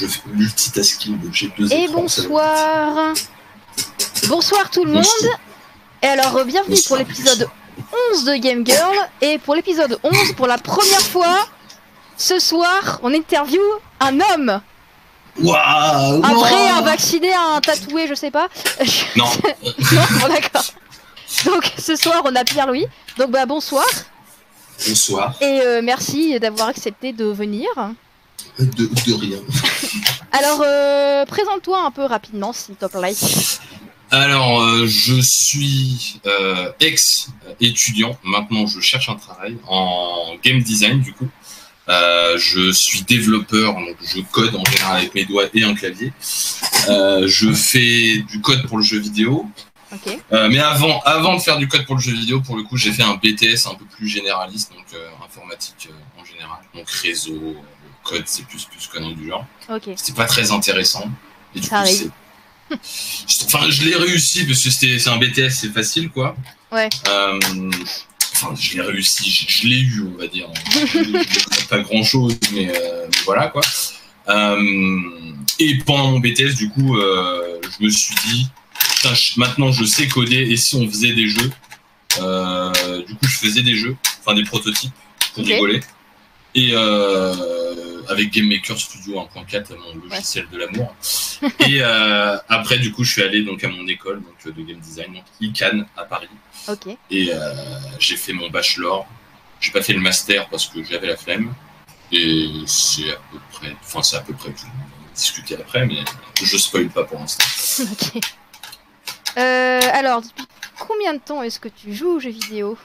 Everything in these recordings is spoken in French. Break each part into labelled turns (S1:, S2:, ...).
S1: je fais multitasking, donc j'ai deux
S2: Et
S1: écrans,
S2: bonsoir. Bonsoir tout le monde. Et alors, euh, bienvenue pour l'épisode 11 de Game Girl. Et pour l'épisode 11, pour la première fois, ce soir, on interview un homme.
S1: Waouh
S2: Un vrai, un vacciné, un tatoué, je sais pas.
S1: Non,
S2: non, bon, d'accord. Donc ce soir, on a Pierre-Louis. Donc bah bonsoir.
S1: bonsoir.
S2: Et euh, merci d'avoir accepté de venir.
S1: De, de rien.
S2: Alors, euh, présente-toi un peu rapidement, s'il te plaît.
S1: Alors, euh, je suis euh, ex-étudiant. Maintenant, je cherche un travail en game design, du coup. Je suis développeur, donc je code en général avec mes doigts et un clavier. Je fais du code pour le jeu vidéo. Mais avant, avant de faire du code pour le jeu vidéo, pour le coup, j'ai fait un BTS un peu plus généraliste, donc informatique en général. Donc réseau, code, C++, conneries du genre.
S2: Ok.
S1: C'était pas très intéressant. Et du
S2: Ça
S1: coup, Enfin, je l'ai réussi parce que c'était, c'est un BTS, c'est facile, quoi.
S2: Ouais.
S1: Euh, Enfin, je l'ai réussi, je, je l'ai eu, on va dire. Pas grand chose, mais euh, voilà, quoi. Euh, et pendant mon BTS, du coup, je me suis dit, Putain, je- maintenant je sais coder, et si on faisait des jeux Du coup, je faisais des jeux, enfin des prototypes, pour rigoler. Et euh, avec Game Maker Studio 1.4, mon logiciel de l'amour. et euh, après, du coup, je suis allé donc à mon école donc, euh, de game design, donc ICANN à Paris.
S2: Ok.
S1: Et euh, j'ai fait mon bachelor. J'ai pas fait le master parce que j'avais la flemme. Et c'est à peu près, enfin c'est à peu près tout. On va discuter après, mais je spoil pas pour l'instant.
S2: Euh, alors, depuis combien de temps est-ce que tu joues aux jeux vidéo?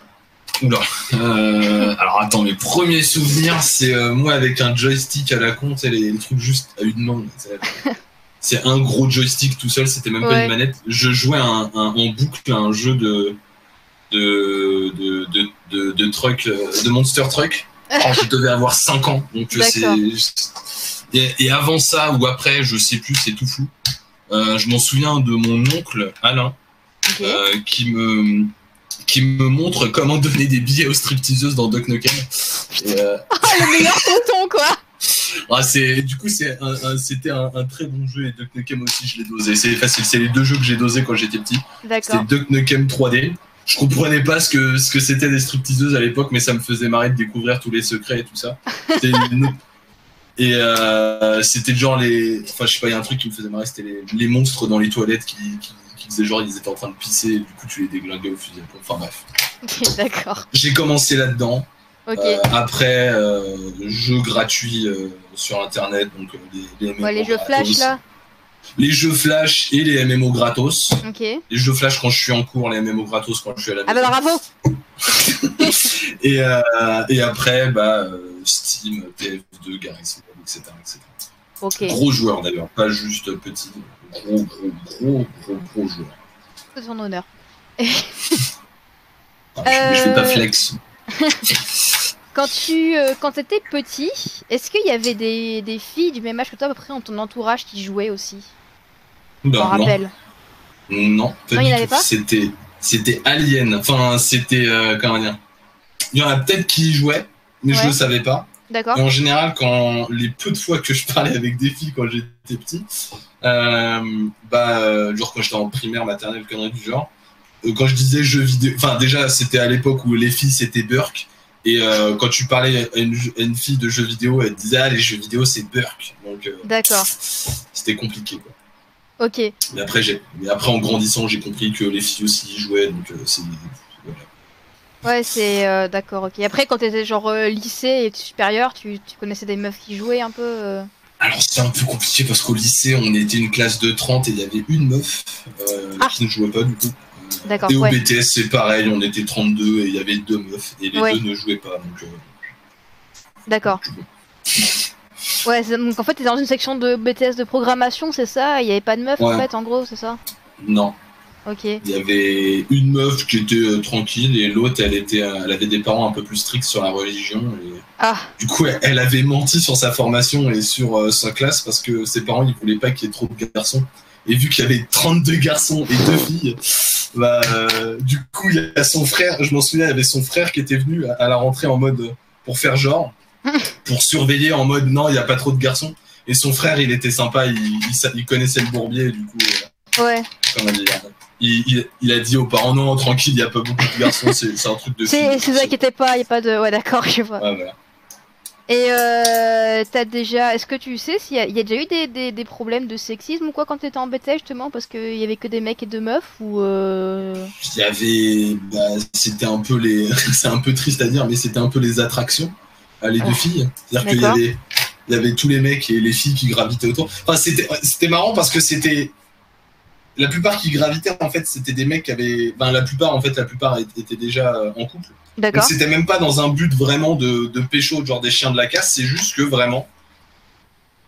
S1: Oula. Euh, alors attends, mes premiers souvenirs, c'est euh, moi avec un joystick à la con, sais, les, les trucs juste à une main. c'est- C'est un gros joystick tout seul, c'était même pas une manette. Je jouais un, un- en boucle à un jeu de de de de, de, de truck, euh, de monster truck. Quand je devais avoir 5 ans, donc c'est et, et avant ça ou après, je sais plus, c'est tout flou. Euh, je m'en souviens de mon oncle Alain qui me qui me montre comment donner des billets aux stripteaseuses dans Duck Nukem. Euh,
S2: Ah, le meilleur tonton, quoi
S1: ah, c'est du coup c'est c'était un, un très bon jeu et Duck Nukem aussi je l'ai dosé. C'est facile, c'est les deux jeux que j'ai dosés quand j'étais petit. C'était. Duck Nukem 3D. Je comprenais pas ce que ce que c'était des stripteaseuses à l'époque, mais ça me faisait marrer de découvrir tous les secrets et tout ça. C'était une- Et euh, c'était genre les. Enfin, je sais pas, il y a un truc qui me faisait marrer, c'était les, les monstres dans les toilettes qui, qui, qui faisaient genre ils étaient en train de pisser et du coup tu les déglinguais au fusil à pompe. Enfin bref.
S2: Ok, d'accord.
S1: J'ai commencé là-dedans.
S2: Ok.
S1: Euh, après, euh, jeux gratuits euh, sur internet, donc les, les MMO
S2: ouais, les jeux
S1: gratos.
S2: flash, là.
S1: Les jeux flash et les MMO gratos.
S2: Ok.
S1: Les jeux flash quand je suis en cours, les MMO gratos quand je suis à la
S2: Ah
S1: maison.
S2: bah bravo
S1: Et, euh, et après, bah, euh, Steam, TF2, Garry's Mod, etc., etc.
S2: Ok.
S1: Gros joueur d'ailleurs, pas juste petit. Gros, gros, gros, gros, gros joueur.
S2: C'est son honneur.
S1: Ah, je, je fais pas
S2: Euh,
S1: flex.
S2: Quand tu euh, quand étais petit, est-ce qu'il y avait des, des filles du même âge que toi à peu près dans ton entourage qui jouaient aussi?
S1: Non, non,
S2: rappelle.
S1: non, pas
S2: Non,
S1: du
S2: il en avait pas?
S1: C'était, c'était Alien. Enfin, c'était euh, comment dire? Il y en a peut-être qui y jouaient, mais je
S2: Ouais.
S1: le savais pas.
S2: D'accord
S1: Et en général, quand les peu de fois que je parlais avec des filles quand j'étais petit, euh, bah, euh, genre quand j'étais en primaire, maternelle, conneries du genre, euh, quand je disais jeux vidéo, enfin déjà c'était à l'époque où les filles c'était Burke, et euh, quand tu parlais à une, à une fille de jeux vidéo, elle te disait ah les jeux vidéo c'est Burke, donc euh,
S2: D'accord.
S1: c'était compliqué quoi.
S2: Ok.
S1: Mais après j'ai, mais après en grandissant j'ai compris que les filles aussi y jouaient, donc c'est.
S2: Ouais, c'est euh, d'accord, ok. Après, quand t'étais genre euh, lycée et supérieur, tu, tu connaissais des meufs qui jouaient un peu euh,
S1: Alors c'est un peu compliqué parce qu'au lycée on était une classe de 30 et il y avait une meuf
S2: Ah.
S1: qui ne jouait pas du coup.
S2: D'accord,
S1: Et au
S2: ouais.
S1: BTS c'est pareil, on était 32 et il y avait deux meufs et les
S2: Ouais.
S1: deux ne jouaient pas. Donc,
S2: D'accord. Ouais, donc en fait, t'es dans une section de BTS de programmation, c'est ça? Il y avait pas de meufs en fait, en gros, c'est ça?
S1: Non, Il y avait une meuf qui était euh, tranquille et l'autre elle était, euh, elle avait des parents un peu plus stricts sur la religion. Et,
S2: Ah,
S1: du coup elle, elle avait menti sur sa formation et sur euh, sa classe parce que ses parents ils voulaient pas qu'il y ait trop de garçons. Et vu qu'il y avait 32 garçons et deux filles, bah, du coup, il y a son frère, je m'en souviens, il y avait son frère qui était venu à, à la rentrée en mode pour faire genre, pour surveiller en mode non, il n'y a pas trop de garçons. Et son frère, il était sympa, il, il, il connaissait le bourbier, du coup.
S2: Ouais.
S1: comment dire, il, il, il a dit aux parents non, tranquille, il n'y a pas beaucoup de garçons, c'est un truc de.
S2: C'est, qui était pas, y a pas de. Ouais, d'accord, je vois.
S1: Ouais, voilà.
S2: Et euh, t'as déjà. Est-ce que tu sais s'il y a, y a déjà eu des, des, des problèmes de sexisme ou quoi quand t'étais en BTS justement Parce qu'il y avait que des mecs et deux meufs ou. Euh...
S1: Il y avait, bah, c'était un peu les, c'est un peu triste à dire, mais c'était un peu les attractions, euh, les
S2: Ah.
S1: deux filles. C'est-à-dire qu'il y avait, il y avait tous les mecs et les filles qui gravitaient autour. Enfin, c'était, c'était marrant parce que c'était, la plupart qui gravitaient en fait, c'était des mecs qui avaient, ben la plupart en fait, la plupart étaient déjà euh, en couple.
S2: D'accord.
S1: c'était même pas dans un but vraiment de, de pécho, genre des chiens de la casse, c'est juste que vraiment,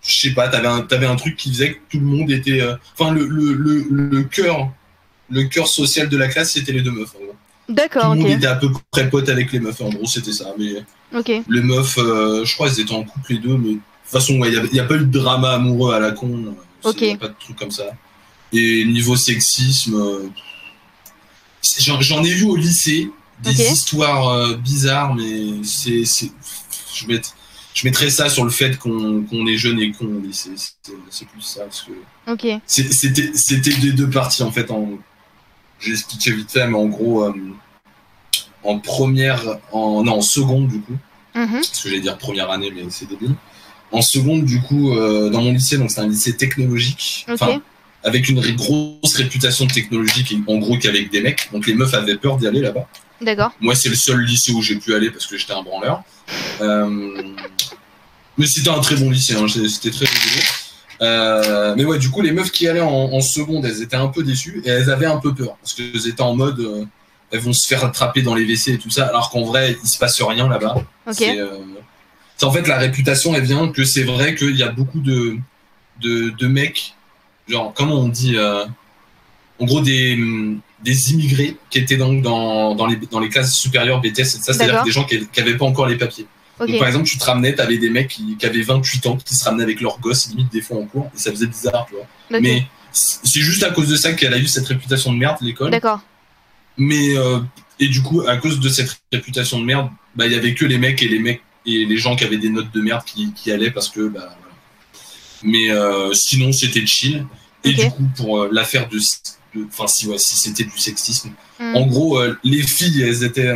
S1: je sais pas, t'avais un, t'avais un truc qui faisait que tout le monde était, euh, enfin le, le, le, le cœur, le cœur social de la classe, c'était les deux meufs. gros. Tout
S2: D'accord,
S1: le monde était à peu près pote avec les meufs, en gros c'était ça. Mais
S2: Ok.
S1: les meufs, euh, je crois, ils étaient en couple les deux, mais de toute façon, il ouais, n'y a, pas eu de drama amoureux à la con.
S2: Ok.
S1: a pas de truc comme ça. Et niveau sexisme, euh, j'en ai vu au lycée des histoires euh, bizarres, mais c'est. Je, mett- je mettrais ça sur le fait qu'on est jeune et con au lycée. C'est plus ça. Parce que c'était c'était des deux parties en fait. En, j'ai expliqué vite fait, mais en gros, euh, en première, en, non, en seconde du coup,
S2: Mhm.
S1: parce que j'allais dire première année, mais c'est débile. En seconde, du coup, euh, dans mon lycée, donc c'est un lycée technologique, enfin, avec une grosse réputation technologique, en gros qu'avec des mecs. Donc les meufs avaient peur d'y aller là-bas.
S2: D'accord.
S1: Moi, c'est le seul lycée où j'ai pu aller parce que j'étais un branleur. Euh, mais c'était un très bon lycée, hein, c'était très rigolo. Euh, mais ouais, du coup, les meufs qui allaient en, en seconde, elles étaient un peu déçues et elles avaient un peu peur parce qu'elles étaient en mode, euh, elles vont se faire attraper dans les WC et tout ça, alors qu'en vrai, il se passe rien là-bas.
S2: Ok.
S1: C'est euh, c'est en fait la réputation, elle vient que c'est vrai qu'il y a beaucoup de, de, de mecs, genre, comment on dit, euh, en gros, des, des immigrés qui étaient donc dans, dans, les, dans les classes supérieures BTS et ça, c'est-à-dire des gens qui n'avaient pas encore les papiers. Donc, par exemple, tu te ramenais, tu avais des mecs qui, qui avaient 28 ans qui se ramenaient avec leurs gosses, limite des fois en cours, et ça faisait bizarre, tu vois. Mais c'est juste à cause de ça qu'elle a eu cette réputation de merde, l'école.
S2: D'accord.
S1: Mais euh, et du coup, à cause de cette réputation de merde, bah il y avait que les mecs et les mecs et les gens qui avaient des notes de merde qui, qui allaient parce que bah. Mais euh, sinon, c'était chill. Et du coup, pour euh, l'affaire de, enfin si ouais, si c'était du sexisme,
S2: Hmm.
S1: en gros, euh, les filles, elles étaient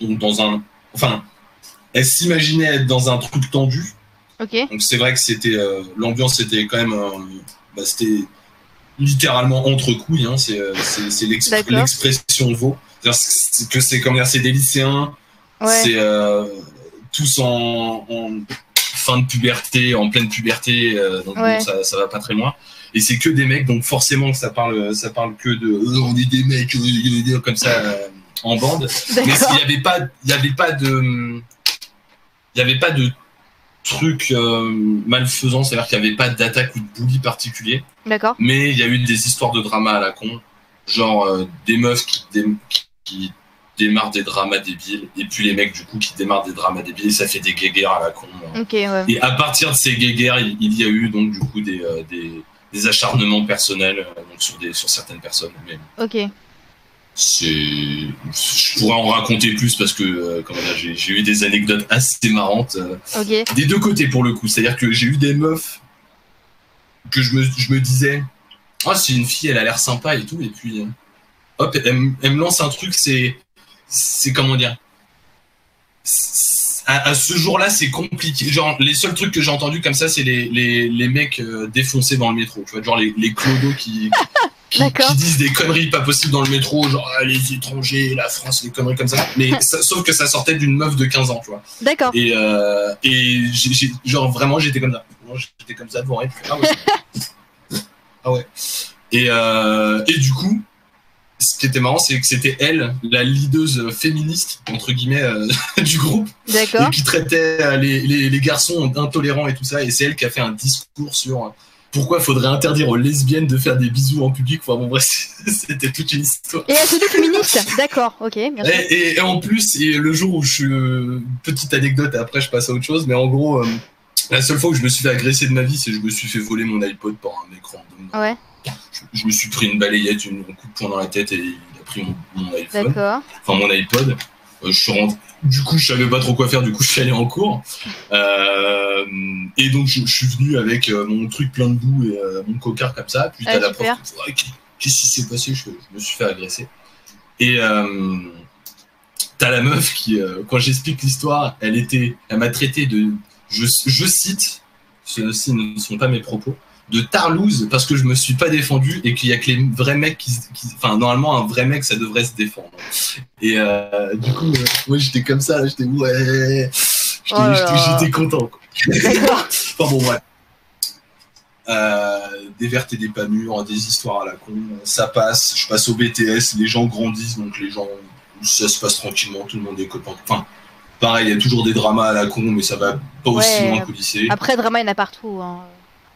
S1: dans un, enfin, elles s'imaginaient être dans un truc tendu.
S2: Ok.
S1: Donc c'est vrai que c'était l'ambiance était quand même bah, c'était littéralement entre couilles hein, c'est l'expression vaut c'est- que c'est comme dire c'est des lycéens
S2: Ouais.
S1: c'est euh, tous en, en fin de puberté en pleine puberté euh, donc bon,
S2: Ouais.
S1: ça ça va pas très loin et c'est que des mecs donc forcément ça parle ça parle que de euh, on est des mecs euh, comme ça euh, en bande mais il
S2: D'accord.
S1: n'y avait pas, il y avait pas de, il y avait pas de truc malfaisant, c'est-à-dire qu'il n'y avait pas d'attaque ou de bully particulier,
S2: D'accord.
S1: mais il y a eu des histoires de drama à la con, genre des meufs qui démarrent des dramas débiles, et puis les mecs du coup qui démarrent des dramas débiles, et ça fait des guéguerres à la con.
S2: Ouais.
S1: Et à partir de ces guéguerres, il, il y a eu donc du coup des, euh, des, des acharnements personnels euh, donc sur, des, sur certaines personnes. Mais
S2: Ok.
S1: je pourrais en raconter plus parce que euh, j'ai eu des anecdotes assez marrantes euh, des deux côtés pour le coup c'est à dire que j'ai eu des meufs que je me, je me disais ah c'est une fille elle a l'air sympa et tout et puis euh, hop elle me lance un truc c'est c'est comment dire à, à ce jour-là, c'est compliqué. Genre, les seuls trucs que j'ai entendus comme ça, c'est les, les, les mecs euh, défoncés dans le métro. Tu vois, genre les, les clodos qui, qui, disent des conneries pas possibles dans le métro, genre ah, les étrangers, la France, les conneries comme ça. Mais ça- sauf que ça sortait d'une meuf de 15 ans, tu vois.
S2: D'accord.
S1: Et, euh, et genre vraiment, j'étais comme ça. J'étais comme ça devant elle. Ah ouais. ah ouais. Et, euh, et du coup, ce qui était marrant, c'est que c'était elle, la leaduse féministe, entre guillemets, euh, du groupe, et qui traitait euh, les, les, les garçons intolérants et tout ça. Et c'est elle qui a fait un discours sur euh, pourquoi faudrait interdire aux lesbiennes de faire des bisous en public. Enfin bon, bref, c'était toute une histoire.
S2: Et elle se dit féministe D'accord, ok, merci.
S1: Et, et- et en plus, et le jour où je suis. euh, petite anecdote, et après je passe à autre chose, mais en gros, euh, la seule fois où je me suis fait agresser de ma vie, c'est que je me suis fait voler mon iPod par un random.
S2: Ouais,
S1: Je, je me suis pris une balayette, une, un coup de poing dans la tête et il a pris mon, mon iPhone, enfin mon iPod. je suis rentré, du coup, je savais pas trop quoi faire. Du coup, je suis allé en cours. Euh, et donc, je, suis venu avec euh, mon truc plein de boue et euh, mon cocard comme ça. Puis t'as la prof qu'est-ce qui s'est passé? Je, me suis fait agresser. Et t'as la meuf qui, quand j'explique l'histoire, elle était, elle m'a traité de, je, je cite, ceci ne sont pas mes propos, de tarlouse parce que je me suis pas défendu et qu'il y a que les vrais mecs qui, enfin normalement un vrai mec ça devrait se défendre. Et euh, du coup euh, moi j'étais comme ça j'étais ouais. J'étais oh content enfin bon ouais euh, des vertes et des pas mûres des histoires à la con. Ça passe je passe au BTS les gens grandissent donc les gens ça se passe tranquillement tout le monde est copain. Enfin pareil il y a toujours des dramas à la con mais ça va pas aussi loin qu'au lycée.
S2: Après drama il y en a partout hein.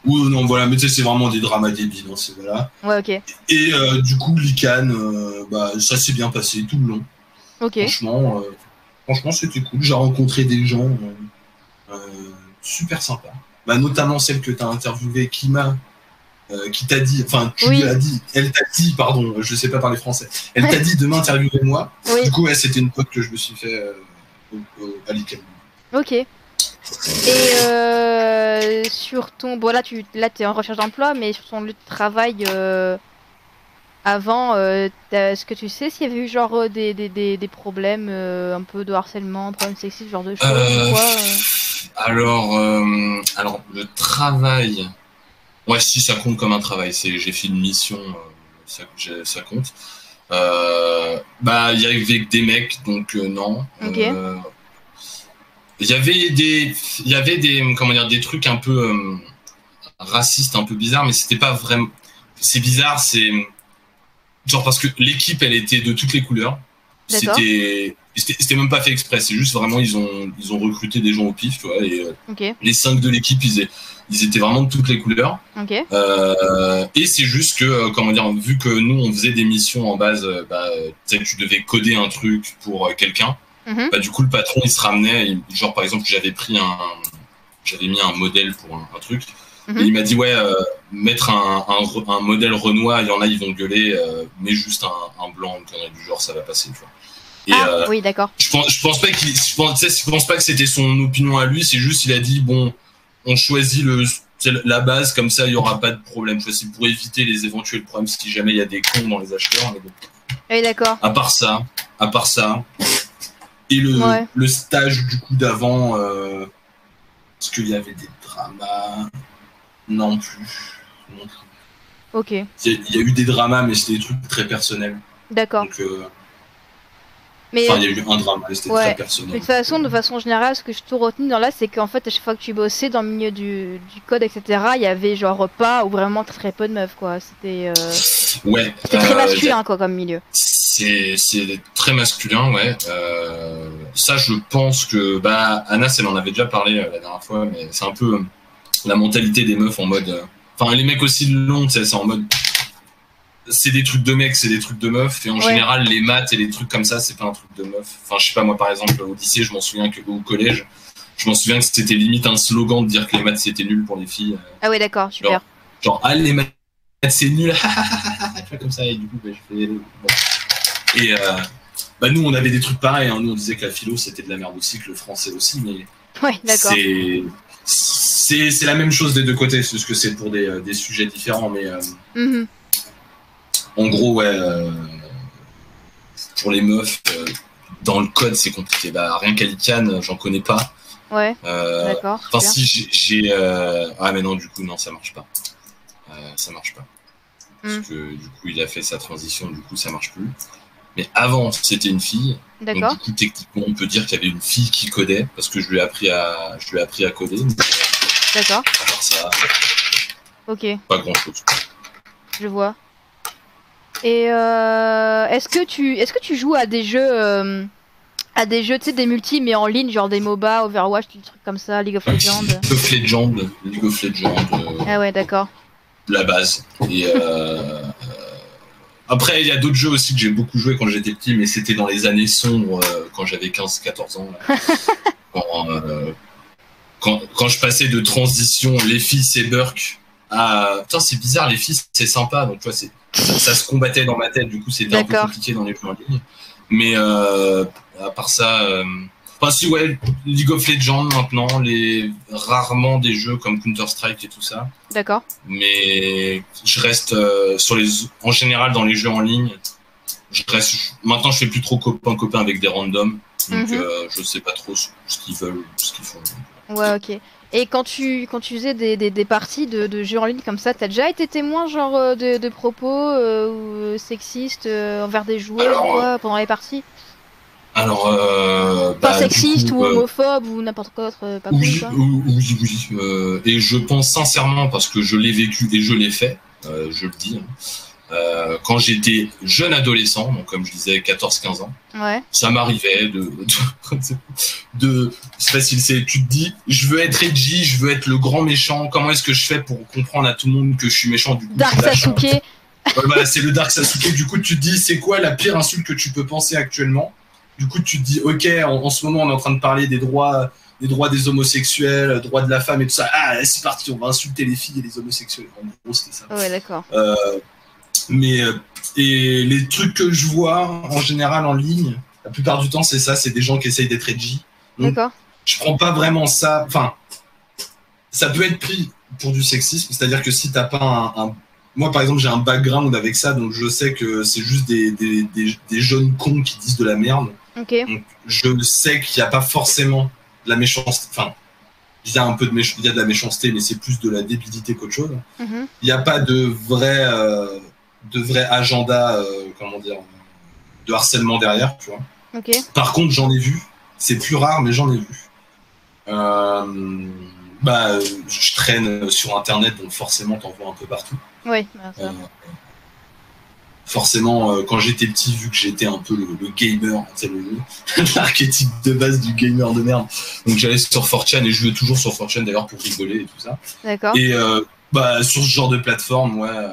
S1: Ou non, voilà, mais tu sais, c'est vraiment des dramas débiles. Hein, voilà.
S2: Ouais, ok.
S1: Et euh, du coup, l'ICANN, euh, bah, ça s'est bien passé tout le long.
S2: Ok.
S1: Franchement, euh, franchement c'était cool. J'ai rencontré des gens super sympas. Bah, notamment celle que tu as interviewée, qui m'a. qui t'a dit, enfin, tu lui as dit, elle t'a dit, pardon, je sais pas parler français, elle t'a dit de m'interviewer moi. Oui. Du coup, ouais, c'était une pote que je me suis fait à l'ICANN.
S2: Ok. Et euh, sur ton. Bon, là, tu là, es en recherche d'emploi, mais sur ton lieu de travail euh, avant, euh, est-ce que tu sais s'il y avait eu genre des, des, des, problèmes un peu de harcèlement, problèmes sexistes, genre de choses quoi,
S1: Alors, alors, le travail. Ouais, si ça compte comme un travail, j'ai fait une mission, ça, ça, compte. bah, il y avait des mecs, donc non.
S2: Ok
S1: il y avait des il y avait des comment dire des trucs un peu euh, racistes un peu bizarres mais c'était pas vraiment c'est bizarre c'est genre parce que l'équipe elle était de toutes les couleurs. C'était c'était même pas fait exprès c'est juste vraiment ils ont ils ont recruté des gens au pif tu vois et
S2: euh,
S1: les cinq de l'équipe ils, ils étaient vraiment de toutes les couleurs. Euh, et c'est juste que comment dire vu que nous on faisait des missions en base bah, tu devais coder un truc pour quelqu'un Mhm. Bah, du coup, le patron, il se ramenait, genre par exemple, j'avais pris un, j'avais mis un modèle pour un, truc, mhm. et il m'a dit ouais, euh, mettre un, un, modèle Renoir, il y en a, ils vont gueuler, euh, mais juste un, blanc, une connerie du genre, ça va passer, tu vois.
S2: Et, ah, euh, oui, d'accord.
S1: Je pense, je pense pas qu'il, je pense, je pense pas que c'était son opinion à lui, c'est juste, il a dit bon, on choisit le, la base, comme ça, il y aura pas de problème. C'est pour éviter les éventuels problèmes si jamais il y a des cons dans les acheteurs. Mais bon.
S2: Oui, d'accord.
S1: À part ça, à part ça, et le, le stage du coup d'avant, euh, est-ce qu'il y avait des dramas? Non plus.
S2: Ok.
S1: Il y, a eu des dramas, mais c'était des trucs très personnels.
S2: D'accord.
S1: Euh, mais enfin, il y a eu un drama, c'était très personnel.
S2: de toute façon, de façon générale, ce que je te retenu dans là, c'est qu'en fait, à chaque fois que tu bossais dans le milieu du, du code, etc., il y avait genre pas ou vraiment très peu de meufs, quoi. C'était. Euh...
S1: Ouais.
S2: C'était très masculin, quoi, comme milieu
S1: c'est très masculin, ouais. Euh, ça, je pense que bah Anna, elle en avait déjà parlé euh, la dernière fois, mais c'est un peu euh, la mentalité des meufs en mode. Enfin, les mecs aussi longs, c'est en mode. C'est des trucs de mecs, c'est des trucs de meufs, et en général, les maths et les trucs comme ça, c'est pas un truc de meuf. Enfin, je sais pas, moi par exemple, au lycée, je m'en souviens que au collège, je m'en souviens que c'était limite un slogan de dire que les maths c'était nul pour les filles.
S2: Ah ouais, d'accord, super.
S1: Genre, genre, ah, les maths c'est nul, comme ça, et du coup, bah, je fais. Et euh, bah nous, on avait des trucs pareils. Hein. Nous, on disait que la philo, c'était de la merde aussi, que le français aussi. Mais
S2: ouais, d'accord.
S1: C'est, c'est, la même chose des deux côtés, c'est ce que c'est pour des, euh, des, sujets différents. Mais euh,
S2: mm-hmm.
S1: En gros, ouais, pour les meufs, dans le code, c'est compliqué. Bah, rien qu'à l'ICANN, j'en connais pas.
S2: Ouais. D'accord.
S1: Enfin, si j'ai. Ah, mais non, du coup, non, ça marche pas. ça marche pas. Parce mm. que du coup, il a fait sa transition, du coup, ça marche plus. Mais avant, c'était une fille.
S2: D'accord.
S1: du coup, techniquement, on peut dire qu'il y avait une fille qui codait, parce que je lui ai appris à, je lui ai appris à coder.
S2: D'accord.
S1: ça.
S2: Ok.
S1: Pas grand chose.
S2: Je vois. Et euh, est-ce que tu, est-ce que tu joues à des jeux, euh, à des jeux, tu sais, des multi mais en ligne, genre des MOBA, Overwatch, des trucs comme ça, League of Legends.
S1: League of Legends, League of Legends.
S2: Euh, ah ouais, d'accord.
S1: La base. Et après, il y a d'autres jeux aussi que j'ai beaucoup joué quand j'étais petit, mais c'était dans les années sombres, quand j'avais 15-14 ans. Euh, quand, quand, je passais de transition les filles c'est Burke à. Putain, c'est bizarre, les filles c'est sympa, donc tu vois, ça, se combattait dans ma tête, du coup c'était un peu compliqué dans les jeux en ligne. Mais euh, à part ça, euh, enfin si ouais, League of Legends maintenant, les rarement des jeux comme Counter Strike et tout ça.
S2: D'accord.
S1: Mais je reste euh, sur les, en général dans les jeux en ligne. Je reste. Maintenant, je fais plus trop copain copain avec des randoms, donc
S2: Mhm.
S1: euh, je sais pas trop ce ce qu'ils veulent, ce qu'ils font.
S2: Ouais, ok. Et quand tu, quand tu faisais des, des, des parties de, de jeux en ligne comme ça, t'as déjà été témoin genre euh, de, de propos euh, euh, sexistes euh, envers des joueurs
S1: Alors,
S2: ou quoi, pendant les parties?
S1: Alors, euh,
S2: Pas
S1: bah,
S2: sexiste
S1: coup,
S2: ou homophobe ou n'importe quoi autre, pas
S1: Oui,
S2: quoi.
S1: oui, oui, oui. et je pense sincèrement, parce que je l'ai vécu et je l'ai fait, je le dis, hein, euh, quand j'étais jeune adolescent, donc comme je disais 14-15 ans,
S2: Ouais.
S1: ça m'arrivait de, de, de- c'est facile, c'est, tu te dis, je veux être edgy, je veux être le grand méchant, comment est-ce que je fais pour comprendre à tout le monde que je suis méchant du coup
S2: Dark Sasuke.
S1: Ouais, voilà, c'est le Dark Sasuke. Du coup, tu te dis, c'est quoi la pire insulte que tu peux penser actuellement? Du coup, tu te dis, ok, en, en ce moment, on est en train de parler des droits, des droits des homosexuels, droits de la femme et tout ça. Ah, c'est parti, on va insulter les filles et les homosexuels. En gros, c'était ça.
S2: Ouais, d'accord.
S1: Euh, mais euh, et les trucs que je vois en général en ligne, la plupart du temps, c'est ça, c'est des gens qui essayent d'être edgy.
S2: D'accord.
S1: je prends pas vraiment ça. Enfin, ça peut être pris pour du sexisme, c'est-à-dire que si t'as pas un, un- Moi, par exemple, j'ai un background avec ça, donc je sais que c'est juste des, des, des, des jeunes cons qui disent de la merde.
S2: Ok.
S1: Donc, je sais qu'il n'y a pas forcément de la méchanceté. Enfin, il y a un peu de, méch- il y a de la méchanceté, mais c'est plus de la débilité qu'autre chose.
S2: Mhm.
S1: Il n'y a pas de vrai, euh, de vrai agenda, euh, comment dire, de harcèlement derrière, tu vois. Par contre, j'en ai vu. C'est plus rare, mais j'en ai vu. Euh, bah, je traîne sur Internet, donc forcément, t'en vois un peu partout.
S2: Ouais. bah.
S1: Euh, forcément, quand j'étais petit, vu que j'étais un peu le, le gamer, l'archétype de base du gamer de merde, donc j'allais sur 4chan et je jouais toujours sur 4chan d'ailleurs pour rigoler et tout ça.
S2: D'accord.
S1: Et bah, sur ce genre de plateforme, ouais.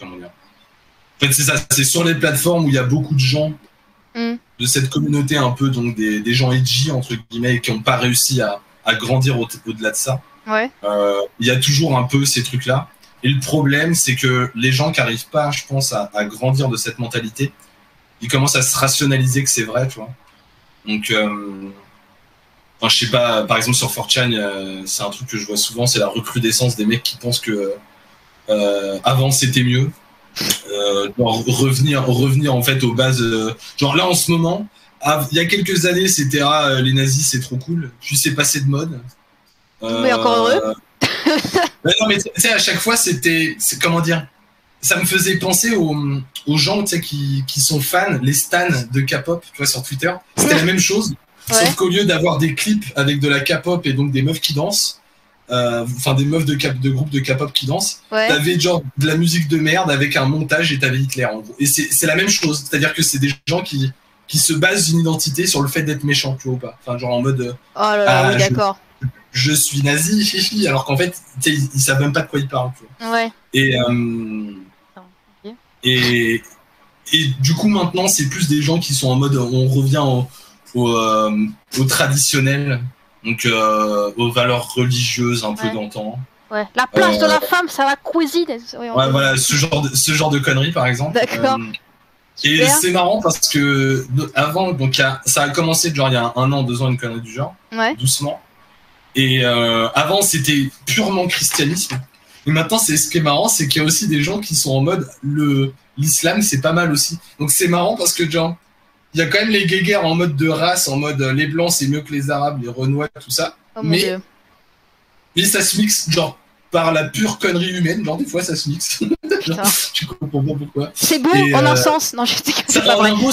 S1: Comment dire En fait, c'est ça, c'est sur les plateformes où il y a beaucoup de gens
S2: Mm.
S1: de cette communauté, un peu, donc des, des gens edgy, entre guillemets, et qui n'ont pas réussi à, à grandir au- au-delà de ça.
S2: Ouais.
S1: Euh, Il y a toujours un peu ces trucs-là. Et le problème, c'est que les gens qui n'arrivent pas, je pense, à, à grandir de cette mentalité, ils commencent à se rationaliser que c'est vrai, tu vois. Donc, euh, enfin, je sais pas, par exemple sur 4chan, euh, c'est un truc que je vois souvent, c'est la recrudescence des mecs qui pensent que avant c'était mieux. Euh, genre revenir, revenir en fait aux bases. euh, genre là en ce moment, il y a quelques années, c'était ah, euh, les nazis c'est trop cool, puis c'est passé de mode. Euh,
S2: Mais encore heureux.
S1: mais non, mais tu sais, à chaque fois, c'était. Comment dire Ça me faisait penser aux, aux gens qui, qui sont fans, les stans de K-pop, tu vois, sur Twitter. C'était la même chose.
S2: Ouais.
S1: Sauf qu'au lieu d'avoir des clips avec de la K-pop et donc des meufs qui dansent, euh, enfin des meufs de, cap- de K-pop qui dansent,
S2: Ouais.
S1: t'avais genre de la musique de merde avec un montage et t'avais Hitler en gros. Et c'est la même chose. C'est-à-dire que c'est des gens qui, qui se basent une identité sur le fait d'être méchant, tu vois ou pas. Enfin, genre en mode. euh,
S2: Oh là là,
S1: Ah,
S2: oui, d'accord.
S1: je suis nazi, chichi, alors qu'en fait, ils, ils savent même pas de quoi ils parlent. Tu vois.
S2: Ouais.
S1: Et, euh, et, et du coup, maintenant, c'est plus des gens qui sont en mode on revient au, au, euh, au traditionnel, donc euh, aux valeurs religieuses un peu
S2: Ouais.
S1: d'antan.
S2: Ouais. La place de
S1: Euh,
S2: la femme, c'est la cuisine. Ouais,
S1: voilà, ce genre de, ce genre de conneries, par exemple.
S2: D'accord.
S1: Euh, et c'est marrant parce que avant, donc ça a commencé genre il y a un an, deux ans, une connerie du genre.
S2: Ouais.
S1: doucement. Et euh, avant, c'était purement christianisme. Et maintenant, c'est ce qui est marrant, c'est qu'il y a aussi des gens qui sont en mode le l'islam, c'est pas mal aussi. Donc c'est marrant parce que genre il y a quand même les guéguerres en mode de race, en mode euh, les blancs c'est mieux que les arabes, les renois, tout ça.
S2: Oh
S1: mais-
S2: dieu.
S1: Mais ça se mixe genre par la pure connerie humaine, genre des fois ça se mixe. Genre, tu comprends pas pourquoi.
S2: C'est beau
S1: Et,
S2: en un
S1: euh,
S2: sens. Non, je dis que
S1: Ça,
S2: c'est pas
S1: en
S2: vrai.
S1: un mot,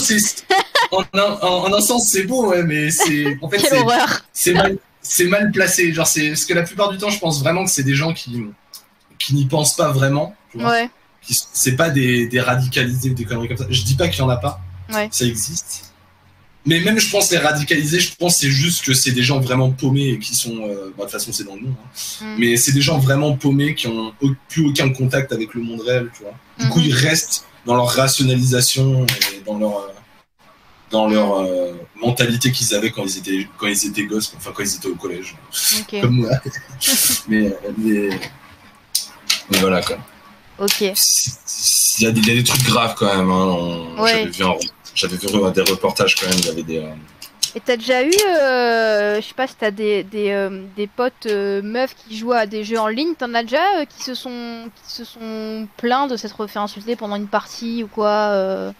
S1: en, un- en- un sens c'est beau, ouais, mais c'est en fait
S2: Quelle
S1: c'est
S2: horreur.
S1: c'est mal, mal placé. Genre, c'est parce que la plupart du temps, je pense vraiment que c'est des gens qui qui n'y pensent pas vraiment.
S2: Ouais.
S1: C'est pas des, des radicalisés ou des conneries comme ça. Je dis pas qu'il y en a pas.
S2: Ouais.
S1: Ça existe. Mais même, je pense les radicalisés, je pense c'est juste que c'est des gens vraiment paumés et qui sont. euh, bah, de toute façon, c'est dans le nom. hein.
S2: Mm.
S1: Mais c'est des gens vraiment paumés qui ont au- plus aucun contact avec le monde réel. Tu vois. Du coup,
S2: Mhm.
S1: ils restent dans leur rationalisation et dans leur euh, dans leur euh, mentalité qu'ils avaient quand ils étaient quand ils étaient gosses, enfin quand ils étaient au collège, comme moi. mais, mais mais voilà quoi.
S2: Ok.
S1: Il y, a des, il y a des trucs graves quand même. Hein. On-
S2: Ouais.
S1: J'avais vu un, j'avais vu des reportages quand même, il y avait des.
S2: Et t'as déjà eu, euh, je sais pas si t'as des, des, euh, des potes euh, meufs qui jouent à des jeux en ligne, t'en as déjà qui se sont qui se sont plaints de s'être fait insulter pendant une partie ou quoi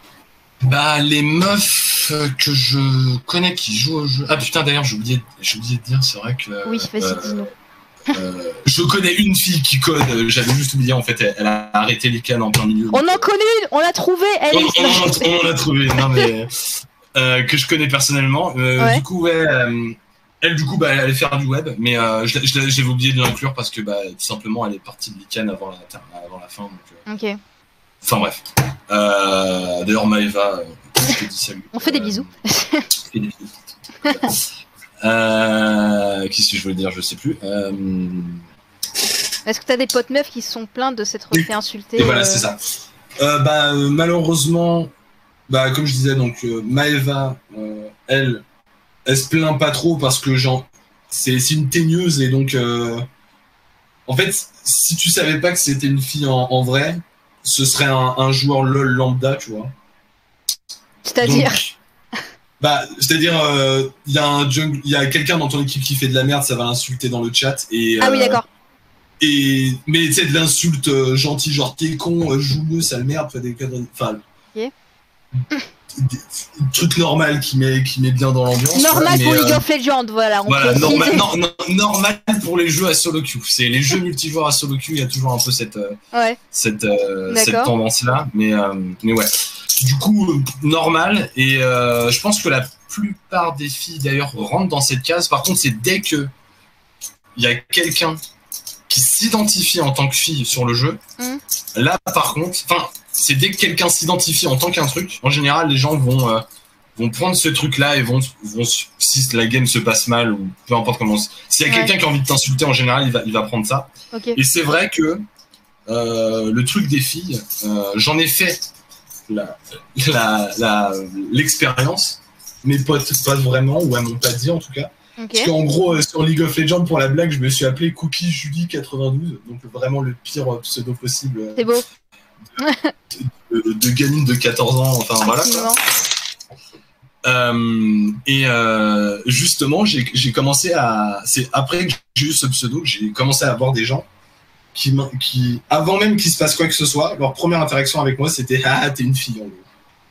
S1: Bah les meufs que je connais qui jouent au jeu. Ah putain d'ailleurs j'ai oublié, j'ai oublié de dire, c'est vrai que.
S2: oui, vas-y dis-nous.
S1: Je connais une fille qui code, j'avais juste oublié en fait, elle, a arrêté les cannes en plein milieu.
S2: On en connaît une, on l'a trouvée, elle
S1: on, on, on, l'a trouvée, non mais euh, que je connais personnellement. Euh, du coup, ouais, euh, elle, du coup, bah, elle allait faire du web, mais j'avais oublié de l'inclure parce que, bah, tout simplement, elle est partie de l'ICANN avant la, avant la fin.
S2: Donc, ok.
S1: Enfin bref. D'ailleurs, Maëva, je te dis salut.
S2: On fait des bisous. on fait des bisous.
S1: Qu'est-ce que je veux dire Je sais plus.
S2: Est-ce que tu as des potes meufs qui se sont plaints de s'être fait insulter
S1: Et voilà, c'est ça. bah, malheureusement, bah, comme je disais, donc euh, Maeva, euh, elle, elle se plaint pas trop parce que genre, c'est une teigneuse et donc, euh, en fait, si tu savais pas que c'était une fille en, vrai, ce serait un, joueur LOL lambda, tu vois.
S2: C'est-à-dire
S1: Bah, c'est-à-dire, il y a un il y a quelqu'un dans ton équipe qui fait de la merde, ça va l'insulter dans le chat et.
S2: ah oui, d'accord.
S1: Et mais tu sais de l'insulte gentil, genre t'es con, joue mieux, sale merde, des cadres. Enfin, truc normal qui met, qui met bien dans l'ambiance.
S2: Normal pour League euh, of Legends, voilà.
S1: voilà normal, normal pour les jeux à solo queue. C'est les jeux multijoueurs à solo queue, il y a toujours un peu cette, euh,
S2: ouais.
S1: cette, euh, cette tendance-là. Mais, mais ouais. Du coup, normal. Et je pense que la plupart des filles, d'ailleurs, rentrent dans cette case. Par contre, c'est dès que il y a quelqu'un qui s'identifie en tant que fille sur le jeu, mmh. là, par contre, enfin, c'est dès que quelqu'un s'identifie en tant qu'un truc, en général, les gens vont, euh, vont prendre ce truc-là et vont, vont, si la game se passe mal ou peu importe comment. S'il y a quelqu'un qui a envie de t'insulter, en général, il va, il va prendre ça. Et c'est vrai que euh, le truc des filles, euh, j'en ai fait l'expérience. La, Mes potes, pas vraiment, ou elles m'ont pas dit en tout cas. Parce qu'en gros, sur League of Legends, pour la blague, je me suis appelé Cookie Julie 92, donc vraiment le pire pseudo possible.
S2: C'est beau
S1: de, de, gamine de 14 ans, enfin voilà. Euh, et euh, justement, j'ai commencé à. C'est après que j'ai eu ce pseudo que j'ai commencé à avoir des gens qui, qui, avant même qu'il se passe quoi que ce soit, leur première interaction avec moi, c'était Ah, t'es une fille en gros.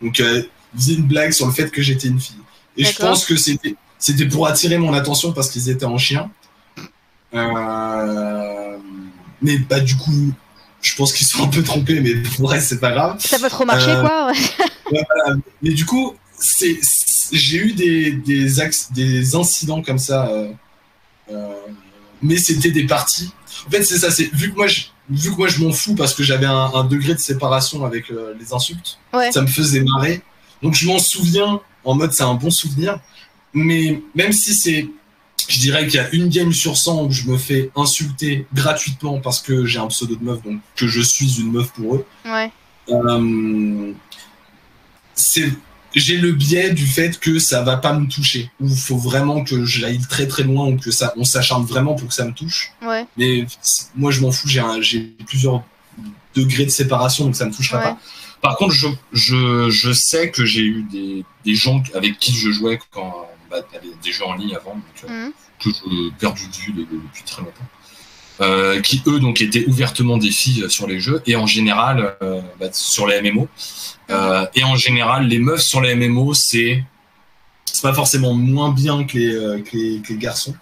S1: Donc, euh, ils faisaient une blague sur le fait que j'étais une fille. Et je pense que c'était c'était pour attirer mon attention parce qu'ils étaient en chien. Euh, mais bah, du coup, je pense qu'ils sont un peu trompés, mais pour vrai, c'est pas grave.
S2: Ça peut trop marcher, euh, quoi.
S1: Mais du coup, c'est, j'ai eu des, des, axes, des incidents comme ça, euh, euh, mais c'était des parties. En fait, c'est ça, c'est vu que moi, je, vu que moi, je m'en fous parce que j'avais un, degré de séparation avec les insultes, ça me faisait marrer. Donc, je m'en souviens en mode, c'est un bon souvenir. Mais même si c'est je dirais qu'il y a une game sur 100 où je me fais insulter gratuitement parce que j'ai un pseudo de meuf, donc que je suis une meuf pour eux.
S2: Ouais.
S1: Euh, j'ai le biais du fait que ça va pas me toucher. Ou il faut vraiment que j'aille très très loin ou que ça, on s'acharne vraiment pour que ça me touche.
S2: Ouais.
S1: Mais moi je m'en fous, j'ai plusieurs degrés de séparation donc ça me touchera pas. Par contre, je, je, je sais que j'ai eu des, des gens avec qui je jouais quand bah, des jeux en ligne avant, donc, euh, mmh. que je perdu de vue depuis très longtemps. Euh, qui eux donc étaient ouvertement des filles sur les jeux et en général euh, bah, sur les MMO et en général les meufs sur les MMO c'est c'est pas forcément moins bien que les, que les, garçons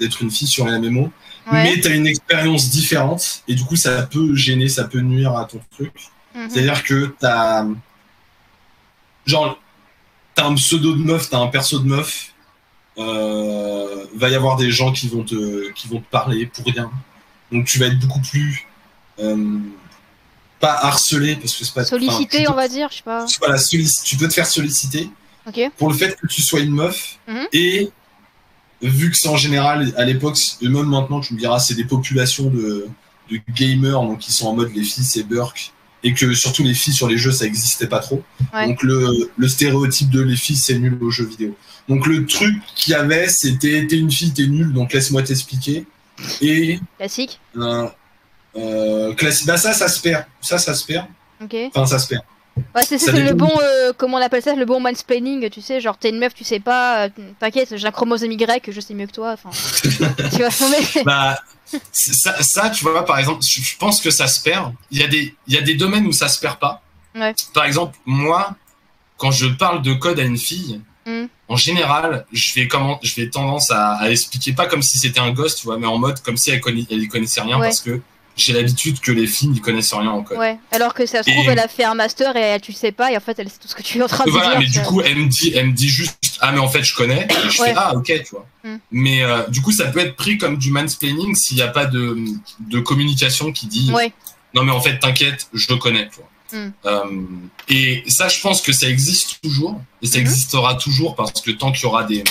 S1: d'être une fille sur les MMO mais tu as une expérience différente et du coup ça peut gêner ça peut nuire à ton truc mmh. c'est à dire que tu as genre t'as un pseudo de meuf, t'as un perso de meuf, euh, va y avoir des gens qui vont te, qui vont te parler pour rien. Donc tu vas être beaucoup plus euh, pas harcelé parce que c'est pas
S2: sollicité, on va dire, je sais pas.
S1: Voilà, tu peux te faire solliciter pour le fait que tu sois une meuf
S2: mhm.
S1: et vu que c'est en général à l'époque et même maintenant tu me diras c'est des populations de, de gamers donc qui sont en mode les filles c'est Burke et que surtout les filles sur les jeux ça existait pas trop. Donc le, le, stéréotype de les filles c'est nul aux jeux vidéo. Donc le truc qu'il y avait c'était t'es une fille t'es nul donc laisse-moi t'expliquer. Et
S2: classique.
S1: Euh, euh, classique. Bah ça ça se perd. Ça ça se perd. Enfin ça se perd.
S2: Ouais, c'est le bon, euh, comment on appelle ça, le bon mansplaining, tu sais, genre t'es une meuf, tu sais pas, euh, t'inquiète, j'ai un chromosome Y, je sais mieux que toi, enfin. tu vois, mais...
S1: Bah, ça, ça, tu vois, par exemple, je pense que ça se perd. Il y, a des, il y a des domaines où ça se perd pas.
S2: Ouais.
S1: Par exemple, moi, quand je parle de code à une fille,
S2: Mm.
S1: en général, je vais, comment, je vais tendance à, à expliquer, pas comme si c'était un gosse, tu vois, mais en mode comme si elle, y connaissait rien,
S2: Ouais.
S1: parce que j'ai l'habitude que les filles n'y connaissent rien en code.
S2: Ouais, alors que ça se
S1: Et-
S2: trouve, elle a fait un master et elle, tu sais pas, et en fait, elle sait tout ce que tu es en train de
S1: Voilà,
S2: dire.
S1: mais
S2: tu
S1: du coup, elle me dit, elle me dit juste, ah, mais en fait, je connais. Et je
S2: Ouais.
S1: fais, ah, ok, tu vois.
S2: Mm.
S1: Mais euh, du coup, ça peut être pris comme du mansplaining s'il n'y a pas de, de communication qui dit,
S2: Ouais,
S1: non, mais en fait, t'inquiète, je le connais, tu vois.
S2: Mm.
S1: Euh, et ça, je pense que ça existe toujours, et ça
S2: Mhm.
S1: existera toujours parce que tant qu'il y aura des,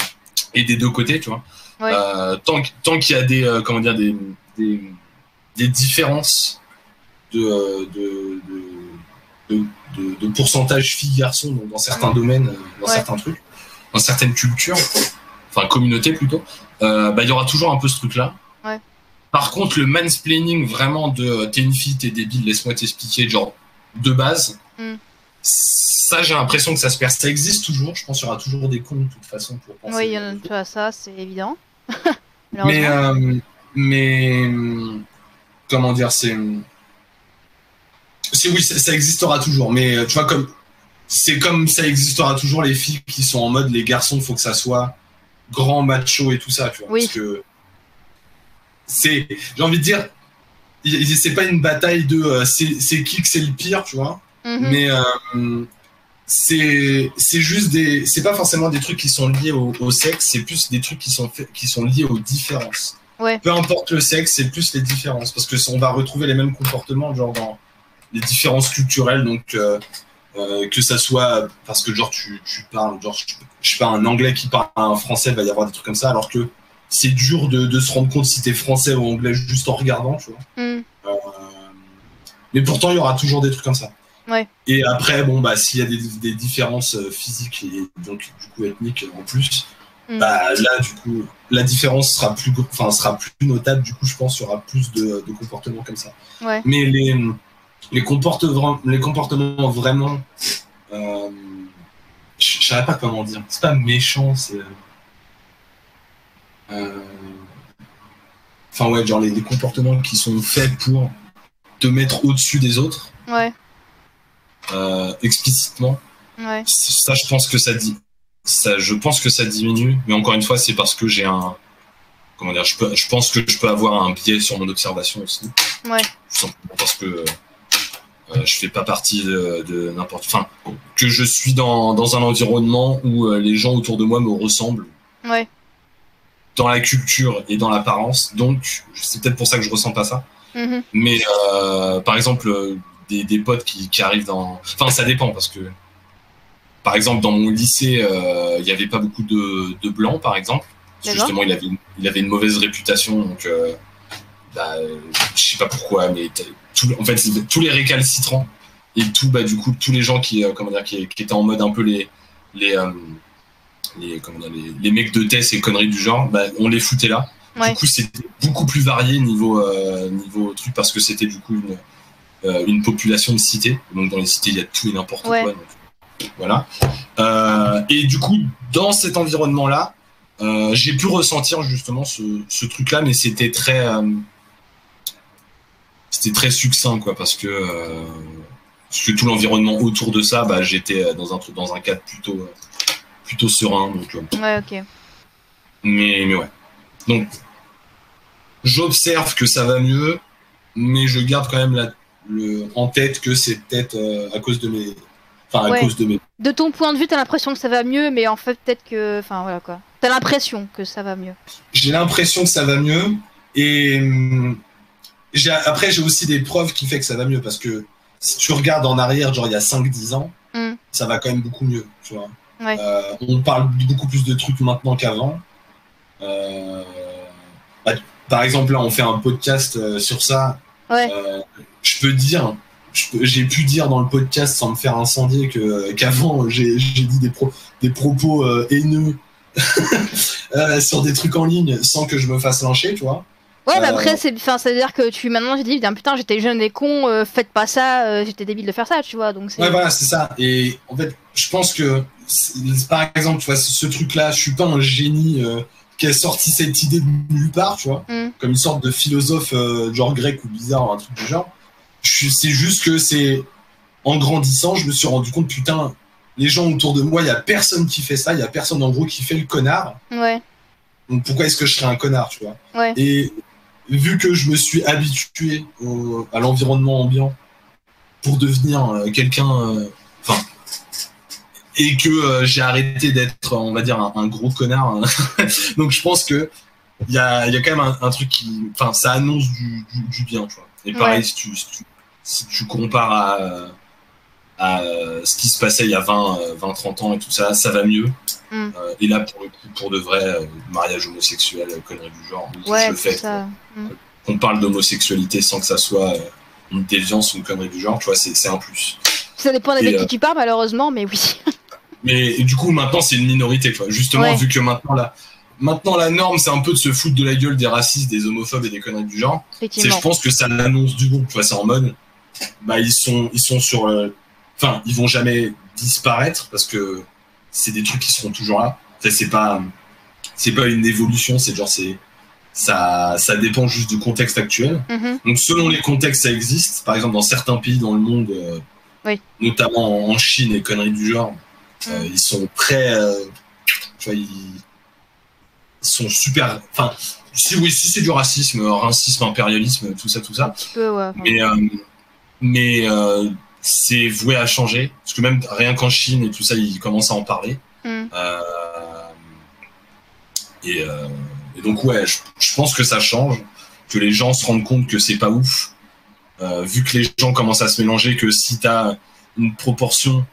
S1: et des deux côtés, tu vois,
S2: Ouais.
S1: euh, tant, tant qu'il y a des, euh, comment dire, des, des, des différences de, euh, de, de, de, pourcentage filles-garçons dans, dans certains domaines, euh, dans
S2: Ouais.
S1: certains trucs, dans certaines cultures, enfin communautés plutôt, euh, bah, il y aura toujours un peu ce truc-là.
S2: Ouais.
S1: Par contre, le mansplaining vraiment de t'es une fille, t'es débile, laisse-moi t'expliquer, genre de base,
S2: Mm.
S1: ça j'ai l'impression que ça se perd. Ça existe toujours, je pense qu'il y aura toujours des cons de toute façon pour penser.
S2: oui, il y en a- vois, ça, c'est évident.
S1: Mais, euh, comment dire, c'est, c'est oui, ça, ça existera toujours. Mais euh, tu vois comme c'est comme ça existera toujours les filles qui sont en mode les garçons, faut que ça soit grand, macho et tout ça, tu vois.
S2: Oui.
S1: Parce que c'est, j'ai envie de dire, c'est pas une bataille de euh, c'est, c'est qui que c'est le pire, tu vois.
S2: Mhm.
S1: Mais euh, c'est c'est juste des c'est pas forcément des trucs qui sont liés au, au sexe, c'est plus des trucs qui sont qui sont liés aux différences.
S2: Ouais.
S1: Peu importe le sexe, c'est plus les différences parce que on va retrouver les mêmes comportements genre dans les différences culturelles donc euh, euh, que ça soit parce que genre tu, tu parles genre je, je sais pas un anglais qui parle un français, il va y avoir des trucs comme ça alors que c'est dur de, de se rendre compte si t'es français ou anglais juste en regardant, tu vois.
S2: Mm.
S1: Euh, mais pourtant, il y aura toujours des trucs comme ça.
S2: Ouais.
S1: Et après, bon, bah, s'il y a des, des différences physiques et donc du coup ethniques en plus,
S2: Mm.
S1: bah là, du coup, la différence sera plus, enfin, sera plus notable. Du coup, je pense qu'il y aura plus de, de comportements comme ça.
S2: Ouais.
S1: Mais les, les, comportements, les comportements vraiment, euh, je je savais pas comment dire. C'est pas méchant, c'est. euh, Enfin ouais, genre les, les comportements qui sont faits pour te mettre au-dessus des autres,
S2: Ouais,
S1: euh, explicitement.
S2: ouais.
S1: Ça, je pense que ça dit, ça, je pense que ça diminue. Mais encore une fois, c'est parce que j'ai un, comment dire, je peux, je pense que je peux avoir un biais sur mon observation aussi.
S2: Ouais.
S1: Simplement parce que euh, je fais pas partie de, de n'importe, enfin, que je suis dans, dans un environnement où euh, les gens autour de moi me ressemblent
S2: Ouais.
S1: dans la culture et dans l'apparence. Donc, c'est peut-être pour ça que je ressens pas ça.
S2: Mhm.
S1: Mais euh, par exemple, euh, des, des potes qui, qui arrivent dans. Enfin, ça dépend parce que, par exemple, dans mon lycée, euh, il n'y avait pas beaucoup de, de blancs, par exemple. Parce que
S2: D'accord.
S1: justement, il avait, une- il avait une mauvaise réputation. Donc, euh, bah, je sais pas pourquoi, mais tout- en fait, tous les récalcitrants et tout, bah, du coup, tous les gens qui, euh, comment dire, qui, qui étaient en mode un peu les. les les, comment dire, les, les mecs de test et conneries du genre, bah, on les foutait là.
S2: Ouais.
S1: Du coup, c'était beaucoup plus varié niveau, euh, niveau truc parce que c'était du coup une, euh, une population de cités. Donc, dans les cités, il y a tout et n'importe
S2: Ouais.
S1: quoi. donc, voilà. Euh, et du coup, dans cet environnement-là, euh, j'ai pu ressentir justement ce, ce truc-là, mais c'était très. euh, c'était très succinct, quoi, parce que. parce que tout l'environnement autour de ça, bah, j'étais dans un, dans un cadre plutôt, plutôt serein. Donc,
S2: Ouais, ok.
S1: mais, mais ouais. Donc, j'observe que ça va mieux, mais je garde quand même la, le, en tête que c'est peut-être à cause de mes. Enfin, à
S2: Ouais.
S1: cause de mes.
S2: De ton point de vue, t'as l'impression que ça va mieux, mais en fait, peut-être que. Enfin, voilà quoi. T'as l'impression que ça va mieux.
S1: J'ai l'impression que ça va mieux, et hum, après, j'ai aussi des preuves qui fait que ça va mieux, parce que si tu regardes en arrière, genre il y a 5-10 ans,
S2: Mm.
S1: ça va quand même beaucoup mieux, tu vois.
S2: Ouais.
S1: Euh, on parle beaucoup plus de trucs maintenant qu'avant. Euh, bah, par exemple, là, on fait un podcast euh, sur ça.
S2: Ouais.
S1: Je peux dire, j'ai pu dire dans le podcast sans me faire incendier que qu'avant j'ai j'ai dit des, pro- des propos euh, haineux euh, sur des trucs en ligne sans que je me fasse lyncher, tu vois.
S2: Ouais, mais
S1: Euh,
S2: après, c'est, enfin, ça veut dire que tu, maintenant, tu dis, putain, j'étais jeune et con, euh, faites pas ça, euh, j'étais débile de faire ça, tu vois, donc.
S1: Ouais, voilà, c'est ça. Et en fait, je pense que, par exemple, tu vois, ce, ce truc-là, je suis pas un génie euh, qui a sorti cette idée de nulle part, tu vois,
S2: Mm.
S1: comme une sorte de philosophe euh, genre grec ou bizarre, un truc du genre. C'est juste que c'est en grandissant, je me suis rendu compte, putain, les gens autour de moi, il y a personne qui fait ça, il y a personne en gros qui fait le connard.
S2: Ouais,
S1: Donc pourquoi est-ce que je serais un connard, tu vois?
S2: Ouais.
S1: Et vu que je me suis habitué au- à l'environnement ambiant pour devenir euh, quelqu'un, euh, enfin, et que euh, j'ai arrêté d'être, on va dire, un, un gros connard. hein. Donc je pense que il y a, y a quand même un, un truc qui, enfin, ça annonce du, du, du bien, tu vois. Et pareil,
S2: Ouais.
S1: si, tu, si, tu, si tu compares à, à euh, ce qui se passait il y a 20, euh, 20 30 ans et tout ça, ça va mieux.
S2: Mm.
S1: Euh, et là, pour le coup, pour de vrai, euh, mariage homosexuel, euh, conneries du genre, je
S2: Ouais, c'est
S1: fais.
S2: ça.
S1: Qu'on parle d'homosexualité sans que ça soit euh, une déviance ou une connerie du genre, tu vois, c'est un plus.
S2: Ça dépend avec
S1: euh,
S2: qui tu parles, malheureusement, mais oui.
S1: Mais du coup, maintenant, c'est une minorité, tu vois. Justement,
S2: Ouais.
S1: vu que maintenant, la, maintenant, la norme, c'est un peu de se foutre de la gueule des racistes, des homophobes et des conneries du genre. C'est, je pense que ça l'annonce du bon. Tu vois, c'est en mode, bah, ils sont, ils sont sur, euh, enfin, ils vont jamais disparaître parce que c'est des trucs qui seront toujours là. Ça, c'est pas, c'est pas une évolution, c'est genre, c'est, ça, ça dépend juste du contexte actuel.
S2: Mhm.
S1: Donc, selon les contextes, ça existe. Par exemple, dans certains pays dans le monde, euh,
S2: Oui.
S1: notamment en- Chine et conneries du genre, euh,
S2: Mm.
S1: ils sont très, euh, tu vois, ils, ils sont super. Enfin, si oui, si c'est du racisme, euh, racisme, impérialisme, tout ça, tout ça.
S2: Un petit peu, ouais.
S1: Mais, euh, mais euh, c'est voué à changer. Parce que même rien qu'en Chine et tout ça, ils commencent à en parler.
S2: Mm.
S1: Euh, et, euh, et donc, ouais, je, je pense que ça change. Que les gens se rendent compte que c'est pas ouf. Vu que les gens commencent à se mélanger, que si tu as une proportion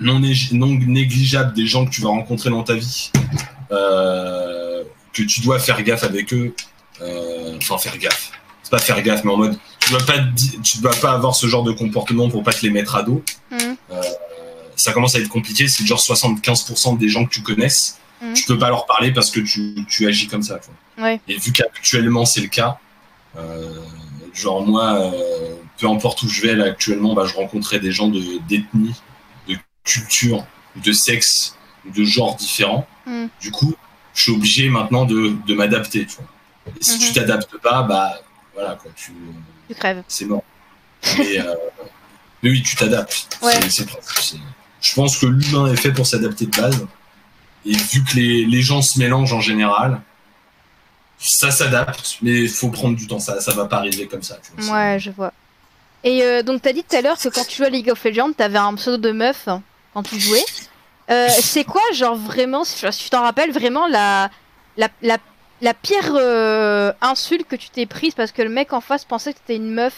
S1: non, non négligeable des gens que tu vas rencontrer dans ta vie, que tu dois faire gaffe avec eux, enfin faire gaffe, c'est pas faire gaffe, mais en mode tu dois pas tu dois pas avoir ce genre de comportement pour pas te les mettre à dos.
S2: Mhm.
S1: Ça commence à être compliqué, c'est genre 75% des gens que tu connaisses,
S2: Mhm.
S1: tu peux pas leur parler parce que tu, tu agis comme ça. quoi.
S2: Ouais.
S1: Et vu qu'actuellement c'est le cas, euh, genre moi, euh, peu importe où je vais là actuellement, bah, je rencontrais des gens de d'ethnie, de culture, de sexe, de genre différents.
S2: Mhm.
S1: Du coup, je suis obligé maintenant de, de m'adapter. Et si
S2: Mhm.
S1: tu t'adaptes pas, bah voilà quoi, tu
S2: Tu crèves.
S1: c'est mort. Mais, euh, mais oui, tu t'adaptes.
S2: Ouais.
S1: Je pense que l'humain est fait pour s'adapter de base. Et vu que les, les gens se mélangent en général, ça s'adapte, mais il faut prendre du temps. Ça, ça va pas arriver comme ça. tu vois.
S2: Ouais, je vois. Et euh, donc, t'as dit tout à l'heure que quand tu jouais à League of Legends, t'avais un pseudo de meuf quand tu jouais. Euh, c'est quoi, genre vraiment, si si tu t'en rappelles, vraiment la, la, la, la pire euh, insulte que tu t'es prise parce que le mec en face pensait que t'étais une meuf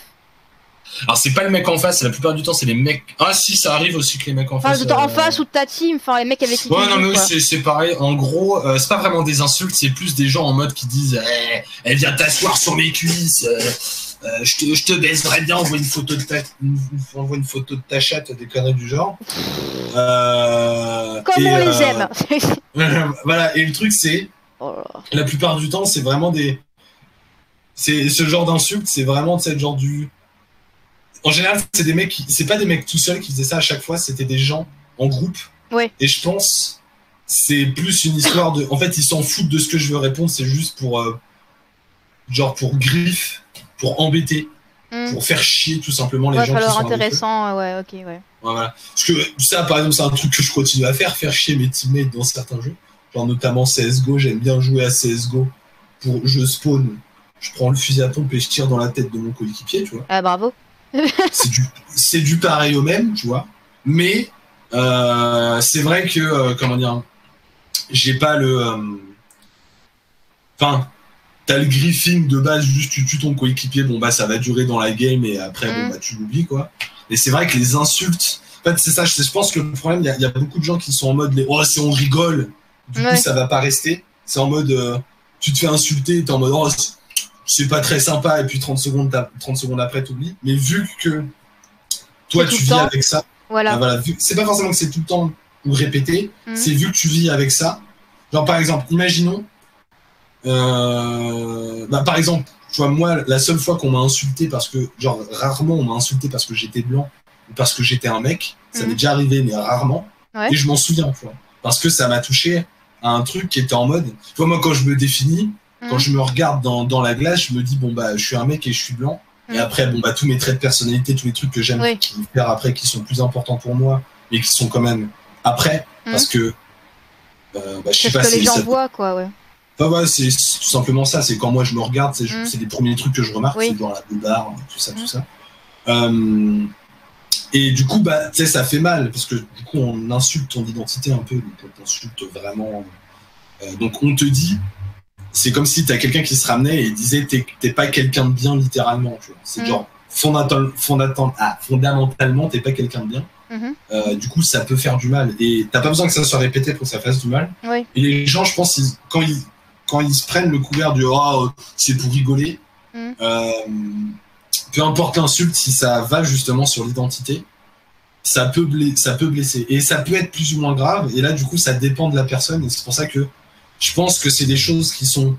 S1: Alors, c'est pas le mec en face, la plupart du temps, c'est les mecs. Ah, si, ça arrive aussi que les mecs en face.
S2: en
S1: euh,
S2: face ou de ta team, enfin, les mecs avec qui
S1: Ouais, non, mais oui, c'est- pareil. En gros, euh, c'est pas vraiment des insultes, c'est plus des gens en mode qui disent Eh, Elle vient t'asseoir sur mes cuisses, euh, je te, je te bien, envoie une photo de ta, une, une photo de ta chatte, des conneries du genre.
S2: Comme on les aime
S1: voilà, et le truc, c'est
S2: Oh
S1: la plupart du temps, c'est vraiment des. C'est ce genre d'insulte, c'est vraiment de genre du. En général, c'est des mecs qui. C'est pas des mecs tout seuls qui faisaient ça à chaque fois, c'était des gens en groupe.
S2: Ouais.
S1: Et je pense, c'est plus une histoire de. En fait, ils s'en foutent de ce que je veux répondre, c'est juste pour. euh, genre pour griffe, pour embêter,
S2: Hmm.
S1: pour faire chier tout simplement les
S2: Ouais,
S1: gens qui sont
S2: intéressant, euh, ouais, ok, ouais.
S1: Ouais, voilà. Parce que ça, par exemple, c'est un truc que je continue à faire, faire chier mes teammates dans certains jeux. Genre notamment CSGO, j'aime bien jouer à CSGO. Pour je spawn, je prends le fusil à pompe et je tire dans la tête de mon coéquipier, tu vois.
S2: Ah, bravo.
S1: C'est du, pareil au même, tu vois. Mais euh, c'est vrai que, euh, comment dire, j'ai pas le. euh, Enfin, t'as le griffing de base, juste tu tues ton coéquipier, bon bah ça va durer dans la game et après, bon
S2: Mm.
S1: bah tu l'oublies, quoi. Et c'est vrai que les insultes. En fait, c'est ça, je je pense que le problème, il y, y a beaucoup de gens qui sont en mode les, oh, c'est on rigole. Du
S2: Ouais.
S1: coup, ça va pas rester. C'est en mode, euh, tu te fais insulter, t'es en mode, oh, c'est- pas très sympa, et puis 30 secondes, t'as- 30 secondes après, t'oublies. Mais vu que toi, tu vis
S2: temps.
S1: avec ça,
S2: Voilà.
S1: ah, voilà, c'est pas forcément que c'est tout le temps ou répété,
S2: Mhm.
S1: c'est vu que tu vis avec ça. Genre, par exemple, imaginons, euh, bah, par exemple, tu vois, moi, la seule fois qu'on m'a insulté parce que, genre, rarement on m'a insulté parce que j'étais blanc ou parce que j'étais un mec, ça
S2: Mhm.
S1: m'est déjà arrivé, mais rarement.
S2: Ouais.
S1: Et je m'en souviens, tu vois. Parce que ça m'a touché à un truc qui était en mode, tu vois, moi, quand je me définis, quand
S2: Mhm.
S1: je me regarde dans, dans la glace, je me dis, bon, bah, je suis un mec et je suis blanc. Et
S2: Mhm.
S1: après, bon, bah, tous mes traits de personnalité, tous les trucs que j'aime
S2: Oui.
S1: faire après, qui sont plus importants pour moi, mais qui sont quand même après,
S2: Mhm.
S1: parce que, euh, bah, je sais pas,
S2: que
S1: c'est
S2: les gens
S1: ça-
S2: voient, quoi, ouais.
S1: Enfin, ouais, c'est tout simplement ça. C'est quand moi je me regarde, c'est
S2: Mm.
S1: c'est les premiers trucs que je remarque,
S2: Oui.
S1: c'est dans la barre, tout ça,
S2: Mm.
S1: tout ça. Euh, et du coup, bah, tu sais, ça fait mal parce que du coup, on insulte ton identité un peu, donc on t'insulte vraiment. Euh, donc on te dit, c'est comme si t'as quelqu'un qui se ramenait et disait t'es pas quelqu'un de bien littéralement. tu. C'est
S2: Mm.
S1: genre fondamental, fondamental, ah, fondamentalement t'es pas quelqu'un de bien.
S2: Mhm.
S1: Euh, du coup, ça peut faire du mal. Et t'as pas besoin que ça soit répété pour que ça fasse du mal.
S2: Oui.
S1: Et les gens, je pense, ils- quand, ils, quand ils se prennent le couvert du oh, c'est pour rigoler,
S2: Mm.
S1: euh, peu importe l'insulte, si ça va justement sur l'identité, ça peut, blesser, ça peut blesser. Et ça peut être plus ou moins grave. Et là, du coup, ça dépend de la personne. Et c'est pour ça que je pense que c'est des choses qui sont.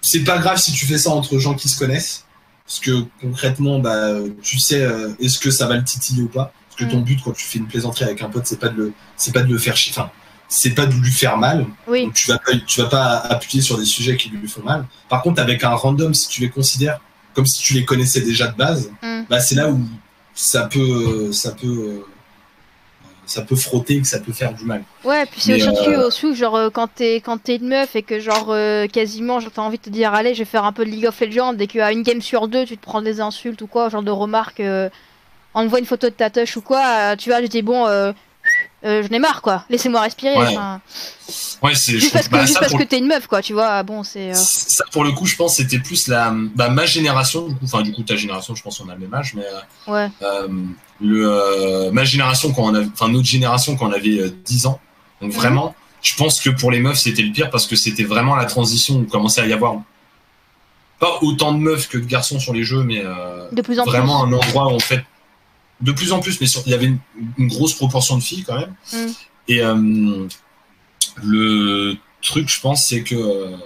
S1: C'est pas grave si tu fais ça entre gens qui se connaissent. Parce que concrètement, bah, tu sais, euh, est-ce que ça va le titiller ou pas? Parce que ton
S2: Mm.
S1: but quand tu fais une plaisanterie avec un pote, c'est pas de le, c'est pas de le faire chier. Enfin, c'est pas de lui faire mal.
S2: Oui.
S1: Donc tu vas pas, tu vas pas appuyer sur des sujets qui lui font mal. Par contre, avec un random, si tu les considères comme si tu les connaissais déjà de base,
S2: Mm.
S1: bah c'est là où ça peut, ça peut, euh, ça peut frotter, que ça peut faire du mal.
S2: Ouais, puis c'est
S1: euh,
S2: aussi genre euh, quand t'es quand t'es une meuf et que genre euh, quasiment genre, t'as envie de te dire allez je vais faire un peu de League of Legends et qu'à une game sur deux tu te prends des insultes ou quoi, genre de remarques, euh, on te voit une photo de ta touche ou quoi, tu vois je dis bon euh, je n'ai marre quoi, laissez-moi respirer.
S1: Ouais.
S2: enfin,
S1: Ouais, c'est
S2: juste parce que,
S1: bah,
S2: juste parce que t'es une meuf quoi, tu vois, bon c'est... euh,
S1: ça pour le coup, je pense c'était plus la, bah, ma génération, du coup, enfin du coup ta génération, je pense qu'on a le même âge, mais euh,
S2: Ouais,
S1: euh, le, ma génération quand on avait, enfin notre génération quand on avait euh, 10 ans. Donc
S2: Mhm.
S1: vraiment, je pense que pour les meufs c'était le pire parce que c'était vraiment la transition où commençait à y avoir pas autant de meufs que de garçons sur les jeux, mais
S2: de plus en
S1: vraiment
S2: plus.
S1: un endroit où en fait de plus en plus, mais sur- il y avait une, une grosse proportion de filles quand même.
S2: Mm.
S1: Et euh, le truc, je pense, c'est que euh,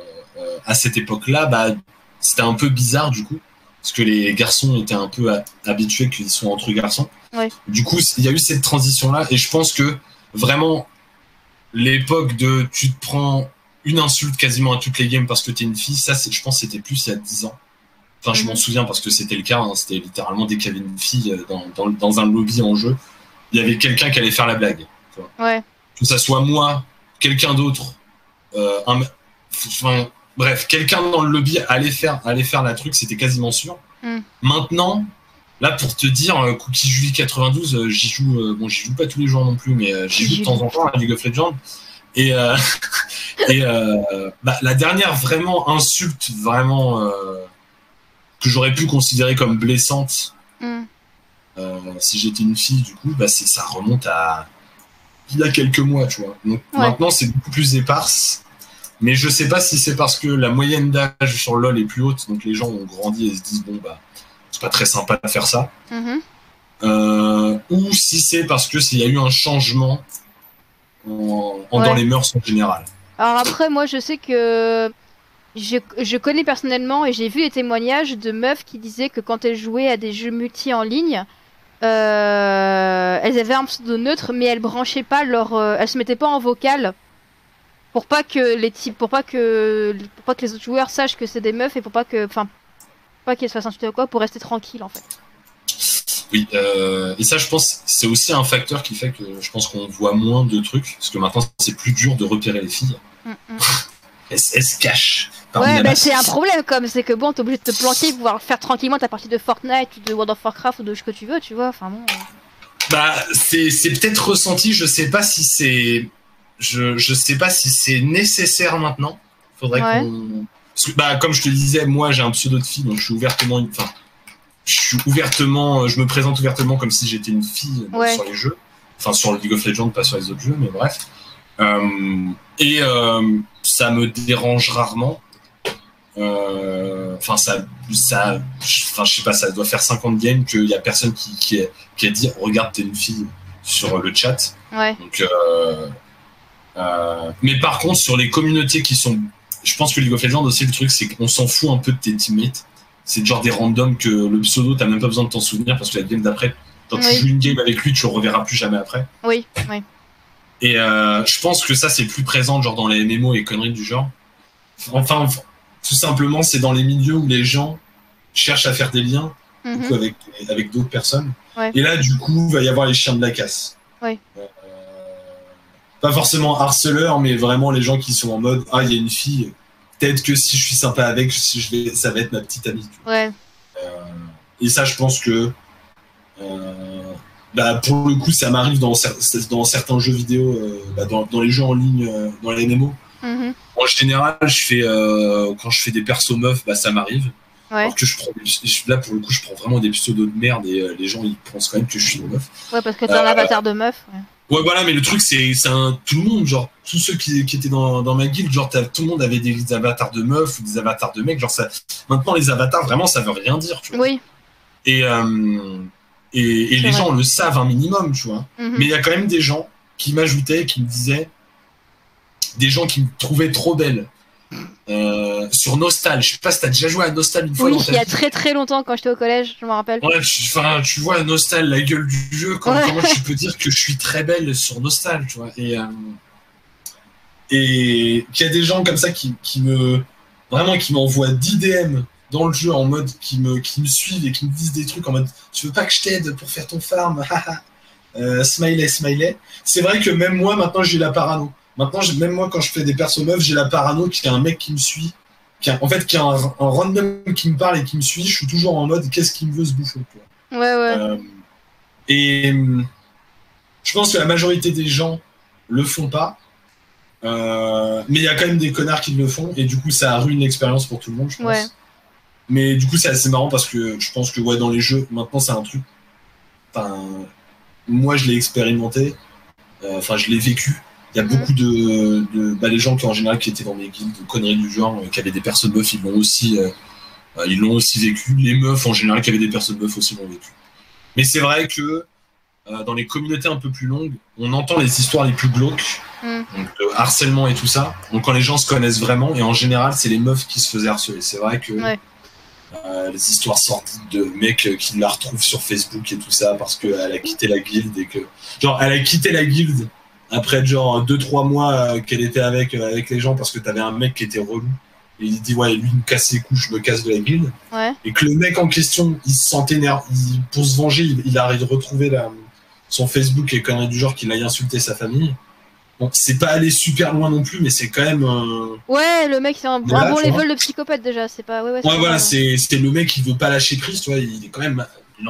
S1: à cette époque-là, bah, c'était un peu bizarre du coup, parce que les garçons étaient un peu habitués qu'ils sont entre garçons.
S2: Ouais.
S1: Du coup, il y a eu cette transition-là, et je pense que vraiment l'époque de tu te prends une insulte quasiment à toutes les games parce que t'es une fille, ça, je pense, c'était plus il y a 10 ans. Enfin, je
S2: Mhm.
S1: m'en souviens parce que c'était le cas. hein, c'était littéralement dès qu'il y avait une fille euh, dans, dans, dans un lobby en jeu, il y avait quelqu'un qui allait faire la blague.
S2: Ouais,
S1: Que ça soit moi, quelqu'un d'autre, euh, un, enfin, bref, quelqu'un dans le lobby allait faire, allait faire la truc, c'était quasiment sûr.
S2: Mm.
S1: Maintenant, là, pour te dire, euh, Cookie Julie 92, euh, j'y joue, bon, j'y joue pas tous les jours non plus, mais j'y joue de temps en temps à League of Legends. Et, euh, et euh, bah, la dernière vraiment insulte, vraiment que j'aurais pu considérer comme blessante,
S2: Mm.
S1: euh, si j'étais une fille, du coup, bah, ça remonte à il y a quelques mois, tu vois. Donc
S2: Ouais.
S1: maintenant, c'est beaucoup plus éparse. Mais je sais pas si c'est parce que la moyenne d'âge sur LoL est plus haute, donc les gens ont grandi et se disent, bon, bah, c'est pas très sympa de faire ça.
S2: Mhm.
S1: Euh, ou si c'est parce que s'il y a eu un changement en, en-
S2: Ouais.
S1: dans les mœurs en général.
S2: Alors après, moi, je sais que je, je connais personnellement et j'ai vu les témoignages de meufs qui disaient que quand elles jouaient à des jeux multi en ligne, euh, elles avaient un pseudo neutre, mais elles branchaient pas leur, euh, elles se mettaient pas en vocal pour pas que les types, pour pas que, pour pas que les autres joueurs sachent que c'est des meufs et pour pas que, enfin, pas qu'elles se fassent insulter ou quoi, pour rester tranquille en fait.
S1: Oui, euh, et ça, je pense, c'est aussi un facteur qui fait que je pense qu'on voit moins de trucs, parce que maintenant, c'est plus dur de repérer les filles.
S2: Mm, mm.
S1: Elles, elles se cachent.
S2: Ouais, bah c'est un problème comme, c'est que bon, t'es obligé de te planquer pour pouvoir faire tranquillement ta partie de Fortnite ou de World of Warcraft ou de ce que tu veux, tu vois. Enfin bon.
S1: Bah, c'est peut-être ressenti. Je sais pas si c'est, je je sais pas si c'est nécessaire maintenant. Faudrait
S2: Ouais.
S1: qu'on. Bah, comme je te disais, moi, j'ai un pseudo de fille, donc je suis ouvertement, une- enfin, je suis ouvertement, je me présente ouvertement comme si j'étais une fille euh,
S2: Ouais.
S1: sur les jeux, enfin sur le League of Legends, pas sur les autres jeux, mais bref. Euh, et euh, ça me dérange rarement. Euh, Enfin, ça, ça, enfin, je sais pas, ça doit faire 50 games qu'il y a personne qui, qui, est- qui a dit regarde, t'es une fille sur le chat.
S2: Ouais.
S1: Donc, euh, euh, mais par contre, sur les communautés qui sont je pense que League of Legends aussi, le truc, c'est qu'on s'en fout un peu de tes teammates. C'est genre des randoms que le pseudo, t'as même pas besoin de t'en souvenir parce que la game d'après, quand tu joues une game avec lui, tu le reverras plus jamais après.
S2: Oui, oui.
S1: Et euh, je pense que ça, c'est plus présent genre dans les MMO et conneries du genre. Enfin, tout simplement, c'est dans les milieux où les gens cherchent à faire des liens
S2: Mhm.
S1: avec, avec d'autres personnes.
S2: Ouais.
S1: Et là, du coup, va y avoir les chiens de la casse.
S2: Ouais.
S1: Euh, pas forcément harceleurs, mais vraiment les gens qui sont en mode Ah, il y a une fille, peut-être que si je suis sympa avec, si je vais, ça va être ma petite amie.
S2: Ouais.
S1: Euh, et ça, je pense que euh, bah, pour le coup, ça m'arrive dans, cer- dans certains jeux vidéo, bah, dans, dans les jeux en ligne, dans les MMO.
S2: Mhm.
S1: En général, je fais euh, quand je fais des persos meufs, bah, ça m'arrive.
S2: Ouais.
S1: Alors que je prends, là pour le coup, je prends vraiment des pseudos de merde et euh, les gens ils pensent quand même que je suis une meuf.
S2: Ouais, parce que t'as un
S1: Euh,
S2: avatar de meuf. ouais.
S1: Ouais, voilà, mais le truc c'est tout le monde, genre tous ceux qui, qui étaient dans, dans ma guilde, genre tout le monde avait des avatars de meufs ou des avatars de mecs, genre ça. Maintenant les avatars vraiment ça veut rien dire, tu vois.
S2: Oui.
S1: Et euh, et, les
S2: vrai.
S1: gens le savent un minimum, tu vois.
S2: Mhm.
S1: Mais il y a quand même des gens qui m'ajoutaient, qui me disaient, des gens qui me trouvaient trop belle. Euh, sur Nostal, je sais pas si t'as déjà joué à Nostal une fois
S2: Oui, il y a très très longtemps quand j'étais au collège, je me rappelle.
S1: Ouais, enfin, tu vois Nostal, la gueule du jeu, quand,
S2: Ouais.
S1: tu peux dire que je suis très belle sur Nostal, tu vois. Et euh, et qu'il y a des gens comme ça qui, qui me vraiment qui m'envoient 10 DM dans le jeu en mode qui me qui me suivent et qui me disent des trucs en mode tu veux pas que je t'aide pour faire ton farm? Euh, smiley smiley c'est vrai que même moi maintenant j'ai la parano maintenant même moi quand je fais des persos meufs j'ai la parano qu'il y a un mec qui me suit qui a- en fait qui a un, un random qui me parle et qui me suit je suis toujours en mode qu'est-ce qu'il me veut ce bouffon quoi.
S2: Ouais, ouais.
S1: Euh, et je pense que la majorité des gens le font pas. Euh, mais il y a quand même des connards qui le font et du coup ça ruine l'expérience pour tout le monde, je pense.
S2: Ouais.
S1: Mais du coup c'est assez marrant parce que je pense que ouais dans les jeux maintenant c'est un truc. Enfin, moi je l'ai expérimenté. Euh, Enfin je l'ai vécu. Il y a
S2: Mhm.
S1: beaucoup de, de bah, les gens qui en général qui étaient dans mes guildes de conneries du genre, euh, qui avaient des personnes meufs, ils l'ont aussi, euh, euh, ils l'ont aussi vécu. Les meufs en général qui avaient des personnes meufs aussi l'ont vécu. Mais c'est vrai que euh, dans les communautés un peu plus longues, on entend les histoires les plus glauques,
S2: Mm.
S1: donc le harcèlement et tout ça. Donc quand les gens se connaissent vraiment, et en général, c'est les meufs qui se faisaient harceler. C'est vrai que
S2: Ouais.
S1: euh, les histoires sorties de mecs qui la retrouvent sur Facebook et tout ça parce qu'elle a quitté la guilde et que genre elle a quitté la guilde après genre 2-3 mois euh, qu'elle était avec euh, avec les gens parce que t'avais un mec qui était relou. Et il dit ouais lui il me casse les couilles, je me casse de la guilde
S2: Ouais.
S1: et que le mec en question, il se sentait énervé, pour se venger, il, il arrive de retrouver la, son Facebook et conneries du genre qu'il aille insulter sa famille. Bon, c'est pas aller super loin non plus, mais c'est quand même. euh,
S2: Ouais, le mec, c'est un, bon level de psychopathe déjà. C'est pas. Ouais, ouais,
S1: Ouais, voilà, c'est le mec qui veut pas lâcher prise, tu vois. Il est quand même.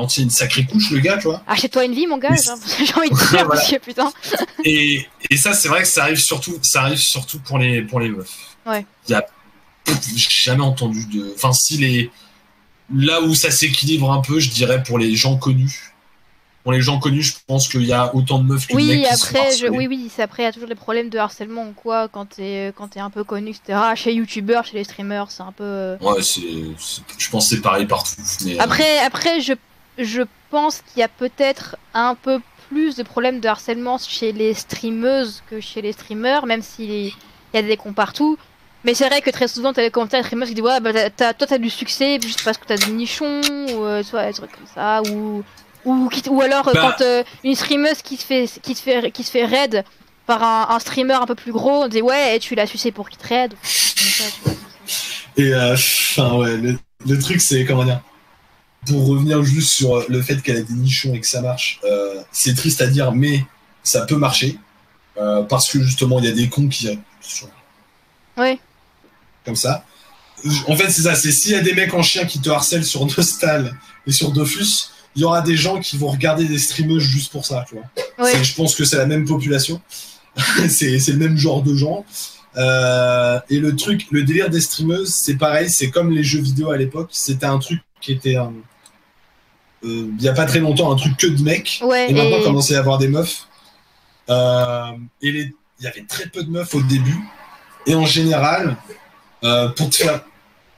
S1: Tient une sacrée couche, le gars, tu vois.
S2: Achète-toi une vie, mon gars.
S1: Mais
S2: genre, J'ai envie de dire,
S1: Voilà.
S2: putain.
S1: Et, et ça, c'est vrai que ça arrive surtout, ça arrive surtout pour les, pour les meufs.
S2: Ouais.
S1: Il jamais entendu de. Enfin, si les. Là où ça s'équilibre un peu, je dirais pour les gens connus. Pour les gens connus, je pense qu'il y a autant de meufs que de
S2: Oui,
S1: qui sont
S2: après, je...
S1: harcelés.
S2: oui, oui, après, il y a toujours des problèmes de harcèlement ou quoi quand t'es un peu connu, etc. Chez youtubeurs, chez les streamers, c'est un peu. euh,
S1: Ouais, c'est, je pense que c'est pareil partout. Mais, euh,
S2: Après, après, je, je pense qu'il y a peut-être un peu plus de problèmes de harcèlement chez les streameuses que chez les streamers, même s'il y a des cons partout. Mais c'est vrai que très souvent, t'as des commentaires de streamers qui disent Ouais, bah, t'as- t'as- toi, t'as du succès juste parce que t'as des nichons, ou euh, soit des trucs comme ça, ou, ou, ou alors euh,
S1: Bah.
S2: quand euh, une streameuse qui se fait, qui se fait, qui se fait raid par un, un streamer un peu plus gros, on dit Ouais, tu l'as sucé pour qu'il te raid.
S1: Et euh, enfin, ouais, le, le truc, c'est comment dire Pour revenir juste sur euh, le fait qu'elle a des nichons et que ça marche, euh, c'est triste à dire, mais ça peut marcher. euh, parce que justement, il y a des cons qui.
S2: Ouais.
S1: Comme ça. En fait, c'est ça. C'est s'il y a des mecs en chien qui te harcèlent sur Nostal et sur Dofus, il y aura des gens qui vont regarder des streamers juste pour ça, tu vois. Je pense que c'est la même population. c'est le même genre de gens. Euh, et le truc, le délire des streameuses, c'est pareil, c'est comme les jeux vidéo à l'époque. C'était un truc qui était, il y a pas très longtemps, un truc que de mecs.
S2: Ouais,
S1: Et maintenant,
S2: et-
S1: il commençait à y avoir des meufs. Euh, et il y avait très peu de meufs au début. Et en général, euh, pour, te faire,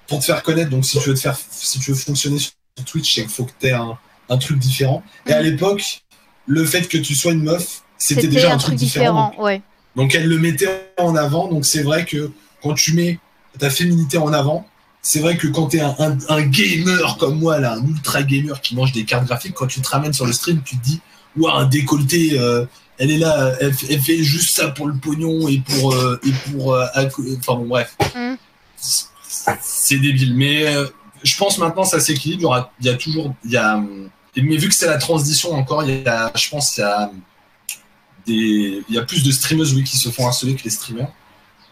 S1: pour te faire connaître, donc si tu veux, te faire, si tu veux fonctionner sur Twitch, qu'il faut que tu aies un, un truc différent. Et à
S2: Mhm.
S1: l'époque, le fait que tu sois une meuf, c'était déjà un, truc différent.
S2: ouais.
S1: Donc elle le mettait en avant. Donc c'est vrai que quand tu mets ta féminité en avant. C'est vrai que quand tu es un, un, gamer comme moi, là, un ultra gamer qui mange des cartes graphiques, quand tu te ramènes sur le stream, tu te dis, ouah, un décolleté, euh, elle est là, elle, fait juste ça pour le pognon et pour. Euh, et pour euh, enfin bon, bref. Mm. C'est débile. Mais je pense maintenant, ça s'équilibre. Il y, a toujours. Il y a, mais vu que c'est la transition encore, il y a, je pense qu'il y a des, il y a plus de streameuses oui, qui se font harceler que les streamers.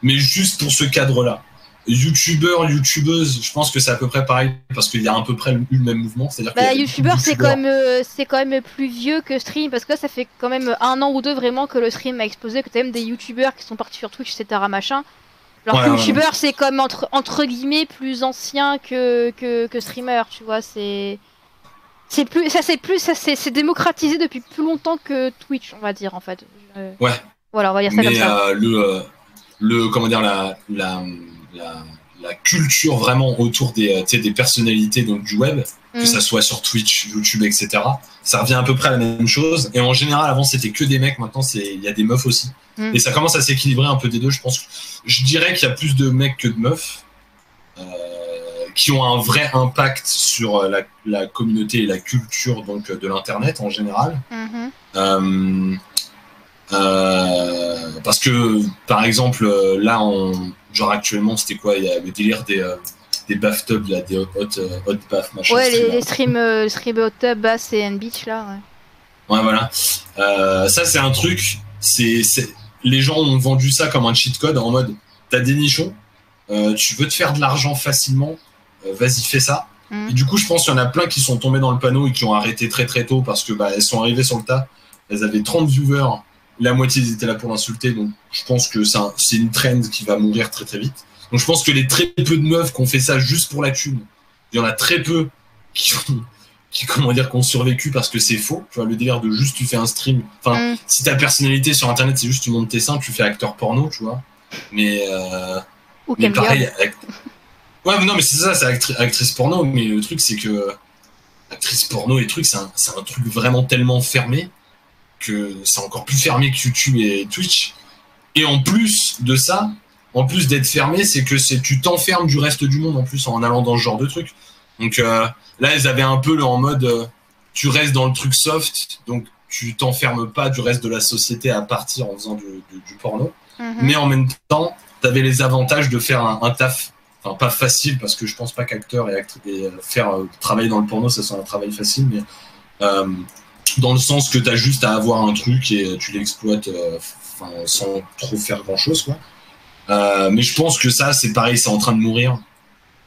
S1: Mais juste pour ce cadre-là. Youtubeur, youtubeuse, je pense que c'est à peu près pareil parce qu'il y a à peu près le, même mouvement. C'est-à-dire
S2: bah, youtubeur, c'est quand même euh, c'est quand même plus vieux que stream parce que là, ça fait quand même un an ou deux vraiment que le stream a explosé, que t'as même des youtubeurs qui sont partis sur Twitch, etc. machin. Alors youtubeur, c'est comme entre entre guillemets plus ancien que que, que streamer, tu vois, c'est c'est plus ça c'est plus ça c'est démocratisé depuis plus longtemps que Twitch, on va dire en fait.
S1: Ouais.
S2: Voilà, on va dire ça comme ça.
S1: Euh, le euh, le comment dire la la la, culture vraiment autour des, euh, des personnalités donc, du web, que mm. ça soit sur Twitch, YouTube, etc. Ça revient à peu près à la même chose. Et en général, avant, c'était que des mecs. Maintenant, il y a des meufs aussi. Mm. Et ça commence à s'équilibrer un peu des deux. Je pense. Je dirais qu'il y a plus de mecs que de meufs. Euh, qui ont un vrai impact sur euh, la, communauté et la culture donc de l'internet en général.
S2: Mm-hmm.
S1: parce que par exemple là on, Genre actuellement, c'était quoi Il y a le délire des, euh, des bathtubs, là, des hot, hot, euh, hot bath, machin.
S2: Ouais, les, les streams, euh, stream hot tub, bath et beach, là,
S1: ouais. Ouais, voilà. ça, c'est un truc. C'est, Les gens ont vendu ça comme un cheat code en mode t'as des nichons, tu veux te faire de l'argent facilement, vas-y, fais ça. Mm. Et du coup, je pense qu'il y en a plein qui sont tombés dans le panneau et qui ont arrêté très très tôt parce que bah, elles sont arrivées sur le tas. Elles avaient 30 viewers la moitié ils étaient là pour l'insulter, donc je pense que c'est une trend qui va mourir très très vite. Donc je pense que les très peu de meufs qui ont fait ça juste pour la thune, il y en a très peu qui ont, qui comment dire qui ont survécu parce que c'est faux. Tu vois le délire de juste tu fais un stream. Enfin, mm. si ta personnalité sur internet c'est juste tu montes tes seins, tu fais acteur porno, tu vois. Mais euh,
S2: mais pareil.
S1: Ouais, mais non, mais c'est ça, c'est actrice porno. Mais le truc c'est que actrice porno et trucs, c'est un, un truc vraiment tellement fermé que c'est encore plus fermé que YouTube et Twitch. Et en plus de ça, en plus d'être fermé, c'est que c'est tu t'enfermes du reste du monde en plus en allant dans ce genre de truc. Donc euh, là, ils avaient un peu en mode euh, tu restes dans le truc soft, donc tu t'enfermes pas du reste de la société à partir en faisant du, porno. Mhm. Mais en même temps, tu avais les avantages de faire un, taf. Enfin, pas facile parce que je pense pas qu'acteur et, et, faire euh, travailler dans le porno, ça soit un travail facile, mais dans le sens que tu as juste à avoir un truc et tu l'exploites euh, sans trop faire grand chose quoi. Euh, mais je pense que ça c'est pareil, c'est en train de mourir.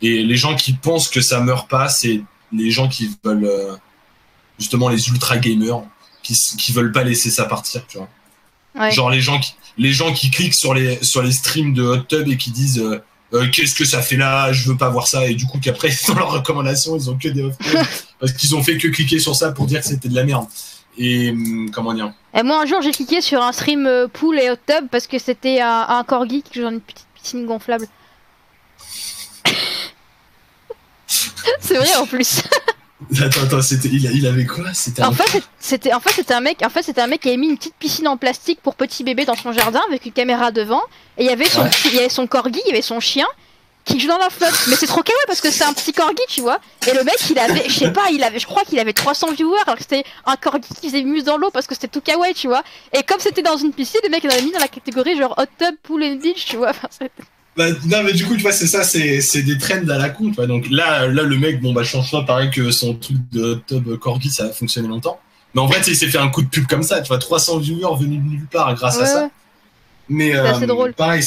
S1: Et les gens qui pensent que ça meurt pas, c'est les gens qui veulent euh, justement les ultra gamers qui, qui veulent pas laisser ça partir, tu vois. Genre les gens qui les gens qui cliquent sur les sur les streams de Hot Tub et qui disent euh, qu'est-ce que ça fait là, je veux pas voir ça, et du coup qu'après dans leurs recommandations ils ont que des off parce qu'ils ont fait que cliquer sur ça pour dire que c'était de la merde. Et hum, comment dire?
S2: Et moi un jour j'ai cliqué sur un stream euh, pool et hot tub parce que c'était un, un corgi qui joue une petite piscine gonflable. C'est vrai en plus.
S1: Attends, attends, c'était, il, avait quoi?
S2: C'était en, fait, c'était, en fait, c'était un mec. En fait, c'était un mec qui avait mis une petite piscine en plastique pour petit bébé dans son jardin avec une caméra devant. Et il y avait son, il y avait son corgi, il y avait son chien qui joue dans la flotte. Mais c'est trop kawaii parce que c'est un petit corgi, tu vois. Et le mec, il avait, je sais pas, il avait, je crois qu'il avait 300 viewers alors que c'était un corgi qui faisait muse dans l'eau parce que c'était tout kawaii, tu vois. Et comme c'était dans une piscine, le mec il avait mis dans la catégorie genre hot tub, pool and beach, tu vois.
S1: Bah, non, mais du coup, tu vois, c'est ça, c'est des trends à la con. Tu vois. Donc là, là, le mec, bon, bah, change pas, pareil que son truc de Tub Corgi, ça a fonctionné longtemps. Mais en vrai, il s'est fait un coup de pub comme ça, tu vois, 300 viewers venus de nulle part grâce à ça. Mais euh,
S2: drôle.
S1: pareil,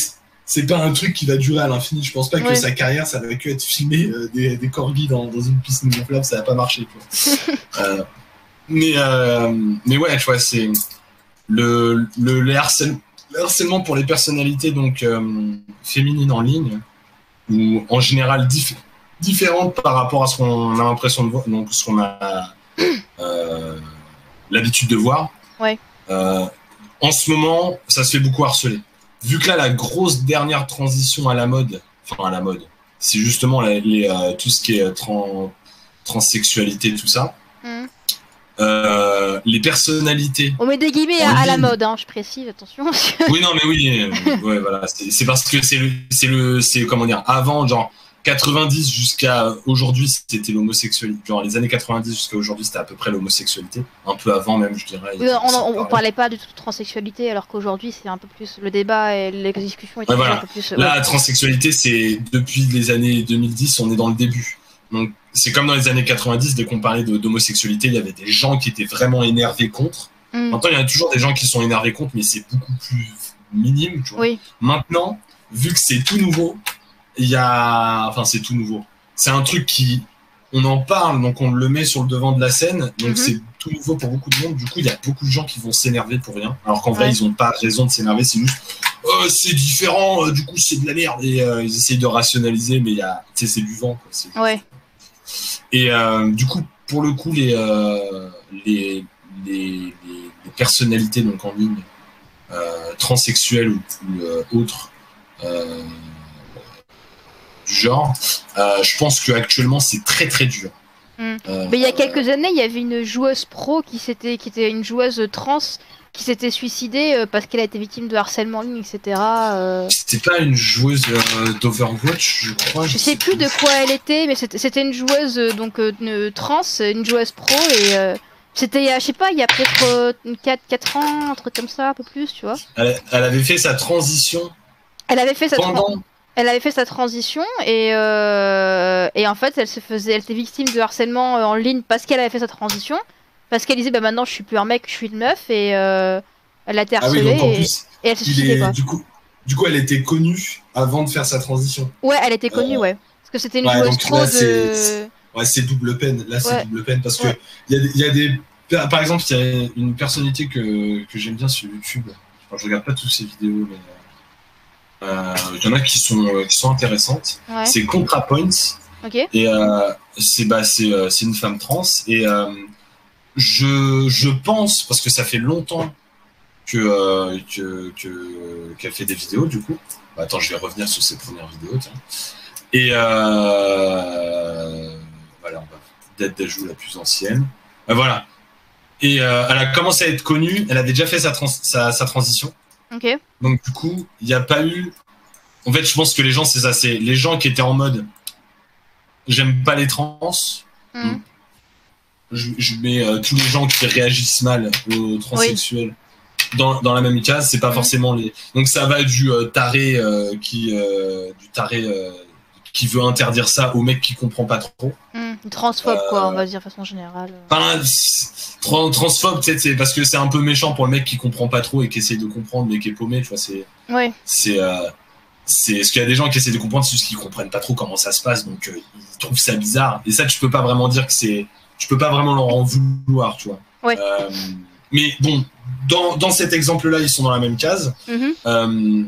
S1: c'est pas un truc qui va durer à l'infini. Je pense pas que sa carrière, ça va que être filmé euh, des, des corgis dans, dans, une piscine gonflable, ça va pas marcher. Quoi. euh, mais, euh, mais ouais, tu vois, c'est le, le, le harcèlement le harcèlement pour les personnalités donc euh, féminines en ligne ou en général différentes par rapport à ce qu'on a l'impression de voir, donc ce qu'on a euh, l'habitude de voir.
S2: Ouais.
S1: Euh, en ce moment, ça se fait beaucoup harceler. Vu que là, la grosse dernière transition à la mode, enfin à la mode, c'est justement les, tout ce qui est trans, transsexualité, tout ça.
S2: Mmh.
S1: Euh, les personnalités.
S2: On met des guillemets à, à la mode, hein, je précise, attention.
S1: Oui, non, mais oui, euh, ouais, voilà. C'est parce que c'est le, c'est le, c'est comment dire, avant, genre 90 jusqu'à aujourd'hui, c'était l'homosexualité. Genre les années 90 jusqu'à aujourd'hui, c'était à peu près l'homosexualité. Un peu avant même, je dirais.
S2: Oui, on, on- on
S1: parlait.
S2: pas du tout de transsexualité, alors qu'aujourd'hui c'est un peu plus le débat et les discussions étaient
S1: Ouais, voilà.
S2: un peu plus.
S1: Là,
S2: ouais.
S1: la transsexualité, c'est depuis les années 2010, on est dans le début. Donc, c'est comme dans les années 90, dès qu'on parlait d'homosexualité, il y avait des gens qui étaient vraiment énervés contre.
S2: Mm.
S1: Maintenant, il y a toujours des gens qui sont énervés contre, mais c'est beaucoup plus minime. Tu vois.
S2: Oui,
S1: Maintenant, vu que c'est tout nouveau, il y a. Enfin, c'est tout nouveau. C'est un truc qui. On en parle, donc on le met sur le devant de la scène. Donc
S2: Mhm.
S1: c'est tout nouveau pour beaucoup de monde. Du coup, il y a beaucoup de gens qui vont s'énerver pour rien. Alors qu'en vrai, ils n'ont pas raison de s'énerver. C'est juste. Oh, c'est différent, euh, du coup, c'est de la merde. Et euh, ils essayent de rationaliser, mais il y a. Tu sais, c'est du vent. Quoi.
S2: Ouais.
S1: Et euh, du coup, pour le coup, les, euh, les, les, les- les personnalités donc en ligne, euh, transsexuelles ou, ou, euh, autres euh, du genre, euh, je pense qu'actuellement c'est très très dur.
S2: Mm.
S1: Euh,
S2: Mais il y a quelques années, il y avait une joueuse pro qui, s'était, qui était une joueuse trans qui s'était suicidée euh, parce qu'elle a été victime de harcèlement en ligne, etc. euh.
S1: C'était pas une joueuse euh, d'Overwatch, je crois.
S2: Je sais plus de quoi elle était, mais c'était une joueuse donc une trans, une joueuse pro et euh, c'était je sais pas, il y a peut-être 4, 4 ans, un truc comme ça, un peu plus, tu vois.
S1: Elle, elle avait fait sa transition
S2: Elle avait fait sa tran-
S1: pendant.
S2: elle avait fait sa transition et euh, et en fait elle se faisait, elle était victime de harcèlement en ligne parce qu'elle avait fait sa transition, parce qu'elle disait bah maintenant je suis plus un mec, je suis une meuf et euh, elle a été
S1: Ah oui,
S2: harcelée
S1: donc en
S2: et,
S1: plus,
S2: et elle
S1: est,
S2: quoi.
S1: du coup, du coup, elle était connue avant de faire sa transition.
S2: Ouais, elle était connue,
S1: Euh,
S2: ouais. Parce que c'était une
S1: ouais,
S2: joueuse
S1: donc
S2: pro
S1: là,
S2: de.
S1: c'est- Ouais, c'est double peine. Là, c'est double peine parce que
S2: Ouais.
S1: y, a des- il y a des. Par exemple, il y a une personnalité que, que j'aime bien sur YouTube. Enfin, je regarde pas toutes ses vidéos, mais euh, il y en a qui sont, qui sont intéressantes. C'est ContraPoints
S2: Ok.
S1: et euh, c'est bah, c'est une femme trans et euh, je, je pense parce que ça fait longtemps que euh, que que- qu'elle fait des vidéos du coup. Bah, attends, je vais revenir sur ses premières vidéos. Tiens. Et euh, voilà, on va date d'ajout la plus ancienne. Euh, voilà. Et euh, elle a commencé à être connue. Elle avait déjà fait sa, trans- sa, sa transition.
S2: Ok.
S1: Donc du coup, il n'y a pas eu. En fait, je pense que les gens, c'est ça. C'est les gens qui étaient en mode. J'aime pas les trans.
S2: Mhm.
S1: Je, je mets euh, tous les gens qui réagissent mal aux transsexuels dans, dans la même case. C'est pas
S2: Mhm.
S1: forcément les. Donc ça va du euh, taré euh, qui du taré qui veut interdire ça au mec qui comprend pas trop.
S2: Hmm, Transphobe, quoi, on va dire de façon générale.
S1: Enfin, c'est- tran- transphobe, peut-être, c'est parce que c'est un peu méchant pour le mec qui comprend pas trop et qui essaye de comprendre mais qui est paumé. Tu vois, c'est
S2: Ouais.
S1: c'est c'est ce qu'il y a des gens qui essaient de comprendre c'est juste qu'ils comprennent pas trop comment ça se passe donc euh, ils trouvent ça bizarre et ça tu peux pas vraiment dire que c'est tu peux pas vraiment leur en vouloir tu vois
S2: Ouais.
S1: Euh, mais bon dans, dans cet exemple là ils sont dans la même case
S2: Mhm.
S1: Euh,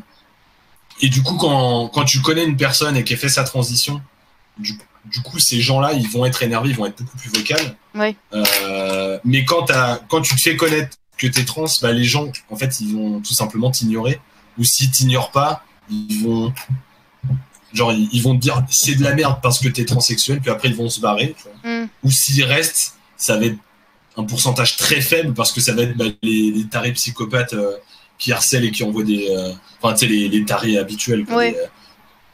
S1: et du coup quand, quand tu connais une personne et qu'elle fait sa transition du, du coup ces gens là ils vont être énervés ils vont être beaucoup plus vocales
S2: Ouais.
S1: Euh, mais quand, tu te fais connaître que t'es trans, bah, les gens, en fait, ils vont tout simplement t'ignorer. Ou si t'ignorent pas, ils vont, genre, ils, ils vont te dire c'est de la merde parce que t'es transsexuel, puis après ils vont se barrer. tu vois.
S2: Hmm.
S1: Ou s'ils restent, ça va être un pourcentage très faible parce que ça va être bah, les, les tarés psychopathes euh, qui harcèlent et qui envoient des, euh, enfin, tu sais, les, les tarés habituels, quoi,
S2: Ouais.
S1: les, euh,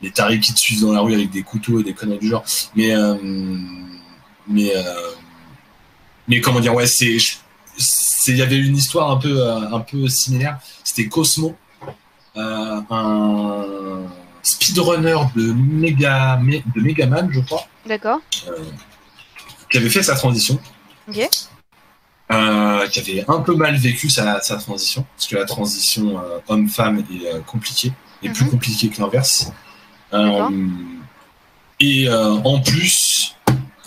S1: les tarés qui te suivent dans la rue avec des couteaux et des conneries du genre. Mais, mais, mais comment dire, ouais, c'est, il y avait une histoire un peu, un peu similaire. C'était Cosmo, un speedrunner de Mega, de Megaman, je crois,
S2: D'accord.
S1: qui avait fait sa transition.
S2: Ok.
S1: Euh, qui avait un peu mal vécu sa, sa transition, parce que la transition euh, homme-femme est euh, compliquée, et plus
S2: Mhm.
S1: compliquée que l'inverse. Euh, et euh, en plus,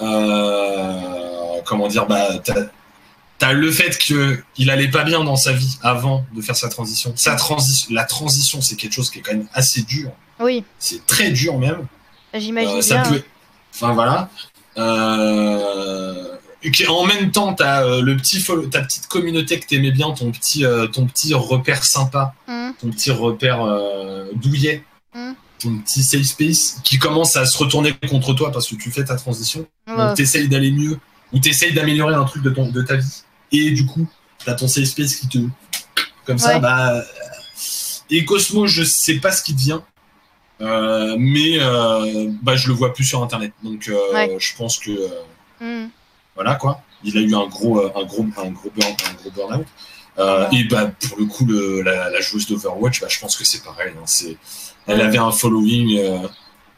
S1: euh, comment dire, bah, t'as as le fait qu'il allait pas bien dans sa vie avant de faire sa transition. Sa transi la transition, c'est quelque chose qui est quand même assez dur.
S2: Oui,
S1: C'est très dur même.
S2: j'imagine
S1: Euh, ça
S2: bien.
S1: peut- Enfin voilà. Euh... En même temps, t'as euh, le petit follow- ta petite communauté que t'aimais bien, ton petit, euh, ton petit repère sympa,
S2: Hmm.
S1: ton petit repère euh, douillet,
S2: Mm.
S1: ton petit safe space, qui commence à se retourner contre toi parce que tu fais ta transition.
S2: Ouais.
S1: Donc t'essayes d'aller mieux où tu essayes d'améliorer un truc de, ton, de ta vie, et du coup, t'as ton safe space qui te. Comme ça, bah. Et Cosmo, je sais pas ce qui devient. Euh, mais euh, bah, je le vois plus sur internet. Donc euh,
S2: Ouais.
S1: je pense que euh,
S2: Hmm.
S1: voilà quoi. Il a eu un gros, euh, un gros, un gros, burn, un gros burn-out.
S2: Ouais.
S1: Et bah pour le coup, le, la, la joueuse d'Overwatch, bah, je pense que c'est pareil. hein. C'est, elle
S2: Ouais.
S1: avait un following.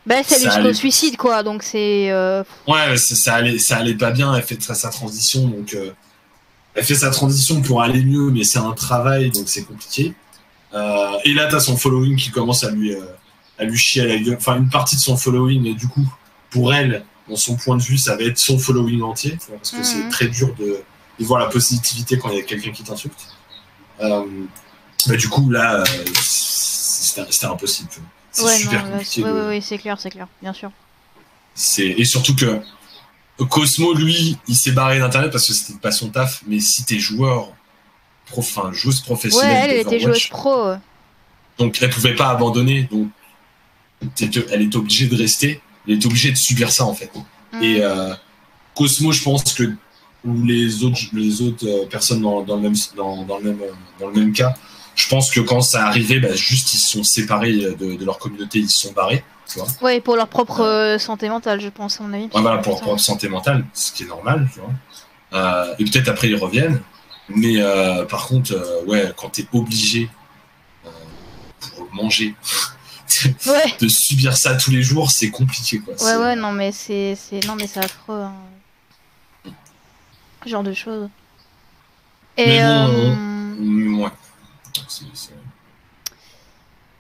S2: Bah, c'est
S1: Ça
S2: jusqu'au
S1: allait.
S2: suicide, quoi. Donc, c'est.
S1: Ouais, c'est- ça allait, ça allait pas bien. Elle fait sa transition, donc elle fait sa transition pour aller mieux, mais c'est un travail, donc c'est compliqué. Euh, et là, t'as son following qui commence à lui, euh, à lui chier à la gueule. Enfin, une partie de son following, et du coup, pour elle, dans son point de vue, ça va être son following entier, tu parce que
S2: Mhm.
S1: c'est très dur de, de voir la positivité quand il y a quelqu'un qui t'insulte. Euh, bah, du coup, là, euh, c'était impossible. tu. C'est
S2: Ouais,
S1: super
S2: non,
S1: compliqué.
S2: ouais,
S1: de-
S2: ouais, ouais, c'est clair, c'est clair, bien sûr.
S1: et surtout que Cosmo lui il s'est barré d'internet parce que c'était pas son taf mais si t'es joueur prof, enfin, joueuse
S2: Ouais,
S1: professionnelle
S2: elle, elle était joueuse pro.
S1: donc elle pouvait pas abandonner donc elle est obligée de rester elle est obligée de subir ça en fait
S2: Hmm.
S1: et euh, Cosmo je pense que ou les autres les autres euh, personnes dans, dans le même dans, dans le même euh, dans le même cas je pense que quand ça arrivait bah, juste ils se sont séparés de, de leur communauté ils se sont barrés tu vois
S2: Ouais, pour leur propre euh, santé mentale, je pense, à mon avis.
S1: Ouais, voilà, pour leur propre santé mentale, ce qui est normal, tu vois. Euh, et peut-être après ils reviennent. Mais euh, par contre, ouais, quand t'es obligé euh, pour manger
S2: Ouais,
S1: de subir ça tous les jours, c'est compliqué, quoi.
S2: ouais, ouais, non, mais c'est. Non, mais c'est affreux. hein. Ce genre de choses. Et.
S1: Mais bon,
S2: euh,
S1: Mm, Ouais.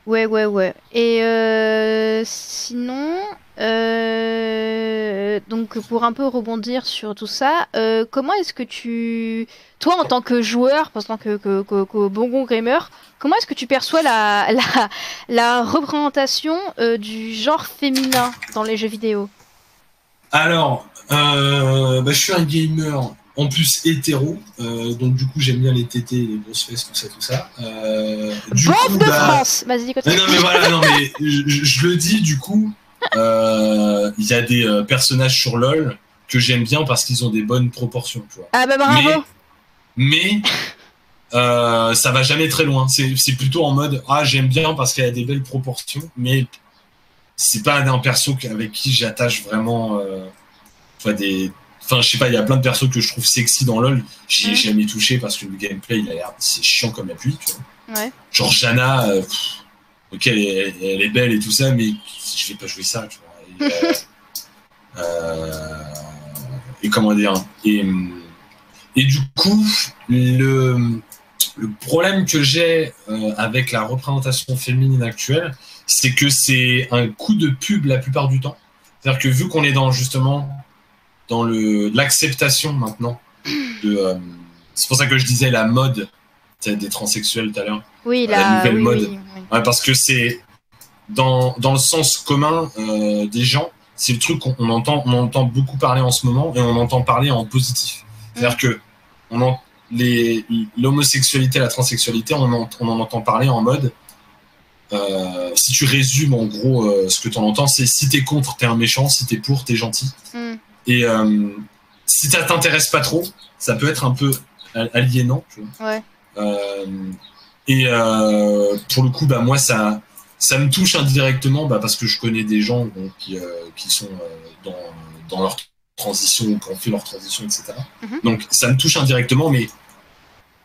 S2: Ouais, ouais, ouais. Et euh, sinon, euh, donc pour un peu rebondir sur tout ça, euh, comment est-ce que tu, toi en tant que joueur, en tant que, que, que, bon gamer, comment est-ce que tu perçois la, la, représentation du genre féminin dans les jeux vidéo?
S1: Alors, bah, je suis un gamer en plus hétéro, euh, donc du coup j'aime bien les tétés, les grosses fesses, tout ça, tout ça. Euh, du coup,
S2: de
S1: bah,
S2: France! Vas-y, continue.
S1: non, mais voilà, non, mais je, le dis, du coup, euh, il y a des personnages sur LoL que j'aime bien parce qu'ils ont des bonnes proportions, tu vois.
S2: Ah bah bravo!
S1: Mais euh, ça va jamais très loin. C'est plutôt en mode, ah, j'aime bien parce qu'il y a des belles proportions, mais c'est pas un perso avec qui j'attache vraiment des. Enfin, je sais pas, il y a plein de persos que je trouve sexy dans LoL. J'y ai
S2: Mhm.
S1: jamais touché parce que le gameplay, il a l'air, c'est chiant comme la pluie, tu vois
S2: Ouais.
S1: genre Jana, euh, pff, ok, elle est, elle est belle et tout ça, mais je vais pas jouer ça, tu vois. Et, euh, euh, et comment dire et, et du coup, le, le problème que j'ai avec la représentation féminine actuelle, c'est que c'est un coup de pub la plupart du temps. C'est-à-dire que vu qu'on est dans justement dans l'acceptation maintenant euh, c'est pour ça que je disais la mode des transsexuels tout à l'heure
S2: Oui,
S1: La
S2: la,
S1: nouvelle
S2: oui,
S1: mode.
S2: oui, oui.
S1: Ouais, parce que c'est dans, dans le sens commun euh, des gens, c'est le truc qu'on on entend, on entend beaucoup parler en ce moment et on entend parler en positif. C'est-à-dire que on en, les, l'homosexualité, la transsexualité, on en, on en entend parler en mode. euh, si tu résumes en gros euh, ce que tu en entends, c'est si t'es contre, t'es un méchant, si t'es pour, t'es gentil.
S2: Hmm.
S1: Et euh, si ça t'intéresse pas trop, ça peut être un peu aliénant. Tu vois.
S2: Ouais.
S1: Euh, et euh, pour le coup, bah, moi, ça, ça me touche indirectement bah, parce que je connais des gens qui, qui sont dans, dans leur transition ou qui ont fait leur transition, etc.
S2: Mhm.
S1: Donc ça me touche indirectement, mais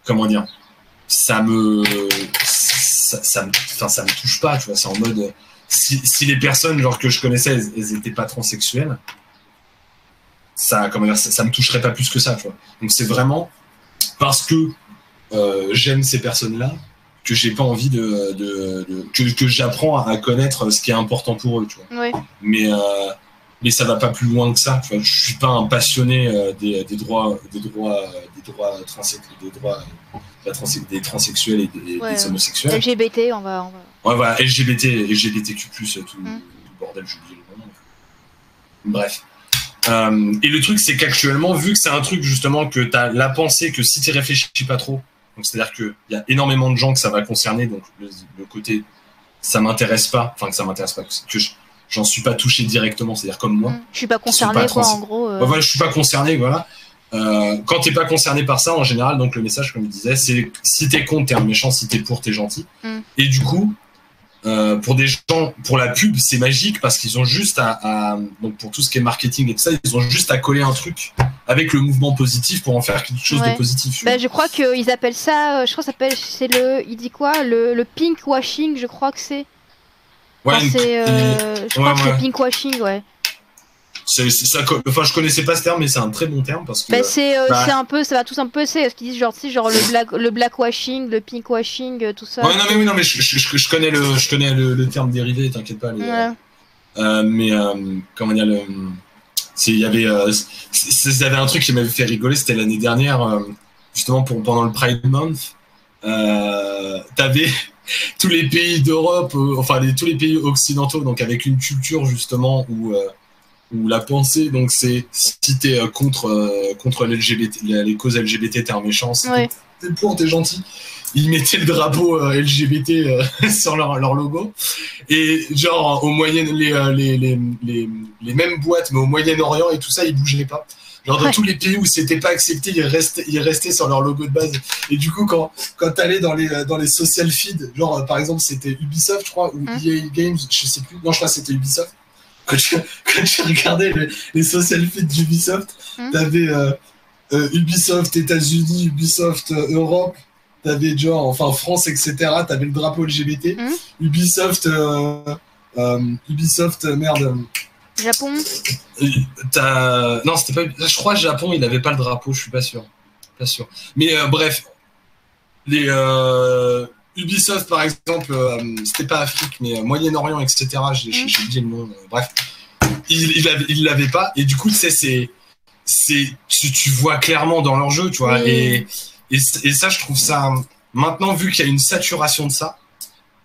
S1: comment dire Ça me. Ça, ça me, enfin, ça me touche pas, tu vois. C'est en mode. Si, si les personnes genre, que je connaissais, elles, elles étaient pas transsexuelles, ça, comment dire, ça, ça me toucherait pas plus que ça, tu vois. Donc c'est vraiment parce que euh, j'aime ces personnes-là que j'ai pas envie de, de, de- que, que j'apprends à connaître ce qui est important pour eux, tu vois.
S2: Ouais.
S1: Mais euh, mais ça va pas plus loin que ça. Tu vois. Je suis pas un passionné euh, des, des droits des droits des droits transex des droits transe- des transsexuels et des,
S2: Ouais,
S1: des
S2: ouais.
S1: homosexuels.
S2: LGBT, on va, on va.
S1: Ouais, voilà, LGBT, LGBTQ+, tout, tout
S2: Mm.
S1: le bordel, j'ai oublié le nom. Bref. Euh, et le truc, c'est qu'actuellement, vu que c'est un truc justement que tu as la pensée que si tu réfléchis pas trop, donc c'est-à-dire qu'il y a énormément de gens que ça va concerner, donc le, le côté ça m'intéresse pas, enfin que ça m'intéresse pas, que je, j'en suis pas touché directement, c'est-à-dire comme moi.
S2: Je suis pas concerné, quoi, en gros.
S1: Euh... voilà, je suis pas concerné, voilà. Euh, quand t'es pas concerné par ça, en général, donc le message, comme je disais, c'est si t'es contre, t'es un méchant, si t'es pour, t'es gentil.
S2: Mm.
S1: Et du coup, euh, pour des gens, pour la pub, c'est magique parce qu'ils ont juste à, à, donc pour tout ce qui est marketing et tout ça, ils ont juste à coller un truc avec le mouvement positif pour en faire quelque chose
S2: Ouais.
S1: de positif.
S2: Bah, je crois qu'ils appellent ça, euh, je crois que ça c'est le, il dit quoi? Le, le pink washing, je crois que c'est.
S1: ouais,
S2: Enfin, c'est, euh, je crois
S1: ouais,
S2: que c'est pink washing, ouais.
S1: C'est c'est ça. Enfin, je connaissais pas ce terme, mais c'est un très bon terme parce que.
S2: Bah, c'est, euh,
S1: bah-
S2: c'est un peu, ça va tous un peu, c'est ce qu'ils disent genre, tu sais, genre le black, le black washing, le pink washing, euh, tout ça.
S1: Ouais, non, mais oui, non, mais je, je- je- je connais le, je connais le, le terme dérivé, t'inquiète pas. les-
S2: Ouais.
S1: Euh, mais euh, comment dire le il y avait euh, y avait un truc qui m'avait fait rigoler c'était l'année dernière euh, justement pour pendant le Pride Month euh, t'avais tous les pays d'Europe euh, enfin les, tous les pays occidentaux donc avec une culture justement où euh, où la pensée donc c'est si t'es euh, contre euh, contre les, causes LGBT t'es un méchant si
S2: Ouais.
S1: t'es pour t'es gentil ils mettaient le drapeau euh, LGBT sur leur, leur logo et genre au moyen les, les, les, les, les mêmes boîtes mais au Moyen-Orient et tout ça ils bougeaient pas genre dans
S2: Ouais.
S1: tous les pays où c'était pas accepté ils restaient ils restaient sur leur logo de base et du coup quand quand t'allais dans les dans les social feeds genre par exemple c'était Ubisoft je crois ou. EA Games je sais plus non je crois que c'était Ubisoft quand tu regardais les, les social feeds d'Ubisoft
S2: Mm.
S1: t'avais euh, euh, Ubisoft États-Unis Ubisoft euh, Europe t'avais genre enfin France etc t'avais le drapeau LGBT
S2: Mm.
S1: Ubisoft Ubisoft merde
S2: Japon.
S1: T'as... Non, c'était pas. Je crois Japon, il avait pas le drapeau, je suis pas sûr. Pas sûr. Mais bref, les Ubisoft par exemple, euh, c'était pas Afrique, mais euh, Moyen-Orient, etc. J'ai
S2: Mm.
S1: j'ai oublié le nom. euh, bref, il, il, avait- il l'avait pas. Et du coup, tu sais, c'est, c'est, tu, tu vois clairement dans leur jeu, tu vois. Et, et, et ça, je trouve ça. Maintenant, vu qu'il y a une saturation de ça.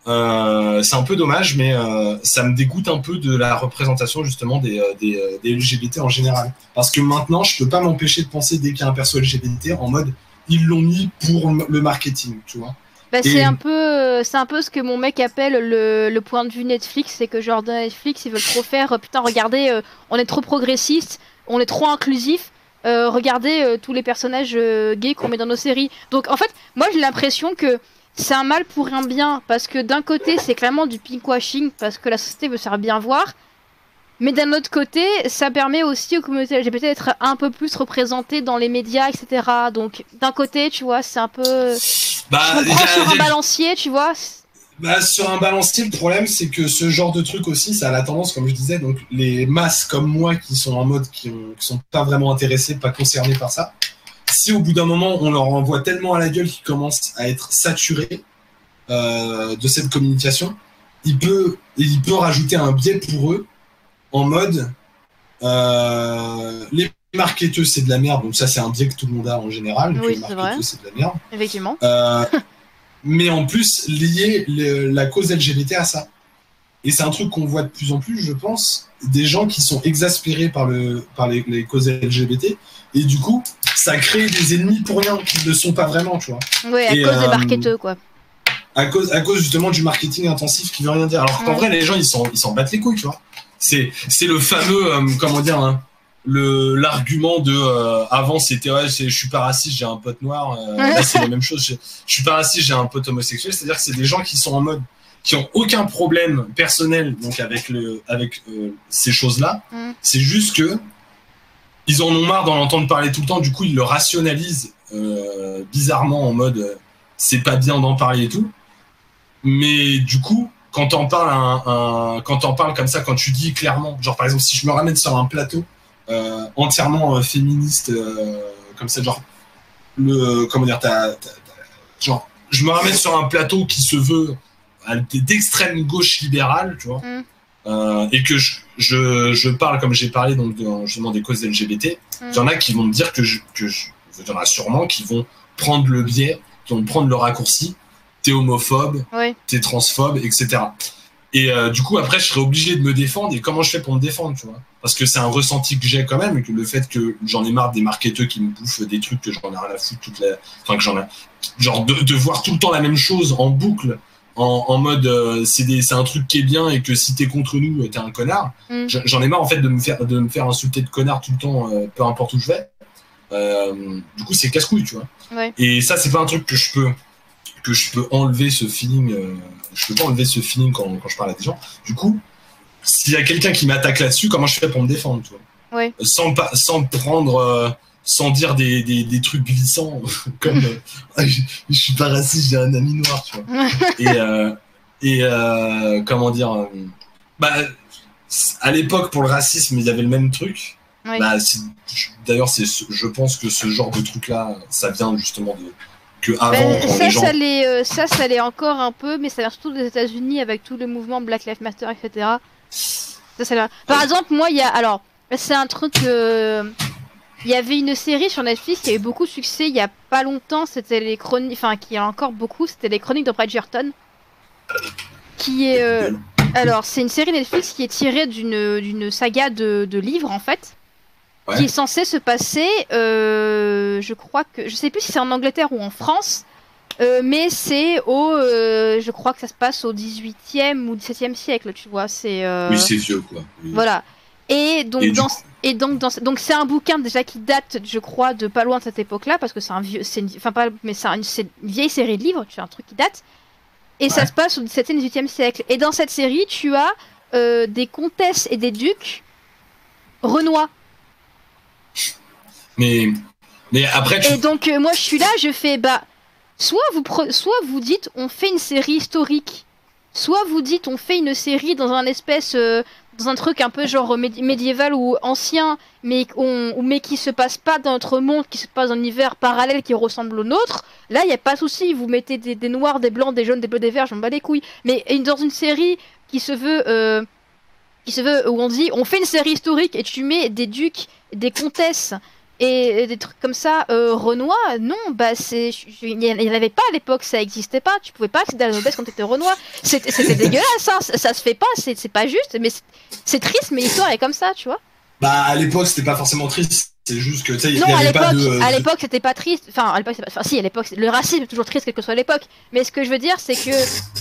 S1: Euh, c'est un peu dommage, mais euh, ça me dégoûte un peu de la représentation justement des, des, des LGBT en général. Parce que maintenant, je peux pas m'empêcher de penser dès qu'il y a un perso LGBT en mode ils l'ont mis pour le marketing, tu vois.
S2: Bah,
S1: Et-
S2: c'est un peu, euh, c'est un peu ce que mon mec appelle le, le point de vue Netflix, c'est que genre Netflix ils veulent trop faire, euh, putain regardez, euh, on est trop progressiste, on est trop inclusif, euh, regardez euh, tous les personnages gays qu'on met dans nos séries. Donc en fait, moi j'ai l'impression que c'est un mal pour un bien, parce que d'un côté c'est clairement du pinkwashing, parce que la société veut se faire bien voir, mais d'un autre côté ça permet aussi aux communautés LGBT d'être un peu plus représentées dans les médias, etc. Donc d'un côté, tu vois, c'est un peu...
S1: Bah,
S2: sur un balancier, tu vois.
S1: Bah, sur un balancier, le problème, c'est que ce genre de truc aussi, ça a la tendance, comme je disais, donc les masses comme moi qui sont en mode, qui, ont- qui sont pas vraiment intéressés, pas concernés par ça, si au bout d'un moment, on leur envoie tellement à la gueule qu'ils commencent à être saturés euh, de cette communication, il peut, il peut rajouter un biais pour eux en mode euh, les marketeux, c'est de la merde, donc ça, c'est un biais que tout le monde a en général. donc
S2: Oui,
S1: les
S2: c'est vrai.
S1: c'est de la merde.
S2: Effectivement.
S1: Euh, mais en plus lier le- la cause LGBT à ça. Et c'est un truc qu'on voit de plus en plus, je pense, des gens qui sont exaspérés par, le, par les, les causes LGBT. Et du coup, ça crée des ennemis pour rien, qui ne sont pas vraiment, tu vois.
S2: Ouais, à
S1: Et,
S2: cause des
S1: euh,
S2: marketeux, quoi.
S1: À cause, à cause justement du marketing intensif qui veut rien dire. Alors qu'en
S2: Ouais.
S1: vrai, les gens, ils s'en ils s'en battent les couilles, tu vois. C'est c'est le fameux, euh, comment dire, hein, le l'argument de euh, avant c'était ouais je suis pas raciste j'ai un pote noir euh, là c'est la même chose je, je suis pas raciste j'ai un pote homosexuel c'est à dire que c'est des gens qui sont en mode qui ont aucun problème personnel donc avec le avec euh, ces choses là
S2: Mm.
S1: c'est juste que ils en ont marre d'en entendre parler tout le temps du coup ils le rationalisent bizarrement en mode c'est pas bien d'en parler et tout. Mais du coup quand t'en parles un, un- quand t'en parles comme ça quand tu dis clairement genre par exemple si je me ramène sur un plateau entièrement euh, féministe euh, comme ça genre le comment dire t'as- genre je me ramène sur un plateau qui se veut d'extrême gauche libérale tu vois
S2: Mm.
S1: euh, et que je, je, je parle comme j'ai parlé donc de- justement des causes LGBT
S2: Mm.
S1: il y en a qui vont me dire que je, que je il y en a sûrement qui vont prendre le biais qui vont prendre le raccourci t'es homophobe
S2: Ouais.
S1: t'es transphobe, etc. Et euh, du coup, après, je serais obligé de me défendre. Et comment je fais pour me défendre, tu vois? Parce que c'est un ressenti que j'ai quand même, que le fait que j'en ai marre des marketeurs qui me bouffent des trucs que j'en ai rien à foutre toute la... Enfin, que j'en ai... Genre, de, de voir tout le temps la même chose en boucle, en, mode euh, c'est un truc qui est bien et que si t'es contre nous, t'es un connard. Mm. J'en ai marre en fait de me faire de me faire insulter de connard tout le temps, euh, peu importe où je vais. Euh, du coup, c'est casse-couille, tu vois? Et ça, c'est pas un truc que je peux que je peux enlever ce feeling. Je peux pas enlever ce feeling quand, quand je parle à des gens. Du coup, s'il y a quelqu'un qui m'attaque là-dessus, comment je fais pour me défendre, tu
S2: vois
S1: Sans sans prendre sans dire des, des, des trucs glissants comme euh, je, suis pas raciste j'ai un ami noir tu vois. Et euh, et euh, comment dire euh, bah à l'époque pour le racisme il y avait le même truc. Bah, d'ailleurs c'est je pense que ce genre de truc là ça vient justement de que avant
S2: ben, ça, gens... ça, l'est, ça ça l'est encore un peu mais ça vient surtout des États-Unis avec tout le mouvement Black Lives Matter etc ça, ça par exemple moi il y a alors c'est un truc il y avait une série sur Netflix qui a eu beaucoup de succès il y a pas longtemps, c'était les chroniques, enfin qui a encore beaucoup, c'était les chroniques de Bridgerton. Qui est, euh, alors c'est une série Netflix qui est tirée d'une d'une saga de, de, livres en fait, qui est censée se passer, euh, je crois que, je sais plus si c'est en Angleterre ou en France, euh, mais c'est au, je crois que ça se passe au 18e ou 17e siècle, tu vois, c'est.
S1: Oui, c'est vieux quoi.
S2: Voilà. Et donc dans et donc, dans, donc c'est un bouquin déjà qui date, je crois, de pas loin de cette époque-là, parce que c'est un vieux, c'est enfin pas, mais c'est une, vieille série de livres, tu as un truc qui date. Et ça se passe au 17e, 18e siècle. Et dans cette série, tu as euh, des comtesses et des ducs renois.
S1: Mais, mais après.
S2: Tu... Et donc euh, moi je suis là, je fais bah, soit vous soit vous dites on fait une série historique, soit vous dites on fait une série dans un espèce euh, dans un truc un peu genre médiéval ou ancien, mais, on, mais qui se passe pas dans notre monde, qui se passe dans un univers parallèle qui ressemble au nôtre, là, il n'y a pas de souci. Vous mettez des, noirs, des blancs, des jaunes, des bleus, des verts, j'en bats les couilles. Mais dans une série qui se veut. Euh, qui se veut où on dit on fait une série historique et tu mets des ducs, des comtesses et des trucs comme ça, euh, Renoir, non, bah c'est, il n'y en avait pas à l'époque, ça n'existait pas. Tu pouvais pas accéder à la noblesse quand tu étais Renoir. C'était dégueulasse, hein, ça, se fait pas, c'est pas juste, mais c'est triste, mais l'histoire est comme ça, tu vois.
S1: Bah à l'époque c'était pas forcément triste, c'est juste que tu sais, il y
S2: avait pas de. à l'époque c'était pas triste, enfin à l'époque, enfin si à l'époque, le racisme est toujours triste quelle que soit l'époque. Mais ce que je veux dire c'est que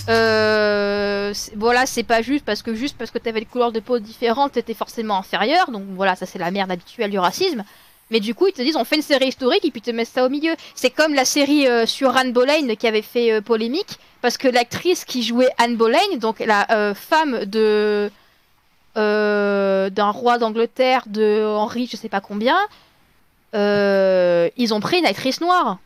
S2: euh, voilà c'est pas juste parce que juste parce que t'avais des couleurs de peau différentes t'étais forcément inférieur, donc voilà ça c'est la merde habituelle du racisme. Mais du coup, ils te disent on fait une série historique et puis te mettent ça au milieu. C'est comme la série euh, sur Anne Boleyn qui avait fait euh, polémique parce que l'actrice qui jouait Anne Boleyn, donc la euh, femme de d'un roi d'Angleterre de Henri, je sais pas combien, ils ont pris une actrice noire.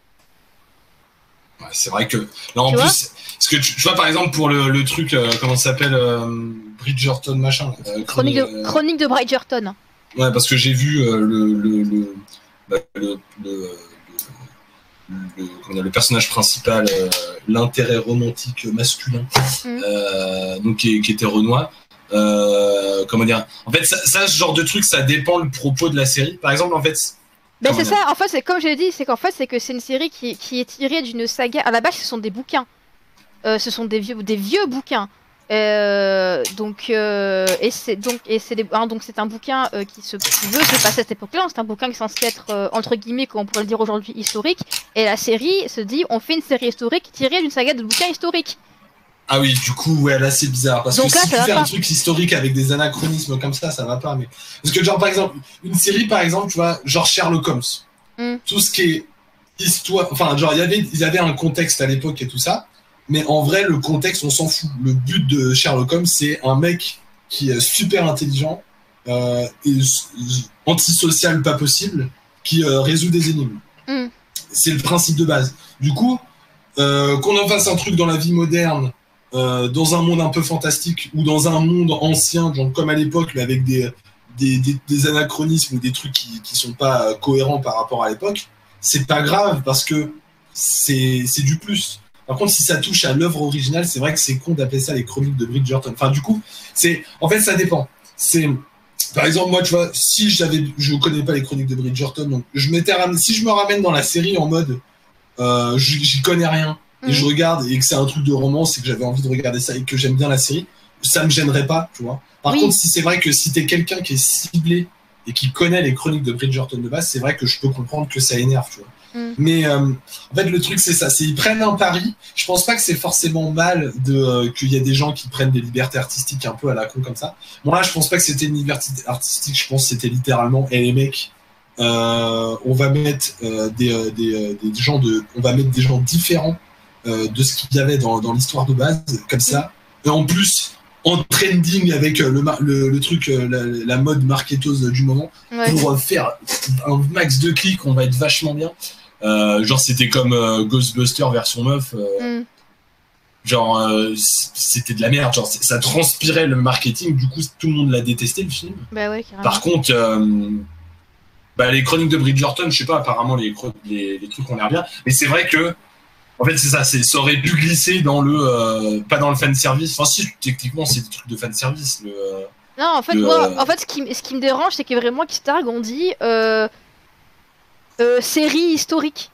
S1: c'est vrai que là en plus, ce que tu, vois par exemple pour le, truc comment ça s'appelle Bridgerton machin.
S2: Chronique, de, Chronique de Bridgerton.
S1: Ouais, parce que j'ai vu euh, le, le, le, bah, le, le, personnage principal, euh, l'intérêt romantique masculin, mm. euh, donc qui, était Renoir. comment dire En fait, ça, ce genre de truc, ça dépend le propos de la série. Par exemple, en fait.
S2: Ben c'est ça. En fait, c'est comme j'ai dit, c'est qu'en fait, c'est que c'est une série qui, qui est tirée d'une saga. À la base, ce sont des bouquins. ce sont des vieux, des vieux bouquins. Euh, donc euh, et c'est donc et c'est hein, donc c'est un bouquin euh, qui se veut se passer à cette époque-là. C'est un bouquin qui est censé être entre guillemets, comme on pourrait le dire aujourd'hui, historique. Et la série se dit, on fait une série historique tirée d'une saga de bouquins historiques.
S1: Ah oui, du coup, ouais, là c'est bizarre. Parce que si tu fais un truc historique avec des anachronismes comme ça, ça va pas. Mais... Parce que, genre, par exemple, une série, par exemple, tu vois, genre Sherlock Holmes. Hmm. Tout ce qui est histoire. Enfin, genre, y il y avait un contexte à l'époque et tout ça mais en vrai, le contexte, on s'en fout. Le but de Sherlock Holmes, c'est un mec qui est super intelligent euh, et antisocial pas possible, qui euh, résout des énigmes. Mm. C'est le principe de base. Du coup, euh, qu'on en fasse un truc dans la vie moderne, dans un monde un peu fantastique, ou dans un monde ancien, genre comme à l'époque, mais avec des, des, des, anachronismes ou des trucs qui, qui sont pas cohérents par rapport à l'époque, c'est pas grave parce que c'est du plus. Par contre, si ça touche à l'œuvre originale, c'est vrai que c'est con d'appeler ça les chroniques de Bridgerton. Enfin, du coup, c'est, en fait, ça dépend. C'est, par exemple, moi, tu vois, si j'avais, je connais pas les chroniques de Bridgerton, donc je m'étais si je me ramène dans la série en mode, euh, j'y connais rien et je mhm. regarde et que c'est un truc de romance et que j'avais envie de regarder ça et que j'aime bien la série, ça me gênerait pas, tu vois. Par contre, si c'est vrai que si t'es quelqu'un qui est ciblé et qui connaît les chroniques de Bridgerton de base, c'est vrai que je peux comprendre que ça énerve, tu vois.
S2: Mm.
S1: Mais euh, en fait, le truc, c'est ça. C'est ils prennent un pari. Je pense pas que c'est forcément mal de euh, qu'il y a des gens qui prennent des libertés artistiques un peu à la con comme ça. Bon, là, je pense pas que c'était une liberté artistique. Je pense que c'était littéralement, et les mecs, euh, on va mettre des, des, des gens de, on va mettre des gens différents de ce qu'il y avait dans, dans l'histoire de base, comme ça. Et en plus, en trending avec le, le, le truc, la, la mode marketose du moment
S2: Ouais.
S1: pour faire un max de clics, on va être vachement bien. Euh, genre c'était comme euh, Ghostbuster version meuf, euh,
S2: Mm.
S1: genre c'était de la merde, genre ça transpirait le marketing, du coup tout le monde l'a détesté le film.
S2: Bah ouais.
S1: Par contre, bah, les chroniques de Bridgerton, je sais pas, apparemment les, les, les trucs ont l'air bien, mais c'est vrai que en fait c'est ça, ça aurait pu glisser dans le euh, pas dans le fan service. Enfin si techniquement c'est des trucs de fan service le euh,
S2: Non, en fait,
S1: le-
S2: moi, en fait, ce qui, m- ce qui me dérange, c'est que vraiment Kickstarter on dit euh, euh, série historique.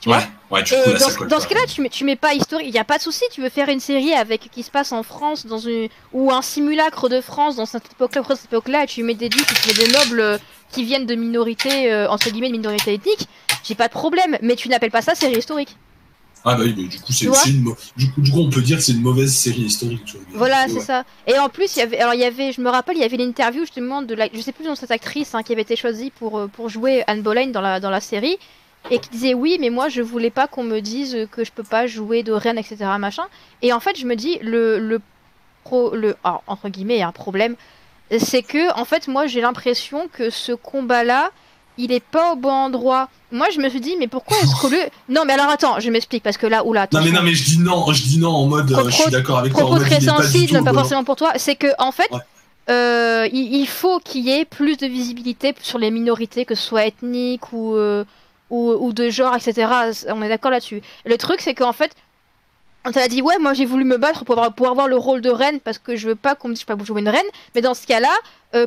S2: Tu vois
S1: ouais ouais du
S2: Et
S1: coup là
S2: dans,
S1: ça
S2: ce-
S1: colle
S2: dans
S1: pas.
S2: ce cas-là, tu mets, tu mets pas historique, il y a pas de souci. Tu veux faire une série avec qui se passe en France, dans une ou un simulacre de France dans cette époque-là, après cette époque-là, et tu mets des ducs, tu mets des nobles euh, qui viennent de minorités euh, entre guillemets de minorités ethniques. J'ai pas de problème, mais tu n'appelles pas ça série historique.
S1: Ah bah oui, mais du coup, c'est une du, coup, du coup, on peut dire que c'est une mauvaise série historique. Tu vois.
S2: Voilà,
S1: Ouais.
S2: c'est ça. Et en plus, il y avait, alors il y avait, je me rappelle, il y avait l'interview justement de la, je sais plus de cette actrice hein, qui avait été choisie pour euh, pour jouer Anne Boleyn dans la dans la série et qui disait oui, mais moi je voulais pas qu'on me dise que je peux pas jouer de reine, etc. machin. Et en fait, je me dis le le pro, le alors, entre guillemets un problème, c'est que en fait moi j'ai l'impression que ce combat-là il est pas au bon endroit. Moi, je me suis dit, mais pourquoi est-ce que le. Non, mais alors attends, je m'explique parce que là, oula,
S1: Non mais non mais je dis non, je dis non en mode euh,
S2: Propos-
S1: je suis d'accord avec toi en
S2: propos très
S1: pas
S2: sensible,
S1: tout
S2: pas forcément pour toi, c'est que en fait,
S1: Ouais.
S2: euh, il, il faut qu'il y ait plus de visibilité sur les minorités, que ce soit ethnique ou, euh, ou, ou de genre, etc. On est d'accord là-dessus. Le truc, c'est qu'en fait, on t'a dit, ouais, moi j'ai voulu me battre pour avoir, pour avoir le rôle de reine parce que je veux pas qu'on me dise que je peux pas jouer une reine, mais dans ce cas-là,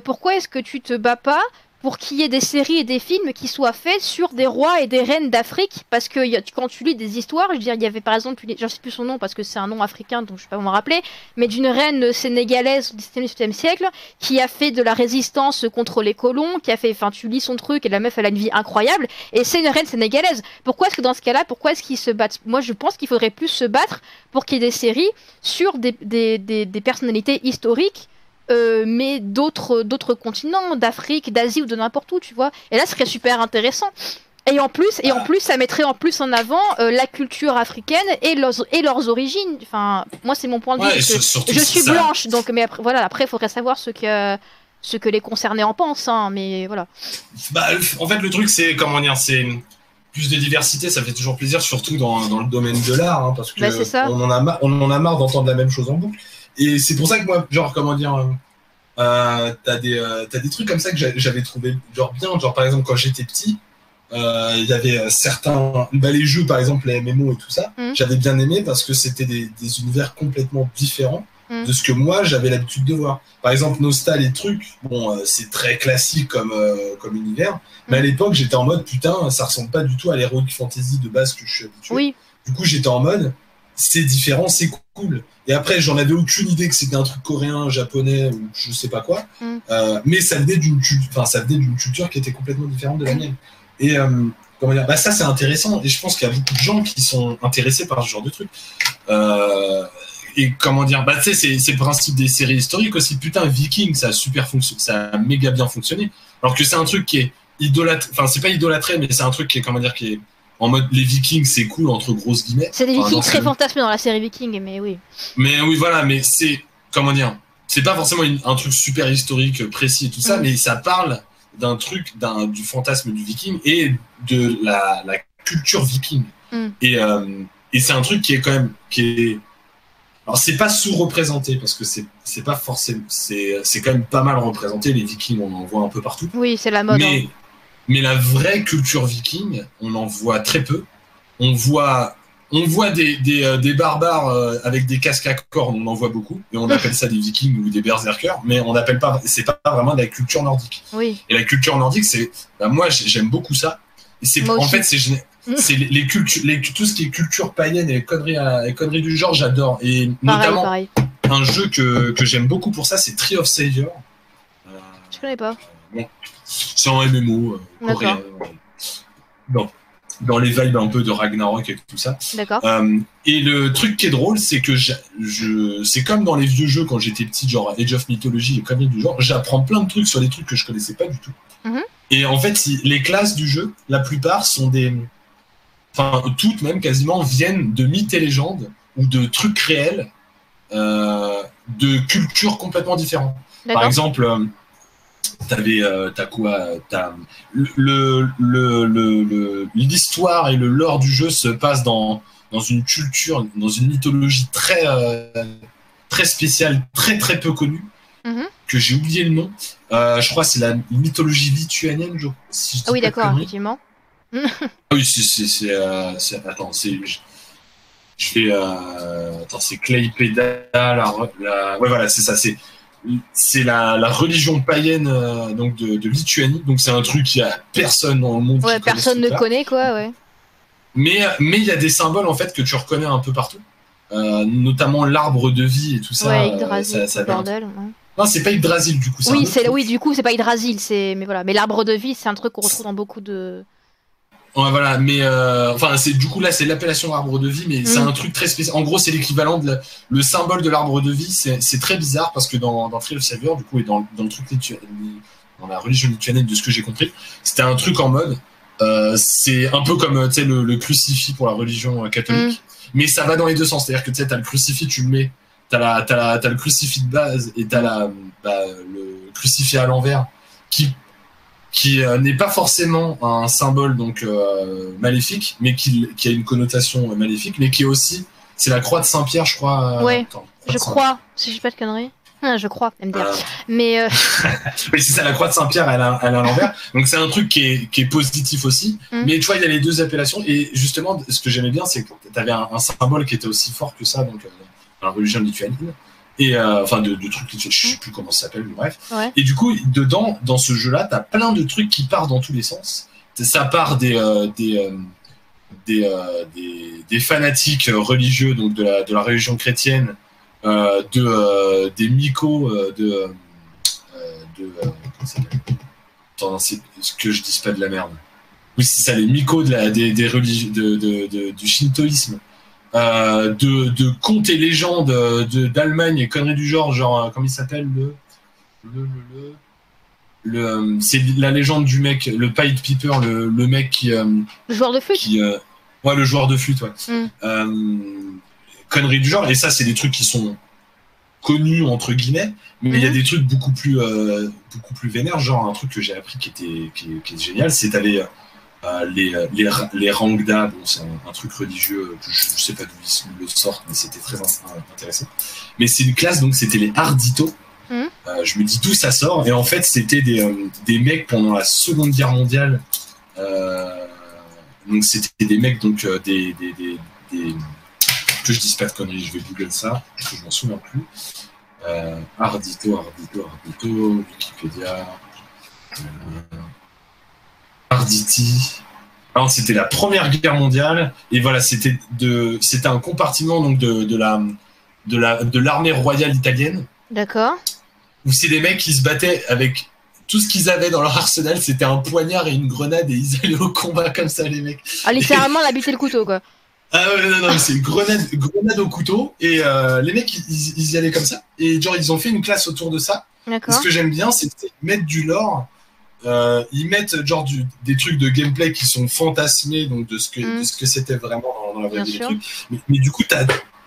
S2: pourquoi est-ce que tu te bats pas pour qu'il y ait des séries et des films qui soient faits sur des rois et des reines d'Afrique parce que quand tu lis des histoires, je veux dire, il y avait par exemple, je sais plus son nom parce que c'est un nom africain donc je sais pas m'en rappeler, mais d'une reine sénégalaise du 17e siècle qui a fait de la résistance contre les colons, qui a fait, enfin tu lis son truc et la meuf elle a une vie incroyable et c'est une reine sénégalaise. Pourquoi est-ce que dans ce cas-là, pourquoi est-ce qu'ils se battent? Moi je pense qu'il faudrait plus se battre pour qu'il y ait des séries sur des, des, des personnalités historiques euh, mais d'autres d'autres continents, d'Afrique, d'Asie ou de n'importe où, tu vois. Et là, ce serait super intéressant. Et en plus, et en plus, ça mettrait en plus en avant euh, la culture africaine et leurs et leurs origines. Enfin, moi, c'est mon point de vue.
S1: Ouais,
S2: je suis
S1: ça-
S2: blanche, donc mais après, voilà. Après, il faudrait savoir ce que ce que les concernés en pensent, hein, mais voilà.
S1: Bah, en fait, le truc, c'est comment dire, c'est plus de diversité, ça fait toujours plaisir, surtout dans, dans le domaine de l'art, hein, parce que
S2: Bah,
S1: on en a marre, on en a marre d'entendre la même chose en boucle. Et c'est pour ça que moi, genre, comment dire, euh, euh, t'as des, euh, des trucs comme ça que j'a- j'avais trouvé genre bien, genre par exemple quand j'étais petit. Il y avait certains, bah, les jeux par exemple, les MMO et tout ça,
S2: Mhm.
S1: j'avais bien aimé parce que c'était des, des univers complètement différents
S2: Mhm.
S1: de ce que moi j'avais l'habitude de voir. Par exemple, Nostal et trucs, bon, c'est très classique comme, comme univers, mais à l'époque j'étais en mode putain, ça ressemble pas du tout à l'heroic fantasy de base que je suis habitué.
S2: Oui,
S1: Du coup, j'étais en mode, c'est différent, c'est cool. Et après, j'en avais aucune idée que c'était un truc coréen, japonais ou je sais pas quoi.
S2: Mm.
S1: Euh, mais ça venait d'une enfin, ça venait d'une culture qui était complètement différente de la mienne. Et euh, comment dire, bah ça c'est intéressant. Et je pense qu'il y a beaucoup de gens qui sont intéressés par ce genre de truc. Euh, et comment dire, bah tu sais, c'est c'est le principe des séries historiques aussi. Putain, Viking, ça a super fonctionné, ça a méga bien fonctionné. Alors que c'est un truc qui est idolâtré, enfin c'est pas idolâtré, mais c'est un truc qui est comment dire, qui est en mode les Vikings, c'est cool entre grosses guillemets.
S2: c'est des vikings très fantasmés dans la série Viking, mais oui.
S1: mais oui, voilà, mais c'est comment dire, c'est pas forcément une- un truc super historique précis et tout ça,
S2: Mm.
S1: mais ça parle d'un truc, d'un du fantasme du viking et de la, la culture viking.
S2: Mm.
S1: Et, euh, et c'est un truc qui est quand même qui est alors c'est pas sous-représenté parce que c'est pas forcément c'est quand même pas mal représenté les vikings on en voit un peu partout
S2: Oui, c'est la mode. hein.
S1: Mais, la vraie culture viking, on en voit très peu. On voit, on voit des, des, euh, des barbares euh, avec des casques à cornes, on en voit beaucoup. Et on appelle ça des vikings ou des berserkers, mais on n'appelle pas, c'est pas vraiment de la culture nordique.
S2: Oui.
S1: Et la culture nordique, c'est, bah, moi j'ai- j'aime beaucoup ça. Et c'est, en fait, c'est,
S2: Mm.
S1: c'est les, les cultures, tout ce qui est culture païenne et conneries, à- les conneries du genre, j'adore. Et
S2: Pareil,
S1: notamment,
S2: pareil.
S1: un jeu que, que j'aime beaucoup pour ça, c'est Tree of Savior. Euh,
S2: Je connais pas.
S1: C'est un MMO euh, coréen. Bon. dans les vibes un peu de Ragnarok et tout ça.
S2: D'accord.
S1: Euh, et le truc qui est drôle, c'est que je, je c'est comme dans les vieux jeux quand j'étais petit, genre Age of Mythology et comme du genre, j'apprends plein de trucs sur des trucs que je connaissais pas du tout.
S2: Mhm.
S1: Et en fait, les classes du jeu, la plupart sont des, enfin toutes même quasiment viennent de mythes et légendes ou de trucs réels, euh, de cultures complètement différentes. Par exemple, t'avais, euh, t'as quoi T'as le le- le- le- l'histoire et le lore du jeu se passe dans dans une culture, dans une mythologie très euh, très spéciale, très très peu connue,
S2: Mhm.
S1: que j'ai oublié le nom. Euh, je crois que c'est la mythologie lituanienne. Je, si je dis
S2: Ah oui, d'accord, effectivement.
S1: Ah oui, c'est c'est attends, c'est je, fais attends, c'est Klaipeda la, la ouais voilà, c'est ça, c'est c'est la, la religion païenne euh, donc de, de Lituanie. Donc c'est un truc qu'il y a personne dans le monde
S2: Ouais,
S1: qui
S2: personne ne connaît, quoi, ouais.
S1: Mais mais il y a des symboles en fait que tu reconnais un peu partout. Euh, notamment l'arbre de vie et tout ça.
S2: ouais,
S1: euh,
S2: Yggdrasil,
S1: ça-
S2: bordel. ouais.
S1: Non, c'est pas Yggdrasil du coup.
S2: Oui, c'est oui, du coup, c'est pas Yggdrasil, c'est mais voilà, mais l'arbre de vie, c'est un truc qu'on retrouve dans beaucoup de
S1: Ouais, voilà, mais euh, enfin, c'est du coup là, c'est l'appellation arbre de vie, mais c'est
S2: Mm.
S1: un truc très spécial. En gros, c'est l'équivalent de la- le symbole de l'arbre de vie. C'est très bizarre parce que dans, dans Trail of Savior, du coup, et dans, dans le truc dans la religion lituanienne, de ce que j'ai compris, c'était un truc en mode. euh, c'est un peu comme tu le, le crucifix pour la religion euh, catholique, mais ça va dans les deux sens. C'est-à-dire que tu sais, t'as le crucifix, tu le mets, la, t'as la, t'as le crucifix de base et t'as la, bah, le crucifix à l'envers qui qui euh, n'est pas forcément un symbole donc euh, maléfique, mais qui, qui a une connotation maléfique, mais qui est aussi, c'est la croix de Saint-Pierre, je crois. euh, croix
S2: je
S1: Saint-
S2: crois, si je dis pas de conneries. Ah, je crois, MDR.
S1: Euh,
S2: Mais
S1: oui, c'est ça, la croix de Saint-Pierre, elle a, elle a à l'envers. Donc c'est un truc qui est, qui est positif aussi.
S2: Mm.
S1: Mais tu vois, il y a les deux appellations. Et justement, ce que j'aimais bien, c'est que tu avais un, un symbole qui était aussi fort que ça, donc la religion lituanienne. Et euh, enfin, de, de trucs je sais plus comment ça s'appelle, mais bref.
S2: Ouais.
S1: Et du coup, dedans, dans ce jeu-là, tu as plein de trucs qui partent dans tous les sens. Ça part des, euh, des, euh, des, des, des fanatiques religieux, donc de la, de la religion chrétienne, de, des mycos, de. de comment ça s'appelle? Attends, c'est ce que je dise pas de la merde. Oui, c'est ça, les mycos de la, des, des religi- de, de, de- du shintoïsme. Euh, de, de contes et légendes euh, d'Allemagne et conneries du genre, genre, euh, comment il s'appelle le. Le. Le. Le. le, c'est la légende du mec, le Pied Piper, le, le mec qui. euh,
S2: le joueur de flûte.
S1: qui euh, ouais le joueur de flûte ouais
S2: Mm.
S1: Conneries du genre et ça c'est des trucs qui sont connus entre guillemets mais il y a
S2: Mhm.
S1: des trucs beaucoup plus beaucoup plus vénères genre un truc que j'ai appris qui était qui, est- qui est génial c'est euh, les les ra- les rangda bon c'est un, un truc religieux que je, je sais pas d'où ils le sortent mais c'était très in- intéressant mais c'est une classe donc c'était les ardito. Euh, je me dis d'où ça sort et en fait c'était des, euh, des mecs pendant la seconde guerre mondiale euh, donc c'était des mecs donc euh, des, des, que je dise pas de conneries, je vais google ça parce que je m'en souviens plus. Euh, Ardito, Ardito, Ardito, Wikipédia, euh, Arditi. Alors c'était la première guerre mondiale et voilà c'était de c'était un compartiment donc de, de la de la de l'armée royale italienne
S2: D'accord.
S1: où c'est des mecs qui se battaient avec tout ce qu'ils avaient dans leur arsenal, c'était un poignard et une grenade et ils allaient au combat comme ça les mecs.
S2: Ah, littéralement, la le couteau, quoi.
S1: Ah ouais, non, non, c'est une grenade, grenade au couteau et euh, les mecs ils, ils y allaient comme ça et genre ils ont fait une classe autour de ça.
S2: D'accord.
S1: ce que j'aime bien c'est mettent du lore, euh, ils mettent genre du, des trucs de gameplay qui sont fantasmés donc de ce que
S2: Mm.
S1: de ce que c'était vraiment dans, la vraie vie. Mais, mais du coup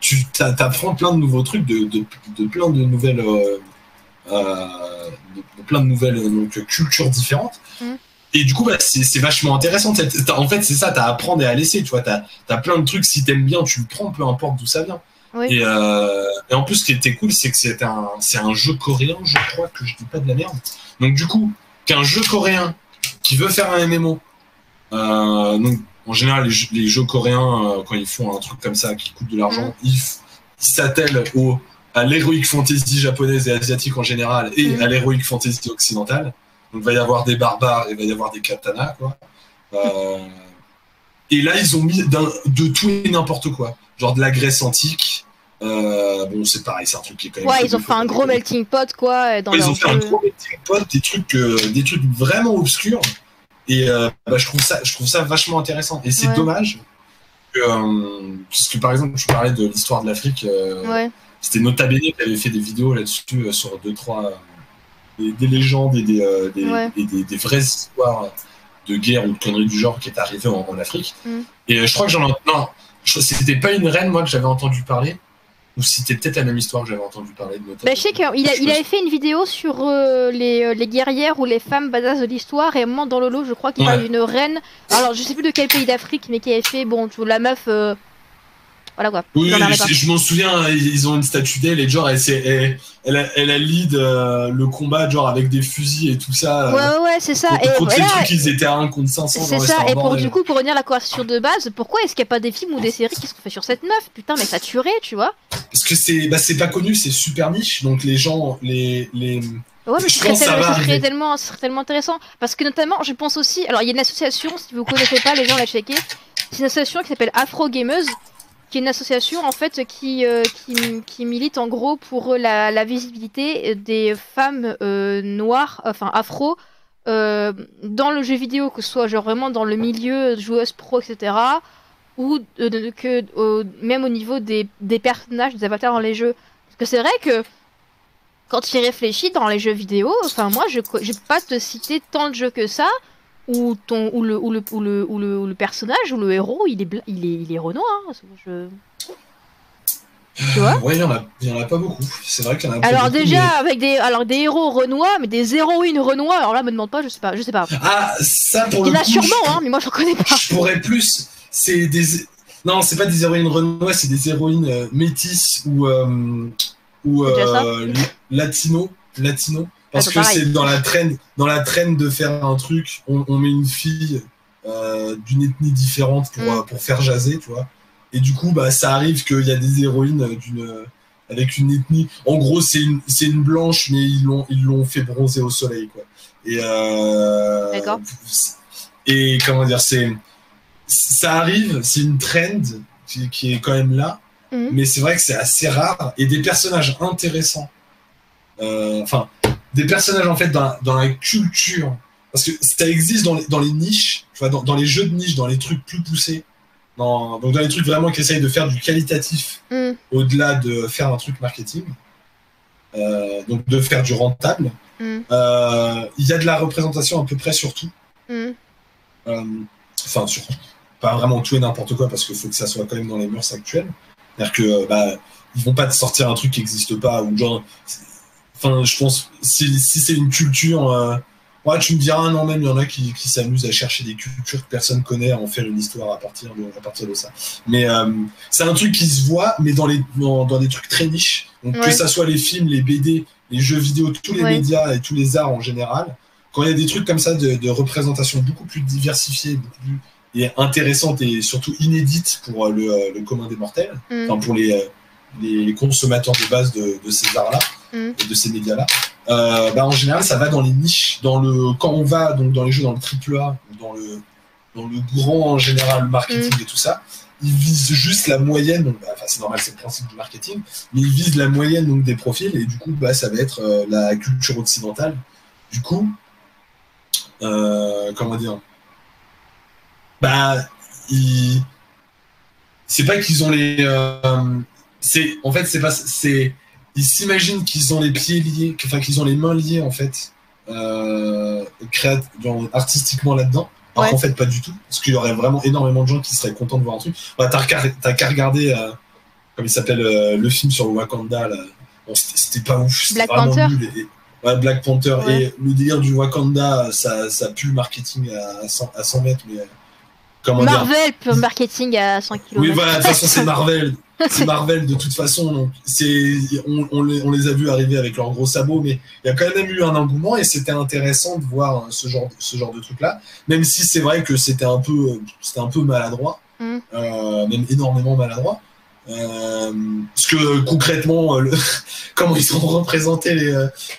S1: tu t'apprends plein de nouveaux trucs de, de, de plein de nouvelles euh, euh, de, plein de nouvelles euh, donc, cultures différentes.
S2: Mm.
S1: Et du coup, bah, c'est vachement intéressant. En fait, c'est ça, t'as à apprendre et à laisser. Tu vois, t'as as plein de trucs. Si t'aimes bien, tu le prends, peu importe d'où ça vient.
S2: Oui.
S1: Et, euh, et en plus, ce qui était cool, c'est que c'est un, c'est un jeu coréen, je crois que je dis pas de la merde. Donc, du coup, qu'un jeu coréen qui veut faire un MMO, euh, donc en général, les jeux, les jeux coréens, euh, quand ils font un truc comme ça qui coûte de l'argent, ils, f- ils s'attellent au à l'heroic fantasy japonaise et asiatique en général et
S2: Mhm.
S1: à l'heroic fantasy occidentale. Donc il va y avoir des barbares, il va y avoir des katanas, quoi. Euh, et là, ils ont mis de tout et n'importe quoi. Genre de la Grèce antique. Euh, bon, c'est pareil, c'est un truc qui est quand même.
S2: Ouais, ils ont fait un gros melting pot, quoi, dans
S1: Ouais, ils ont fait un gros melting pot, des trucs, euh, des trucs vraiment obscurs. Et bah, je, trouve ça, je trouve ça vachement intéressant. Et c'est dommage que, puisque par exemple, je parlais de l'histoire de l'Afrique, c'était Nota Bene qui avait fait des vidéos là-dessus sur deux, trois. Des, légendes et des, des, des, vraies histoires de guerre ou de conneries du genre qui est arrivé en, Afrique. Mm. Et je crois que j'en ai. Non, c'était pas une reine, moi, que j'avais entendu parler. Ou c'était peut-être la même histoire que j'avais entendu parler de
S2: Bah, je sais qu'il il avait fait une vidéo sur euh, les, euh, les, guerrières ou les femmes badass de l'histoire. Et à un moment dans le lot, je crois qu'il y a une reine. Alors, je sais plus de quel pays d'Afrique, mais qui avait fait. Bon, la meuf. Euh, voilà quoi.
S1: Oui, je, m'en souviens, ils ont une statue d'elle et genre, elle, elle, elle, a, elle a lead euh, le combat, genre avec des fusils et tout ça.
S2: Ouais, ouais, c'est ça.
S1: et contre voilà, trucs, ils étaient à 1 contre 500.
S2: C'est ça, et pour, du coup, pour revenir à la conversation de base, pourquoi est-ce qu'il n'y a pas des films ou des séries qui sont faits sur cette meuf? Putain, mais ça tuerait, tu vois
S1: Parce que c'est bah, pas connu, c'est super niche, donc les gens, les. les...
S2: Ouais, mais ce serait, tellement, tellement intéressant. Parce que notamment, je pense aussi. Alors, il y a une association, si vous connaissez pas, les gens la checker. C'est une association qui s'appelle Afro Gameuse qui est une association en fait qui, euh, qui, milite en gros pour la, visibilité des femmes euh, noires, enfin afro, euh, dans le jeu vidéo, que ce soit genre vraiment dans le milieu joueuse pro, etc. Ou que même au niveau des, des, personnages, des avatars dans les jeux. Parce que c'est vrai que quand tu y réfléchis dans les jeux vidéo, enfin moi je ne vais pas te citer tant de jeux que ça où, ton, où, le, où, le, où, le, où, le, le personnage ou le héros il est, il est, il est Renoir. Hein, je...
S1: Tu vois Ouais, il y, en en a pas beaucoup. C'est vrai qu'il y en a
S2: Alors,
S1: beaucoup,
S2: déjà, avec des, alors, des héros Renois, mais des héroïnes Renois, alors là, me demande pas, je sais pas. Je sais pas.
S1: Ah, ça pour il
S2: y en a sûrement, hein, mais moi je connais pas.
S1: Je pourrais plus. C'est des. Non, c'est pas des héroïnes Renois, c'est des héroïnes euh, métisses ou. Euh, ou euh, latino. Latino. Parce que c'est dans la traîne, dans la traîne de faire un truc, on, met une fille euh, d'une ethnie différente pour, mm. euh, pour faire jaser, tu vois. Et du coup, bah, ça arrive qu'il y a des héroïnes d'une avec une ethnie. En gros, c'est une, c'est une blanche, mais ils l'ont, ils l'ont fait bronzer au soleil, quoi. Et euh. Et comment dire, c'est ça arrive, c'est une trend qui, qui, est quand même là, mm. mais c'est vrai que c'est assez rare et des personnages intéressants. Enfin, des personnages en fait dans, dans, la culture. Parce que ça existe dans les, dans les niches, tu vois, dans, dans, les jeux de niche, dans les trucs plus poussés. Dans, donc dans les trucs vraiment qui essayent de faire du qualitatif mm. au-delà de faire un truc marketing. Euh, donc de faire du rentable. Mm. Euh, il y a de la représentation à peu près sur tout. Mm. Euh, enfin, sur pas vraiment tout et n'importe quoi parce qu'il faut que ça soit quand même dans les mœurs actuelles. C'est-à-dire que bah, ils vont pas te sortir un truc qui n'existe pas ou genre Enfin, je pense, si, si c'est une culture. Euh, ouais, tu me diras, non, même il y en a qui, qui s'amusent à chercher des cultures que personne connaît, à en faire une histoire à partir de, à partir de ça. Mais euh, c'est un truc qui se voit, mais dans, les, dans, des trucs très niches. Donc, que ça soit les films, les BD, les jeux vidéo, tous les médias et tous les arts en général, quand il y a des trucs comme ça de, de représentation beaucoup plus diversifiée, beaucoup plus et intéressante et surtout inédite pour euh, le, le commun des mortels, mm. enfin pour les, les consommateurs de base de, de ces arts-là, Mm. de ces médias-là, euh, bah, en général, ça va dans les niches. Dans le, quand on va donc dans les jeux dans le triple A, dans le, dans le grand en général marketing mm. et tout ça, ils visent juste la moyenne. Donc, bah, c'est normal, c'est le principe du marketing, mais ils visent la moyenne donc des profils et du coup, bah, ça va être euh, la culture occidentale. Du coup, euh, comment dire? Bah, c'est pas qu'ils ont les. C'est en fait, c'est pas c'est ils s'imaginent qu'ils ont les pieds liés, enfin qu'ils ont les mains liées en fait, euh, artistiquement là-dedans. Alors qu'en fait, pas du tout. Parce qu'il y aurait vraiment énormément de gens qui seraient contents de voir un truc. Bah, T'as qu'à regarder, euh, comme il s'appelle, euh, le film sur Wakanda. Là. Bon, C'était pas ouf.
S2: Black Panther.
S1: ouais, Black Panther. Et le délire du Wakanda, ça, ça pue le marketing à 100, à 100 mètres. Mais,
S2: comment Marvel le marketing à 100 km.
S1: Oui, voilà, de toute façon, c'est Marvel. c'est Marvel de toute façon. Donc c'est, on, les, a vus arriver avec leurs gros sabots, mais il y a quand même eu un engouement et c'était intéressant de voir ce genre, ce genre de truc-là. Même si c'est vrai que c'était un peu, c'était un peu maladroit, mm. euh, même énormément maladroit. Euh, parce que concrètement, euh, comment ils sont représentés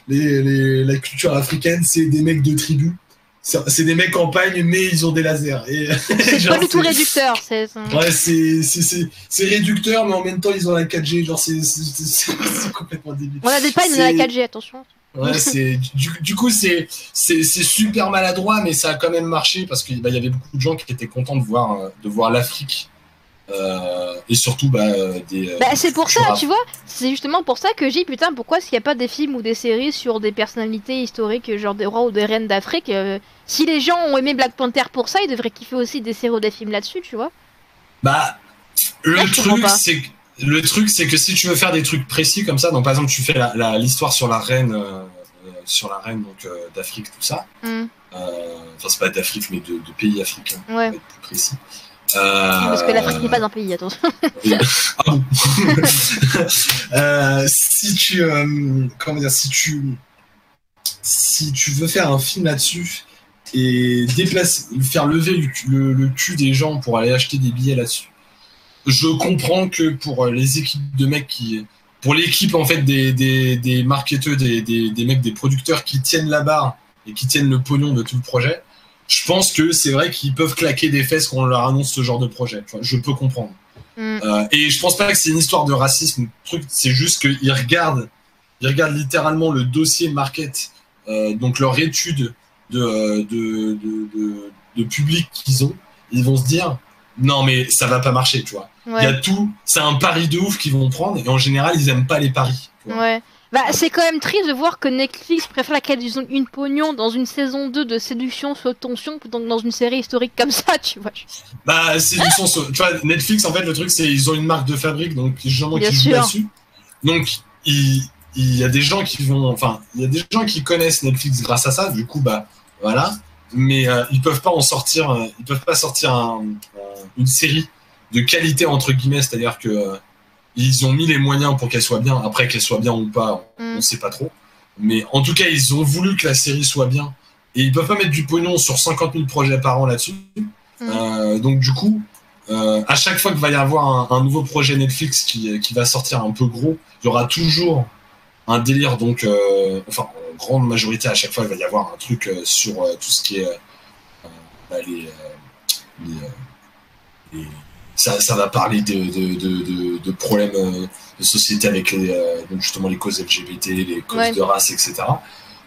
S1: les, la culture africaine, c'est des mecs de tribu c'est des mecs campagne, mais ils ont des lasers.
S2: C'est pas du tout réducteur. C'est
S1: ouais, c'est réducteur, mais en même temps, ils ont la 4G. Genre, c'est complètement débile.
S2: On a des pas, on a la 4G, attention.
S1: Ouais, c'est du, coup c'est c'est super maladroit, mais ça a quand même marché parce qu'il bah, y avait beaucoup de gens qui étaient contents de voir euh, de voir l'Afrique euh, et surtout bah, des.
S2: Euh, bah, c'est pour ça, tu vois, c'est justement pour ça que j'ai putain pourquoi s'il n'y a pas des films ou des séries sur des personnalités historiques genre des rois ou des reines d'Afrique. si les gens ont aimé Black Panther pour ça, ils devraient kiffer aussi des séries ou des films là-dessus, tu vois.
S1: Bah le truc c'est le truc, c'est que si tu veux faire des trucs précis comme ça, donc par exemple, tu fais l'histoire sur la reine, euh, euh, sur la reine donc euh, d'Afrique, tout ça. Mm. Enfin, c'est pas d'Afrique, mais de, pays africains.
S2: Ouais.
S1: Pour être plus précis.
S2: Parce que l'Afrique n'est pas un pays, attention.
S1: ah si tu, comment dire, si tu, si tu veux faire un film là-dessus et déplacer, faire lever le cul des gens pour aller acheter des billets là-dessus je comprends que pour les équipes de mecs qui. Pour l'équipe en fait des, des, des marketeurs, des, des, des, mecs, des producteurs qui tiennent la barre et qui tiennent le pognon de tout le projet, je pense que c'est vrai qu'ils peuvent claquer des fesses quand on leur annonce ce genre de projet. je peux comprendre. Mm. Euh, et je pense pas que c'est une histoire de racisme. Truc, c'est juste qu'ils regardent, ils regardent littéralement le dossier market, euh, donc leur étude de, de, de, public qu'ils ont. Ils vont se dire, non mais ça va pas marcher, tu vois. Il y a tout, c'est un pari de ouf qu'ils vont prendre et en général ils aiment pas les paris.
S2: Ouais. Bah c'est quand même triste de voir que Netflix préfère qu'ils ont une pognon dans une saison 2 de séduction sous tension plutôt que dans une série historique comme ça, tu vois.
S1: Bah séduction, tu vois, Netflix en fait le truc c'est ils ont une marque de fabrique donc gens qui jouent dessus. Donc il, il y a des gens qui vont, enfin il y a des gens qui connaissent Netflix grâce à ça, du coup bah voilà mais euh, ils peuvent pas en sortir, euh, ils peuvent pas sortir une série de qualité entre guillemets, c'est-à-dire que euh, ils ont mis les moyens pour qu'elle soit bien. Après qu'elle soit bien ou pas, on, ne mm. sait pas trop. Mais en tout cas, ils ont voulu que la série soit bien et ils peuvent pas mettre du pognon sur 50 000 projets par an là-dessus. Mm. donc du coup, à chaque fois qu'il va y avoir un, nouveau projet Netflix qui, qui, va sortir un peu gros, il y aura toujours un délire. Donc, enfin, grande majorité, à chaque fois, il va y avoir un truc euh, sur euh, tout ce qui est euh, bah, les, ça, ça, va parler de, de, de, problèmes de société avec les, justement les causes LGBT, les causes de race, etc.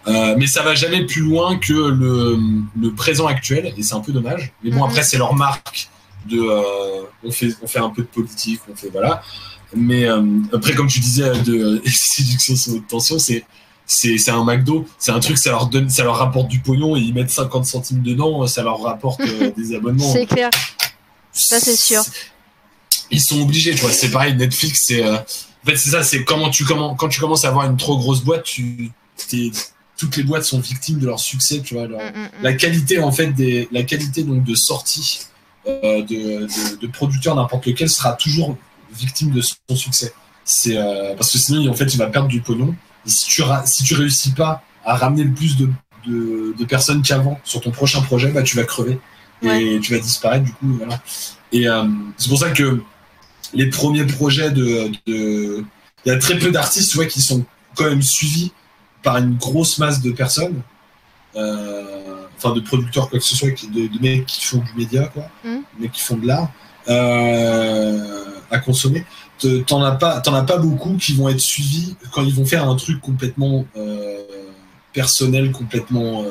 S1: mais ça va jamais plus loin que le, le présent actuel, et c'est un peu dommage. Mais bon, mhm. après, c'est leur marque de. on, fait, on fait un peu de politique, on fait. Voilà. Mais après, comme tu disais, de séduction sous tension, c'est c'est un McDo, c'est un truc, ça leur donne, ça leur rapporte du pognon et ils mettent 50 centimes dedans, ça leur rapporte euh, des abonnements.
S2: C'est clair. Ça c'est sûr.
S1: Ils sont obligés, tu vois. C'est pareil, Netflix, c'est. Euh, en fait, c'est ça, c'est comment tu commences, quand tu commences à avoir une trop grosse boîte, tu, toutes les boîtes sont victimes de leur succès, tu vois. Mm, mm, mm. La qualité, en fait, des, la qualité donc de sortie euh, de, de, producteurs n'importe lequel sera toujours victime de son succès. C'est parce que sinon, en fait, il va perdre du pognon si tu, si tu réussis pas à ramener le plus de, de, personnes qu'avant sur ton prochain projet, bah, tu vas crever et tu vas disparaître du coup. Voilà. Et euh, c'est pour ça que les premiers projets de. Il y a très peu d'artistes tu vois, qui sont quand même suivis par une grosse masse de personnes. Euh, enfin, de producteurs, quoi que ce soit, de, de mecs qui font du média, quoi, mmh. mecs qui font de l'art euh, à consommer t'en as pas, t'en as pas beaucoup qui vont être suivis quand ils vont faire un truc complètement personnel, complètement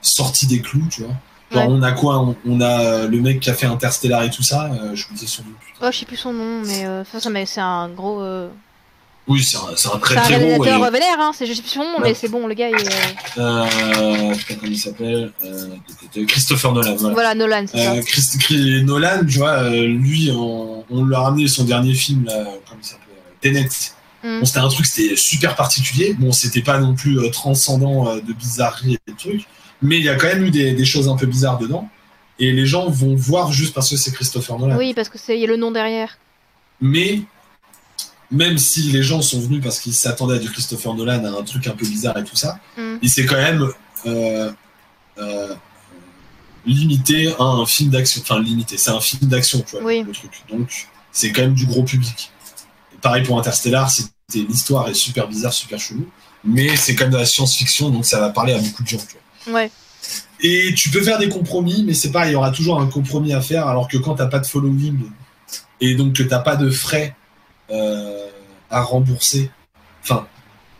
S1: sorti des clous, tu vois. Genre, on a quoi on, a le mec qui a fait Interstellar et tout ça. Euh, je me disais son nom.
S2: Oh, je sais plus son nom, mais ça, ça c'est un gros.
S1: Oui, c'est un, un, très
S2: très gros. C'est un vénère, hein. C'est, je sais plus son nom, mais c'est bon, le gars. Il,
S1: euh... putain, comment il s'appelle Christopher Nolan.
S2: Voilà, voilà Nolan, c'est ça.
S1: Christ Nolan, tu vois, lui, on, on lui a ramené son dernier film, là, comment il s'appelle Tenet. Mm. Bon, c'était un truc, c'était super particulier. Bon, c'était pas non plus euh, transcendant euh, de bizarrerie et de trucs, mais il y a quand même eu des, des, choses un peu bizarres dedans. Et les gens vont voir juste parce que c'est Christopher Nolan.
S2: Oui, parce que c'est y a le nom derrière.
S1: Mais même si les gens sont venus parce qu'ils s'attendaient à du Christopher Nolan, à un truc un peu bizarre et tout ça, mm. il s'est quand même euh, euh, limité à un film d'action. Enfin, limité, c'est un film d'action, tu vois, le truc. Donc, c'est quand même du gros public. pareil pour Interstellar, c'était l'histoire est super bizarre, super chelou, mais c'est quand même de la science-fiction, donc ça va parler à beaucoup de gens, tu
S2: vois. Ouais.
S1: Et tu peux faire des compromis, mais c'est pareil, il y aura toujours un compromis à faire, alors que quand t'as pas de following et donc que t'as pas de frais euh, à rembourser. Enfin,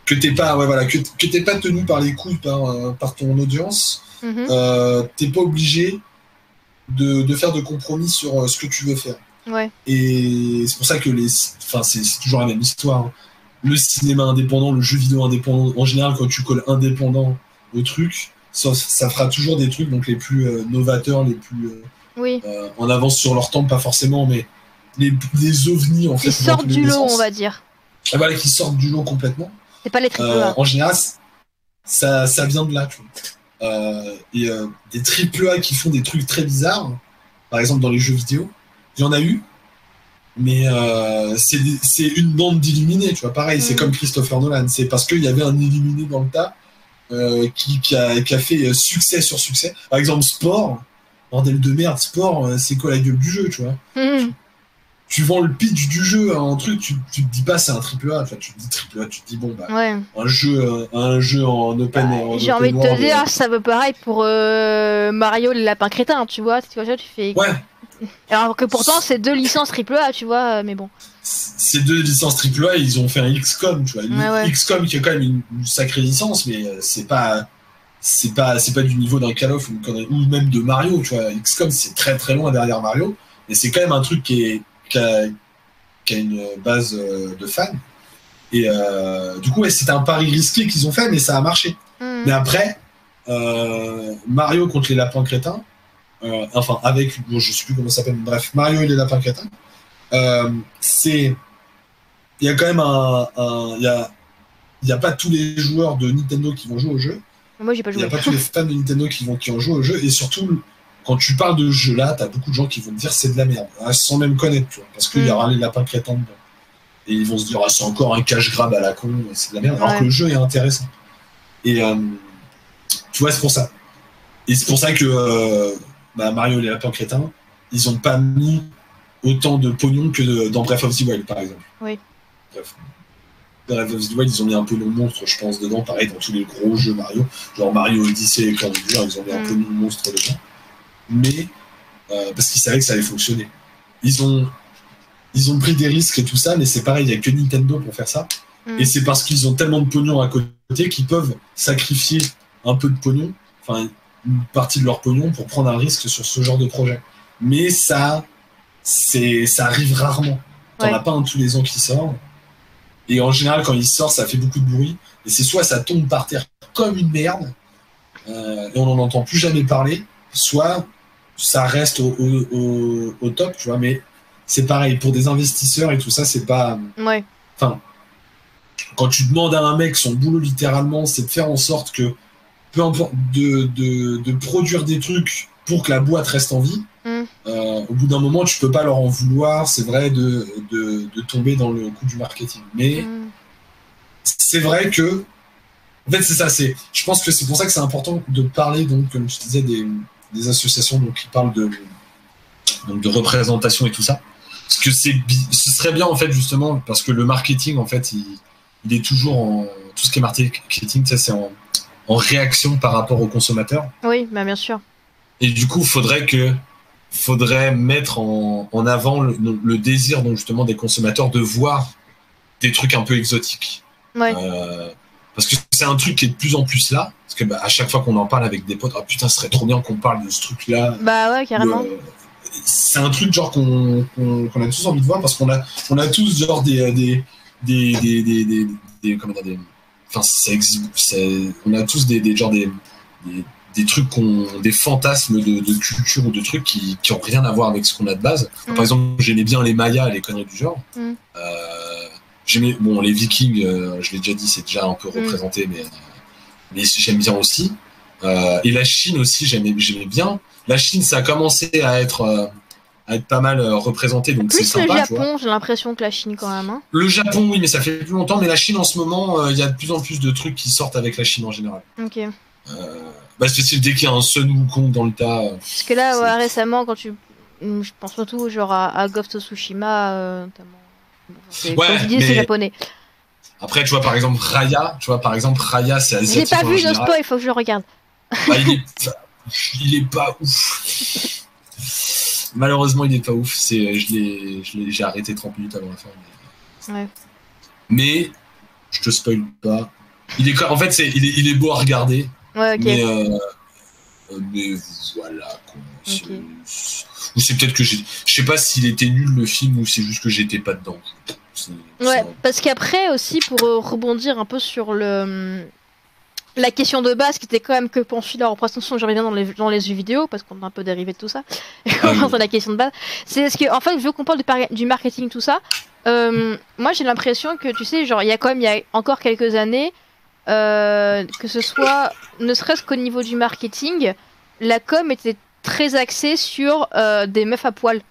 S1: que t'es pas, ouais, voilà, que, que t'es pas tenu par les couilles par, euh, par ton audience,
S2: Mhm.
S1: euh, t'es pas obligé de, de faire de compromis sur ce que tu veux faire.
S2: Ouais.
S1: Et c'est pour ça que les, enfin, c'est c'est toujours la même histoire. hein. Le cinéma indépendant, le jeu vidéo indépendant, en général, quand tu colles indépendant au truc, ça, ça fera toujours des trucs donc les plus euh, novateurs, les plus euh,
S2: Oui.
S1: euh, en avance sur leur temps, pas forcément, mais les, les ovnis en fait. Dans
S2: sortent du lot, on va dire.
S1: Et voilà, qui sortent du lot complètement.
S2: C'est pas les triple
S1: Euh,
S2: A.
S1: en général, ça, ça vient de là. Tu vois. Euh, et euh, des triple A qui font des trucs très bizarres, par exemple dans les jeux vidéo, il y en a eu, mais euh, c'est une bande d'illuminés, tu vois. Pareil, c'est
S2: Mm.
S1: comme Christopher Nolan, c'est parce qu'il y avait un illuminé dans le tas euh, qui, qui, a, qui a fait euh, succès sur succès. Par exemple, Sport, bordel de merde, Sport, euh, c'est quoi la gueule du jeu, tu vois
S2: Mhm.
S1: tu vends le pitch du jeu à un truc, tu, tu te dis pas c'est un triple A, tu, te dis triple A, tu te dis bon bah
S2: Ouais.
S1: un jeu, euh, un jeu en open. en
S2: Bah, J'ai envie de te dire, ça veut pareil pour euh, Mario le lapin crétin, tu vois. Tu vois, ça, tu fais.
S1: Ouais,
S2: Alors que pourtant, c'est deux licences triple A, tu vois, euh, mais bon.
S1: ces deux licences triple A, ils ont fait un XCOM, tu vois.
S2: Ouais, ouais.
S1: XCOM qui est quand même une, une sacrée licence, mais euh, c'est pas, c'est pas, c'est pas du niveau d'un Call of ou, même de Mario, tu vois. XCOM c'est très très loin derrière Mario, mais c'est quand même un truc qui est, qui a, qui a une base euh, de fans. Et euh, du coup, ouais, c'était un pari risqué qu'ils ont fait, mais ça a marché.
S2: Mhm.
S1: Mais après, euh, Mario contre les lapins crétins, euh, enfin avec, bon, je sais plus comment ça s'appelle, bref, Mario et les lapins crétins, euh, c'est, il y a quand même un, il y a, y a pas tous les joueurs de Nintendo qui vont jouer au jeu,
S2: Moi, j'ai pas
S1: il y a pas tous les fans de Nintendo qui vont qui ont joué au jeu, et surtout quand tu parles de ce jeu-là, t'as beaucoup de gens qui vont te dire c'est de la merde, hein, sans même connaître, tu vois, parce qu'il y
S2: Mm.
S1: aura les lapins crétins dedans. Et ils vont se dire, ah, c'est encore un cash grab à la con, c'est de la merde, alors que le jeu est intéressant. Et euh, tu vois, c'est pour ça. Et c'est pour ça que euh, bah, Mario et les lapins crétins, ils ont pas mis autant de pognon que de- dans Breath of the Wild, par exemple.
S2: Oui.
S1: Bref. Breath of the Wild, ils ont mis un pognon monstre, je pense, dedans, pareil dans tous les gros jeux Mario. Genre Mario Odyssey et Cloud ils ont mis un
S2: Mm.
S1: pognon monstre dedans. Mais, euh, parce qu'ils savaient que ça allait fonctionner. Ils ont, ils ont pris des risques et tout ça, mais c'est pareil, il n'y a que Nintendo pour faire ça.
S2: Mm.
S1: Et c'est parce qu'ils ont tellement de pognon à côté qu'ils peuvent sacrifier un peu de pognon, enfin une partie de leur pognon pour prendre un risque sur ce genre de projet. Mais ça, c'est, ça arrive rarement. T'en
S2: Ouais.
S1: as pas un tous les ans qui sort. Et en général, quand il sort, ça fait beaucoup de bruit. Et c'est soit ça tombe par terre comme une merde, euh, et on n'en entend plus jamais parler, soit ça reste au, au- au- au top, tu vois. Mais c'est pareil, pour des investisseurs et tout ça, c'est pas.
S2: Ouais.
S1: Quand tu demandes à un mec, son boulot littéralement, c'est de faire en sorte que, peu importe, de, de, de produire des trucs pour que la boîte reste en vie.
S2: Mm.
S1: Euh, au bout d'un moment, tu peux pas leur en vouloir, c'est vrai, de, de, tomber dans le coup du marketing. Mais
S2: Mhm.
S1: c'est vrai que en fait c'est ça c'est je pense que c'est pour ça que c'est important de parler donc comme je disais des, des associations donc qui parlent de
S3: donc de représentation et tout ça. Parce que c'est, ce serait bien en fait justement parce que le marketing en fait il, il est toujours en tout ce qui est marketing, ça c'est en, en réaction par rapport aux consommateurs.
S2: Oui, bah bien sûr.
S3: Et du coup, faudrait que faudrait mettre en, en avant le, le désir donc justement des consommateurs de voir des trucs un peu exotiques.
S2: Ouais.
S3: Euh, parce que c'est un truc qui est de plus en plus là. Parce que bah, à chaque fois qu'on en parle avec des potes, ah putain, ce serait trop bien qu'on parle de ce truc-là.
S2: Bah ouais, carrément.
S1: Euh, c'est un truc genre qu'on qu'on- qu'on a tous envie de voir parce qu'on a on a tous genre des euh, des des des des, des, comment dire des enfin ça existe c'est- on a tous des, des genre des, des des trucs qu'on des fantasmes de, de culture ou de trucs qui, qui ont rien à voir avec ce qu'on a de base
S2: Mm.
S3: par exemple j'aimais bien les mayas et les conneries du genre
S2: Mm.
S3: Euh, j'aimais bon les vikings euh, je l'ai déjà dit c'est déjà un peu
S2: Mm.
S3: représenté mais euh, mais j'aime bien aussi Euh, et la Chine aussi j'aimais j'aimais bien la Chine, ça a commencé à être, euh, à être pas mal euh, représenté, donc c'est
S2: Plus le
S3: sympa, vois.
S2: Japon, j'ai l'impression que la Chine quand même. Hein.
S3: Le Japon, oui, mais ça fait plus longtemps, mais la Chine en ce moment, euh, il y a de plus en plus de trucs qui sortent avec la Chine en général.
S2: Ok.
S3: Euh, bah, c'est dès qu'il y a un Sun Wukong dans le tas. euh,
S2: Parce que là, ouais, récemment, quand tu. hum, Je pense surtout genre à, à Ghost of Tsushima, euh, notamment. Bon,
S3: Ouais, mais-
S2: c'est japonais.
S3: Après, tu vois, par exemple, Raya, tu vois, par exemple, Raya, c'est
S2: J'ai
S3: asiatique.
S2: pas
S3: en
S2: vu le spoil, il faut que je le regarde.
S3: Bah, il, est, enfin, il est pas ouf. Malheureusement, il est pas ouf. C'est, je j'ai arrêté 30 minutes avant la fin. Mais,
S2: Ouais.
S3: mais je te spoil pas.
S1: il est, en fait, c'est, il, est, il est beau à regarder.
S2: Ouais.
S1: Mais, euh, mais voilà. C'est, ou c'est peut-être que j'ai. Je sais pas s'il était nul le film ou c'est juste que j'étais pas dedans.
S2: Ouais, parce qu'après aussi, pour euh, rebondir un peu sur le la question de base qui était quand même que Panfi la représentation, je reviens dans les, dans les jeux vidéo parce qu'on a un peu dérivé de tout ça. Et
S1: Ah
S2: on
S1: oui.
S2: la question de base. C'est ce que, en fait, vu qu'on parle du, par- du marketing, tout ça, euh, moi j'ai l'impression que tu sais, genre, il y a quand même, il y a encore quelques années, euh, que ce soit, ne serait-ce qu'au niveau du marketing, la com était très axée sur euh, des meufs à poil.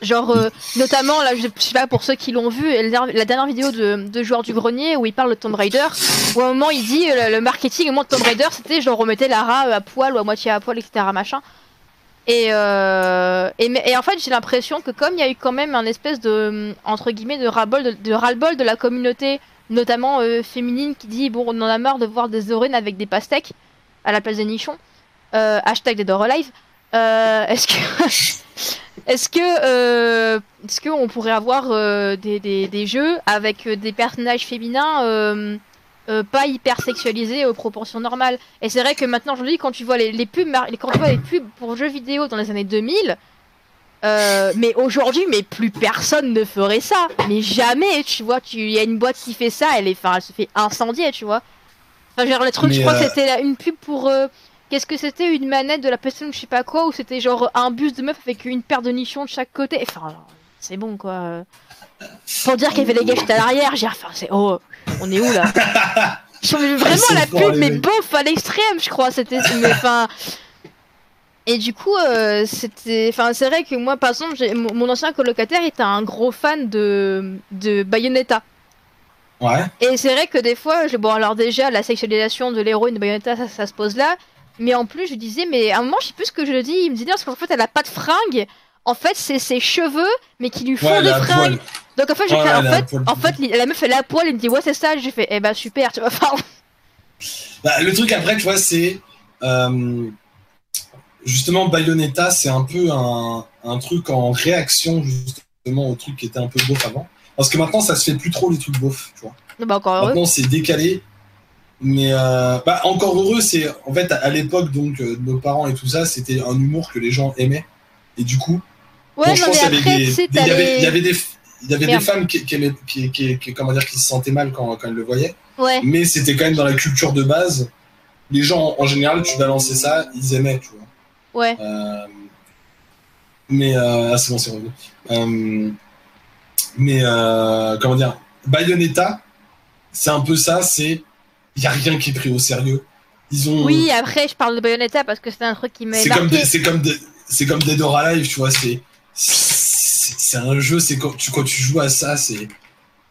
S2: Genre, euh, notamment, là, je sais pas pour ceux qui l'ont vu, la dernière- vidéo de, de Joueur du Grenier où il parle de Tomb Raider, où à un moment il dit euh, le, marketing au moment de Tomb Raider c'était genre remettez Lara à poil ou à moitié à poil, etc. machin. Et, euh, et, en fait, j'ai l'impression que comme il y a eu quand même un espèce de, entre guillemets, de ras-le-bol de, de, la communauté, notamment féminine, qui dit bon, on en a marre de voir des orines avec des pastèques à la place des nichons. Hashtag Alive. Euh, est-ce que, est-ce que, euh, est-ce que on pourrait avoir euh, des, des, des jeux avec euh, des personnages féminins euh, pas hyper sexualisés aux proportions normales? Et c'est vrai que maintenant, aujourd'hui, quand tu vois les, les pubs, quand tu vois les pubs pour jeux vidéo dans les années 2000, euh, mais aujourd'hui, mais plus personne ne ferait ça. Mais jamais, tu vois, tu il y a une boîte qui fait ça, elle est, elle se fait incendier, tu vois. Enfin, genre le truc,
S1: Mais,
S2: je crois
S1: euh,
S2: que c'était une pub pour. Qu'est-ce que c'était une manette de la PlayStation, je sais pas quoi, ou c'était genre un bus de meuf avec une paire de nichons de chaque côté? Enfin, c'est bon quoi. Pour dire qu'il y avait des gars juste à l'arrière, j'ai enfin, c'est oh, on est où là? Ils sont vraiment la pub, mais bof à l'extrême, je crois. C'était, mais enfin. Et du coup, euh, c'était, enfin, c'est vrai que moi, par exemple, mon mon ancien colocataire était un gros fan de de Bayonetta.
S1: Ouais.
S2: Et c'est vrai que des fois, je... bon, alors déjà, la sexualisation de l'héroïne de Bayonetta, ça, ça se pose là. Mais en plus, je disais, mais à un moment, je sais plus ce que je dis. Il me disait, parce qu'en fait, elle a pas de fringues. En fait, c'est ses cheveux, mais qui lui font
S1: Ouais,
S2: des fringues. Donc en fait, j'ai
S1: Ouais,
S2: fait,
S1: elle
S2: en fait, en fait, la meuf elle a la poil, il me dit ouais c'est ça, j'ai fait eh bah super, tu vois. Enfin,
S1: Bah, le truc après, tu vois, c'est. euh, justement, Bayonetta, c'est un peu un, un truc en réaction, justement, au truc qui était un peu beauf avant. Parce que maintenant, ça se fait plus trop, les trucs beaufs, tu vois.
S2: bah encore.
S1: Maintenant, c'est décalé. Mais euh, bah, encore heureux, c'est. En fait, à l'époque, donc, euh, nos parents et tout ça, c'était un humour que les gens aimaient. Et du coup,
S2: Ouais,
S1: bon, je pense qu'il y avait y avait- des. Il y avait des femmes qui, qui, aimaient- qui, qui- qui- comment dire, qui se sentaient mal quand, quand elles le voyaient
S2: Ouais.
S1: mais c'était quand même dans la culture de base. Les gens, en général, tu balançais ça, ils aimaient, tu vois.
S2: Ouais.
S1: Euh, mais, euh, ah, c'est bon, c'est revenu. Euh, mais, euh, comment dire, Bayonetta, c'est un peu ça, c'est. Il n'y a rien qui est pris au sérieux. Ils ont.
S2: Oui, après, je parle de Bayonetta parce que c'était un truc qui m'a
S1: c'est comme, c'est comme, des- c'est comme Dead or Alive, tu vois. C'est, c'est, c'est un jeu, c'est quand tu, quand tu joues à ça, c'est.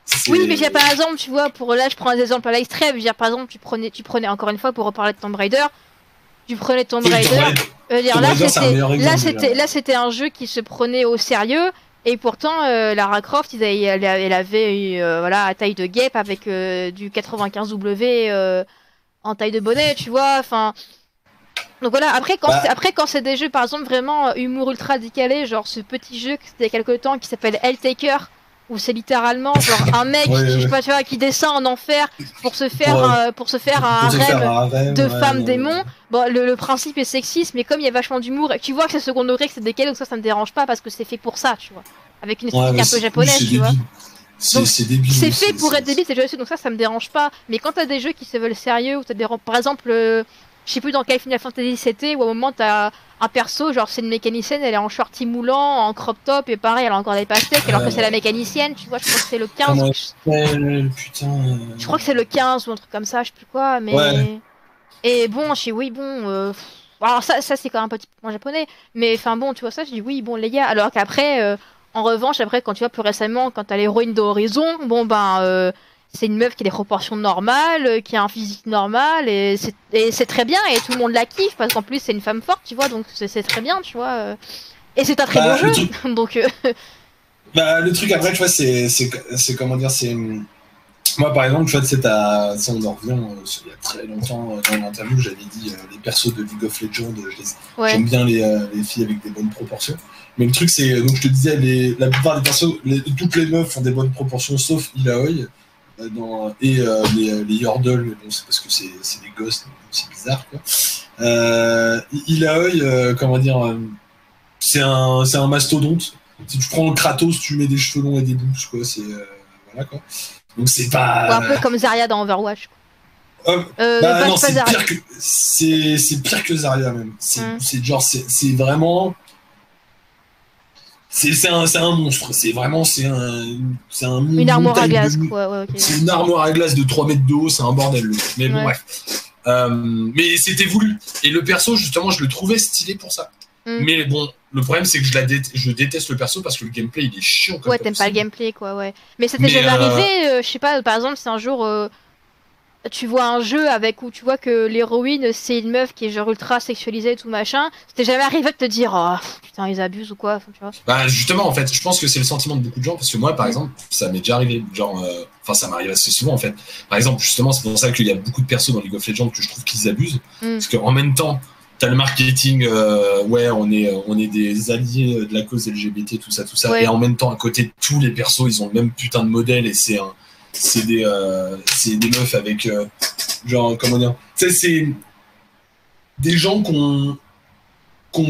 S1: c'est-
S2: Oui, mais j'ai par exemple, tu vois, pour là, je prends des exemples à l'extrême. Je veux dire, par exemple, tu prenais, tu prenais encore une fois pour reparler de Tomb Raider. Tu prenais Tomb Raider. Dire,
S1: Tomb
S2: là,
S1: c'est un
S2: c'était, là,
S1: exemple,
S2: c'était, là, c'était un jeu qui se prenait au sérieux. Et pourtant, euh, Lara Croft, ils avaient- elle, elle avait, euh, voilà, à taille de guêpe avec euh, du 95W euh, en taille de bonnet, tu vois. Enfin. Donc voilà. Après, quand,
S1: Bah.
S2: c'est, après, quand c'est des jeux, par exemple, vraiment humour ultra décalé, genre ce petit jeu que c'était il y a quelque temps qui s'appelle Helltaker, où c'est littéralement genre un mec,
S1: Ouais,
S2: qui, je sais
S1: ouais.
S2: pas, tu vois, qui descend en enfer pour se faire, euh, pour se faire un harem de femmes démons. Bon, le, le principe est sexiste, mais comme il y a vachement d'humour, tu vois que c'est second degré, que c'est décalé, donc ça, ça me dérange pas parce que c'est fait pour ça, tu vois. Avec une esthétique un peu japonaise, tu vois.
S1: débile. C'est
S2: fait pour être débile, c'est donc ça, ça me dérange pas. Mais quand t'as des jeux qui se veulent sérieux, ou t'as des. Par exemple, euh, je sais plus dans quel Final Fantasy c'était, où à un moment t'as un perso, genre c'est une mécanicienne, elle est en shorty moulant, en crop top, et pareil, elle a encore des pastèques, alors que c'est la mécanicienne, tu vois, je crois que c'est le 15.
S1: Comment
S2: ou-
S1: Ouais, putain. euh,
S2: Je crois que c'est le 15 ou un truc comme ça, je sais plus quoi, mais.
S1: Ouais.
S2: Et bon, je dis oui, bon. euh, Alors ça, ça c'est quand même un peu typiquement japonais, mais enfin bon, tu vois ça, je dis oui, bon les gars. Alors qu'après, euh, en revanche, après, quand tu vois plus récemment, quand t'as l'héroïne d'Horizon, bon ben. euh, c'est une meuf qui a des proportions normales, euh, qui a un physique normal, et c'est- très bien, et tout le monde la kiffe, parce qu'en plus c'est une femme forte, tu vois, donc c'est très bien, tu vois. euh. Et c'est un très
S1: Bah,
S2: bon jeu, donc euh,
S1: Bah, le truc après, tu vois, c'est, comment dire, c'est. Moi, par exemple, tu vois, c'est à. Ça, on en revient, euh, il y a très longtemps, euh, dans l'interview, j'avais dit euh, les persos de League of Legends,
S2: ouais.
S1: j'aime bien les, les filles avec des bonnes proportions. Mais le truc, c'est. Donc, je te disais, les, la plupart des persos, les- toutes les meufs ont des bonnes proportions, sauf Ilaoi. Dans, et les, les Yordle, mais bon, c'est parce que c'est des gosses, c'est bizarre, quoi. il a œil, comment dire, c'est un, un mastodonte. Si tu prends Kratos, tu mets des cheveux longs et des bouches, quoi. C'est voilà quoi. Donc c'est pas.
S2: un peu comme Zarya dans Overwatch.
S1: Euh, bah, non, c'est pire, que, c'est, pire que Zarya même. C'est, c'est genre, c'est vraiment. C'est, un, un monstre. C'est vraiment c'est un, un
S2: Une armoire à glace, quoi. Ouais,
S1: C'est une armoire à glace de 3 mètres de haut, c'est un bordel. Mais bon, bref. Euh, mais c'était voulu. Et le perso, justement, je le trouvais stylé pour ça. Hmm. Mais bon, le problème, c'est que je, la je déteste le perso parce que le gameplay, il est chiant.
S2: ouais, t'aimes pas le gameplay, quoi, ouais. Mais ça t'est jamais euh, arrivé, je sais pas, par exemple, c'est un jour tu vois un jeu avec où tu vois que l'héroïne c'est une meuf qui est genre ultra sexualisée et tout machin, c'était jamais arrivé de te dire oh putain ils abusent ou quoi tu vois
S1: Bah justement en fait, je pense que c'est le sentiment de beaucoup de gens parce que moi par exemple ça m'est déjà arrivé genre euh, enfin ça m'arrive assez souvent en fait. Par exemple justement c'est pour ça qu'il y a beaucoup de persos dans League of Legends que je trouve qu'ils abusent mm. parce qu'en même temps T'as le marketing, euh, ouais, on est, on est des alliés de la cause LGBT, tout ça, tout ça. Et en même temps, à côté, tous les persos, ils ont le même putain de modèle et c'est un, c'est des, euh, des meufs avec, euh, genre, comment dire, tu sais, c'est des gens qui ont,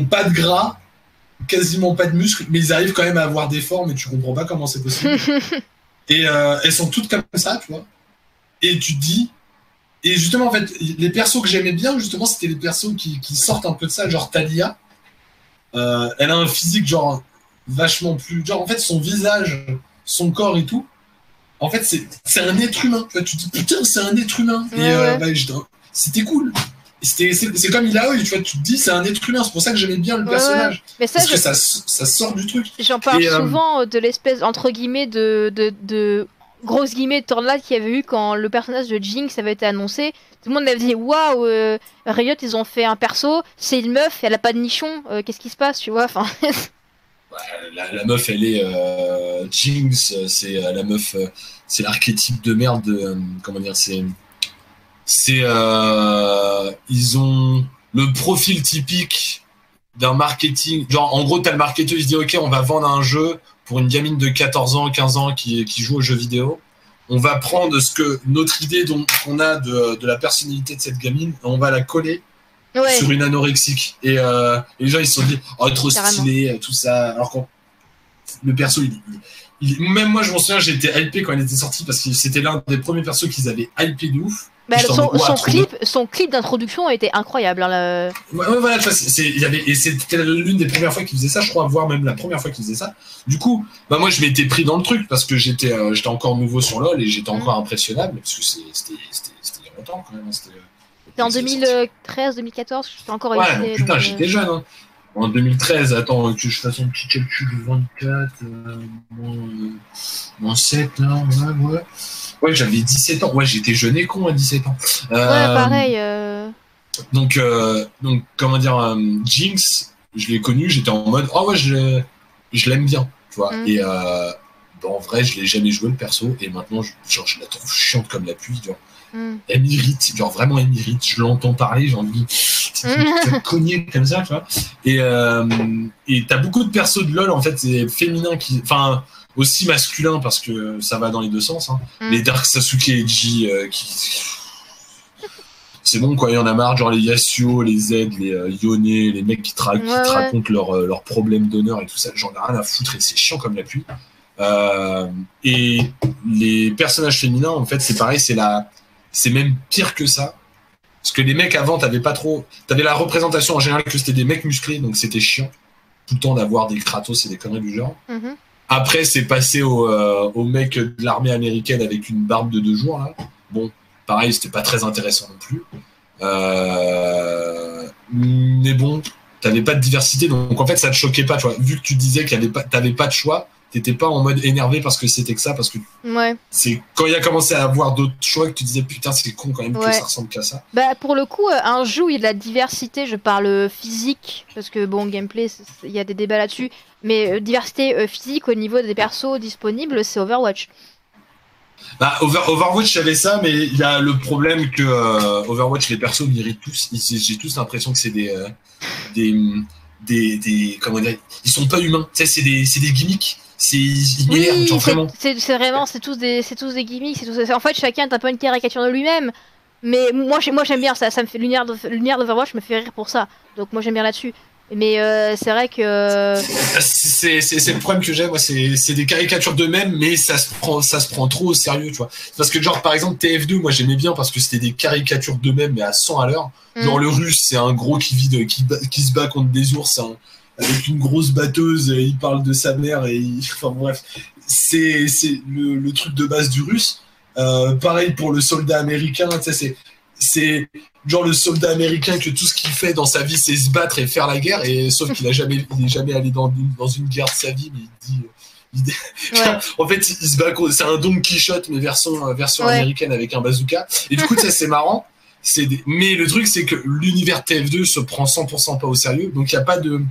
S1: pas de gras, quasiment pas de muscles, mais ils arrivent quand même à avoir des formes et tu comprends pas comment c'est possible. et euh, elles sont toutes comme ça, tu vois. Et tu te dis, et justement, en fait, les persos que j'aimais bien, justement, c'était les persos qui, qui, sortent un peu de ça, genre Talia. elle a un physique, genre, vachement plus. Genre, en fait, son visage, son corps et tout, en fait, c'est un être humain. Tu, te dis, putain, c'est un être humain. et euh, bah, c'était cool. C'est comme il a tu vois, tu te dis, c'est un être humain. C'est pour ça que j'aimais bien le personnage. Mais ça, parce que ça, ça, sort du truc.
S2: J'en parle euh, souvent de l'espèce, entre guillemets, de, de, de grosse guillemets de tornade qu'il y avait eu quand le personnage de Jinx avait été annoncé. Tout le monde avait dit waouh, euh, Riot ils ont fait un perso, c'est une meuf, elle a pas de nichon, qu'est-ce qui se passe, tu vois Enfin.
S1: la, meuf, elle est euh, Jinx, c'est euh, la meuf, euh, c'est l'archétype de merde. De, comment dire, c'est, c'est, ils ont le profil typique d'un marketing. Genre, en gros, t'as le marketeur, il se dit, ok, on va vendre un jeu pour une gamine de 14 ans, 15 ans qui, qui joue aux jeux vidéo. On va prendre ce que notre idée qu'on a de, de la personnalité de cette gamine, on va la coller sur une anorexique. Euh, et, les gens, ils se sont dit, oh, trop stylé, euh, tout ça. Alors que le perso, il, même moi, je m'en souviens, j'étais hypé quand il était sorti parce que c'était l'un des premiers persos qu'ils avaient hypé de ouf.
S2: Bah, son, clip, son clip d'introduction était incroyable. Hein,
S1: ouais, voilà, y avait, et c'était l'une des premières fois qu'il faisait ça, je crois, voire même la première fois qu'il faisait ça. Du coup, bah moi je m'étais pris dans le truc parce que j'étais euh, j'étais encore nouveau sur LoL et j'étais mm. encore impressionnable parce que c'était il y a longtemps quand même. Hein,
S2: c'était en 2013, 2014, j'étais encore
S1: Ouais, putain, euh, j'étais jeune. Hein. En 2013, attends, que je fasse un petit calcul de 24, euh, moins, 7, là, ouais, ouais. Ouais, j'avais 17 ans. Ouais, j'étais jeune et con à 17 ans.
S2: Euh, ouais, pareil.
S1: Donc, donc, comment dire, Jinx, je l'ai connu, j'étais en mode, oh ouais, je, je l'aime bien, tu vois. Mm. Et bah, en vrai, je l'ai jamais joué le perso, et maintenant, je, genre, je la trouve chiante comme la pluie, tu vois. Mm. Elle m'irrite, genre vraiment elle m'irrite. Je l'entends parler, j'ai envie de cogner comme ça, tu vois. Et euh, et t'as beaucoup de persos de LoL en fait, c'est féminin qui, enfin aussi masculin parce que ça va dans les deux sens. Hein. Mm. Les Dark Sasuke et Ji euh, qui c'est bon quoi, il y en a marre, genre les Yasuo, les Z, les euh, Yone, les mecs qui, tra qui te racontent leurs euh, leur problèmes d'honneur et tout ça, j'en ai rien à foutre et c'est chiant comme la pluie. Euh, et les personnages féminins, en fait, c'est pareil, c'est la, c'est même pire que ça. Parce que les mecs avant, t'avais pas trop. T'avais la représentation en général que c'était des mecs musclés, donc c'était chiant. Tout le temps d'avoir des Kratos et des conneries du genre. Mhm. Après, c'est passé au, euh, au mec de l'armée américaine avec une barbe de deux jours, là. Bon, pareil, c'était pas très intéressant non plus. Euh, mais bon, t'avais pas de diversité, donc en fait, ça te choquait pas, tu vois. Vu que tu disais qu'il y avait pas, t'avais pas de choix, t'étais pas en mode énervé parce que c'était que ça, parce que
S2: ouais.
S1: c'est quand il a commencé à avoir d'autres choix que tu disais putain c'est con quand même que ça ressemble qu'à ça.
S2: Bah pour le coup, euh, un jeu où il y a de la diversité, je parle physique, parce que bon gameplay, il y a des débats là-dessus, mais euh, diversité euh, physique au niveau des persos disponibles, c'est Overwatch.
S1: Bah, Overwatch, j'avais ça, mais il y a le problème que Overwatch, les persos méritent tous. J'ai tous l'impression que c'est des, des, des, des, comment dire, ils sont pas humains. Tu sais, c'est des, des gimmicks c'est oui,
S2: c'est vraiment, c'est tous des, c'est tous des gimmicks, tous, en fait chacun est un peu une caricature de lui-même. Mais moi, moi j'aime bien ça, ça me fait l'univers d'Overwatch me fait rire pour ça. Donc moi j'aime bien là-dessus. Mais euh, c'est vrai que.
S1: C'est le problème que j'ai, moi, c'est des caricatures d'eux-mêmes, mais ça se, prend, ça se prend trop au sérieux, tu vois. Parce que, genre, par exemple, TF2, moi, j'aimais bien parce que c'était des caricatures d'eux-mêmes, mais à 100 à l'heure. Mm. Genre, le russe, c'est un gros qui, vide, qui, qui se bat contre des ours, avec une grosse batteuse, il parle de sa mère, et enfin, bref. C'est le, le, truc de base du russe. Euh, pareil pour le soldat américain, tu sais, c'est c'est genre le soldat américain que tout ce qu'il fait dans sa vie c'est se battre et faire la guerre et sauf qu'il a jamais il est jamais allé dans une, dans une guerre de sa vie mais il dit en fait il se bat c'est un Don Quichotte mais version version américaine avec un bazooka. Et du coup ça c'est marrant. C'est mais le truc c'est que l'univers TF2 se prend 100% pas au sérieux. Donc il y a pas de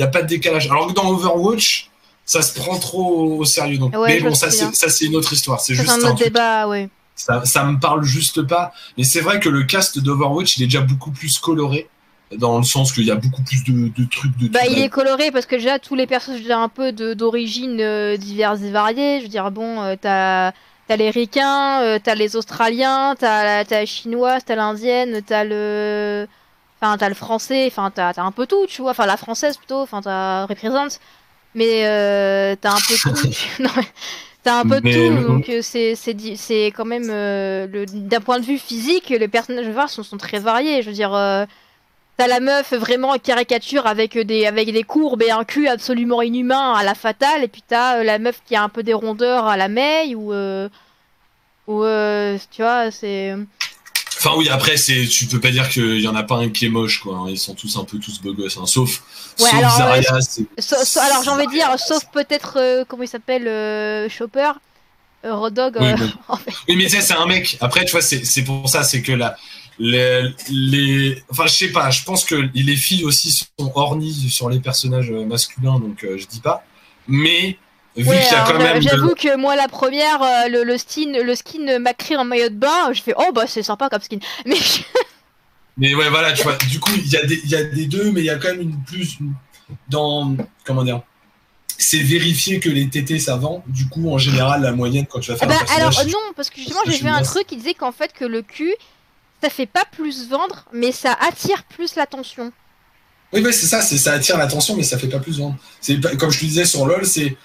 S1: il y a pas de décalage. Alors que dans Overwatch ça se prend trop au sérieux. Donc mais bon ça c'est ça c'est une autre histoire. C'est juste
S2: un, autre débat ouais.
S1: Ça, ça me parle juste pas. Mais c'est vrai que le cast d'Overwatch, il est déjà beaucoup plus coloré dans le sens qu'il y a beaucoup plus de, trucs de
S2: bah il est coloré parce que déjà tous les personnages ont un peu d'origine euh, diverses et variées. Je veux dire bon euh, t'as as les ricains euh, t'as les australiens t'as la chinoise t'as l'indienne t'as le enfin t'as le français enfin t'as as un peu tout tu vois. Enfin la française plutôt enfin t'as représente. Mais t'as un peu tout. Non, T'as un peu tout, donc euh, c'est c'est quand même euh, d'un point de vue physique, les personnages de sont, sont très variés. Je veux dire, euh, t'as la meuf vraiment caricature avec des avec des courbes et un cul absolument inhumain à la fatale, et puis t'as la meuf qui a un peu des rondeurs à la May ou ou tu vois c'est
S1: Enfin oui, après c'est, tu peux pas dire qu'il y en a pas un qui est moche quoi. Hein. Ils sont tous un peu tous beaux gosses, hein. sauf, sauf alors, Zarya.
S2: Euh, alors j'ai envie de dire, sauf peut-être euh, comment il s'appelle euh, Chopper, Rodog.
S1: Oui, mais, mais c'est un mec. Après tu vois, c'est pour ça, c'est que là, les, les, enfin je sais pas, je pense que les filles aussi sont ornies sur les personnages masculins, donc je dis pas. Mais
S2: J'avoue que moi, la première, euh, le, skin, le skin Macri en maillot de bain, je fais oh bah c'est sympa comme skin. Mais.
S1: mais ouais, voilà, tu vois. Du coup, il y, a des, y a des deux, mais il y a quand même une plus dans comment dire. C'est vérifié que les TT ça vend. Du coup, en général, la moyenne quand tu vas faire.
S2: Ah bah, alors non, parce que justement, j'ai vu un truc qui disait qu'en fait que le cul, ça fait pas plus vendre, mais ça attire plus l'attention.
S1: Oui, c'est ça, ça attire l'attention, mais ça fait pas plus vendre. C'est comme je te disais sur LoL, c'est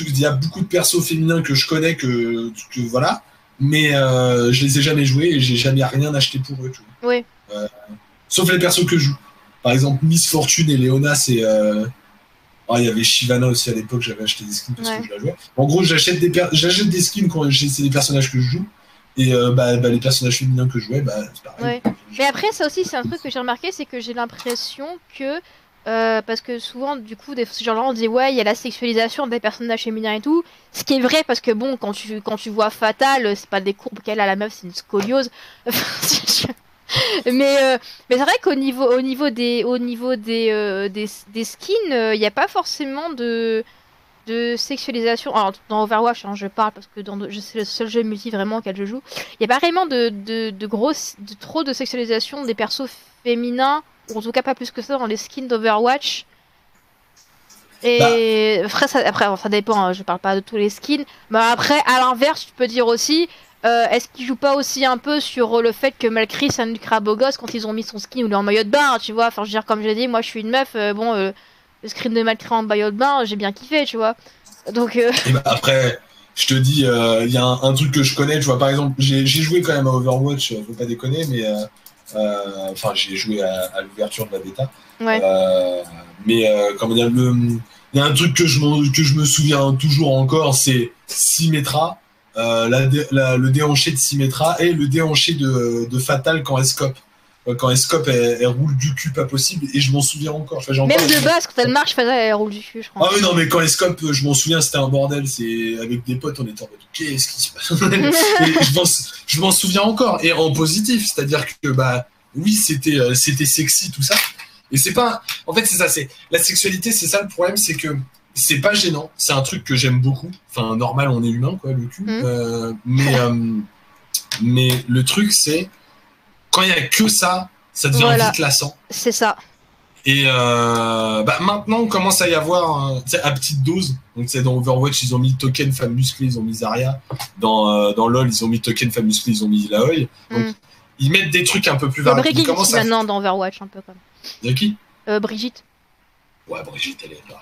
S1: il y a beaucoup de persos féminins que je connais que, voilà, mais euh, je les ai jamais joués et j'ai jamais rien acheté pour eux.
S2: Oui.
S1: Euh, sauf les persos que je joue. Par exemple, Miss Fortune et Léona, c'est. Euh, ah, il y avait Shivana aussi à l'époque, j'avais acheté des skins parce que je la jouais. En gros, j'achète des, j'achète des skins quand c'est des personnages que je joue. Et bah, bah, les personnages féminins que je jouais, bah, c'est pareil.
S2: Mais après, ça aussi, c'est un truc que j'ai remarqué, c'est que j'ai l'impression que euh, parce que souvent, du coup, des gens-là, on dit ouais, il y a la sexualisation des personnages féminins et tout. Ce qui est vrai, parce que bon, quand tu, quand tu vois Fatal, c'est pas des courbes qu'elle a la meuf, c'est une scoliose. mais euh, mais c'est vrai qu'au niveau, au niveau des, au niveau des, euh, des, skins, il n'y a pas forcément de, de sexualisation. Alors, dans Overwatch, hein, je parle parce que c'est le seul jeu multi vraiment auquel je joue. Il n'y a pas vraiment de, de, de, de trop de sexualisation des persos féminins ou en tout cas pas plus que ça dans les skins d'Overwatch. Et bah. après, ça, après, ça dépend, hein, je parle pas de tous les skins. Mais après, à l'inverse, tu peux dire aussi, euh, est-ce qu'ils jouent pas aussi un peu sur le fait que Malcris c'est un ultra beau gosse quand ils ont mis son skin ou en maillot de bain, tu vois? Enfin, je veux dire, comme je l'ai dit, moi je suis une meuf, euh, bon, euh, le screen de Malcris en maillot de bain, j'ai bien kiffé, tu vois. Donc.
S1: Bah, après, je te dis, il y a un, un, truc que je connais, tu vois, par exemple, j'ai joué quand même à Overwatch, faut pas déconner, mais enfin, j'ai joué à, l'ouverture de la bêta. Euh, mais euh, comment dire, il y a un truc que je, que je me souviens toujours encore, c'est Symmetra. Euh, la, le déhanché de Symmetra et le déhanché de, de Fatal quand elle Quand elle scope, elle, roule du cul pas possible et je m'en souviens encore.
S2: Même de base, quand elle marche, elle roule du cul, je crois.
S1: Ah oui, non, mais quand elle scope, je m'en souviens, c'était un bordel. C'est avec des potes, on était en mode qu'est-ce qui se passe Je m'en souviens encore et en positif, c'est-à-dire que bah oui, c'était euh, c'était sexy tout ça. Et c'est pas. En fait, c'est ça. C'est la sexualité. C'est ça le problème, c'est que c'est pas gênant. C'est un truc que j'aime beaucoup. Enfin, normal, on est humain, quoi, le cul. Mmh. Euh, mais euh, mais le truc, c'est quand il y a que ça, ça devient vite lassant.
S2: C'est ça.
S1: Et euh, bah, maintenant, on commence à y avoir euh, à petite dose. Donc, c'est dans Overwatch, ils ont mis token femme musclée, ils ont mis Zarya. Dans, euh, dans LoL, ils ont mis token femme musclée, ils ont mis Laoi. Donc,
S2: Mm.
S1: ils mettent des trucs un peu plus variés.
S2: Brigitte aussi
S1: à-
S2: maintenant dans Overwatch, un peu comme.
S1: De qui?
S2: Euh, Brigitte.
S1: Ouais, Brigitte, elle est là.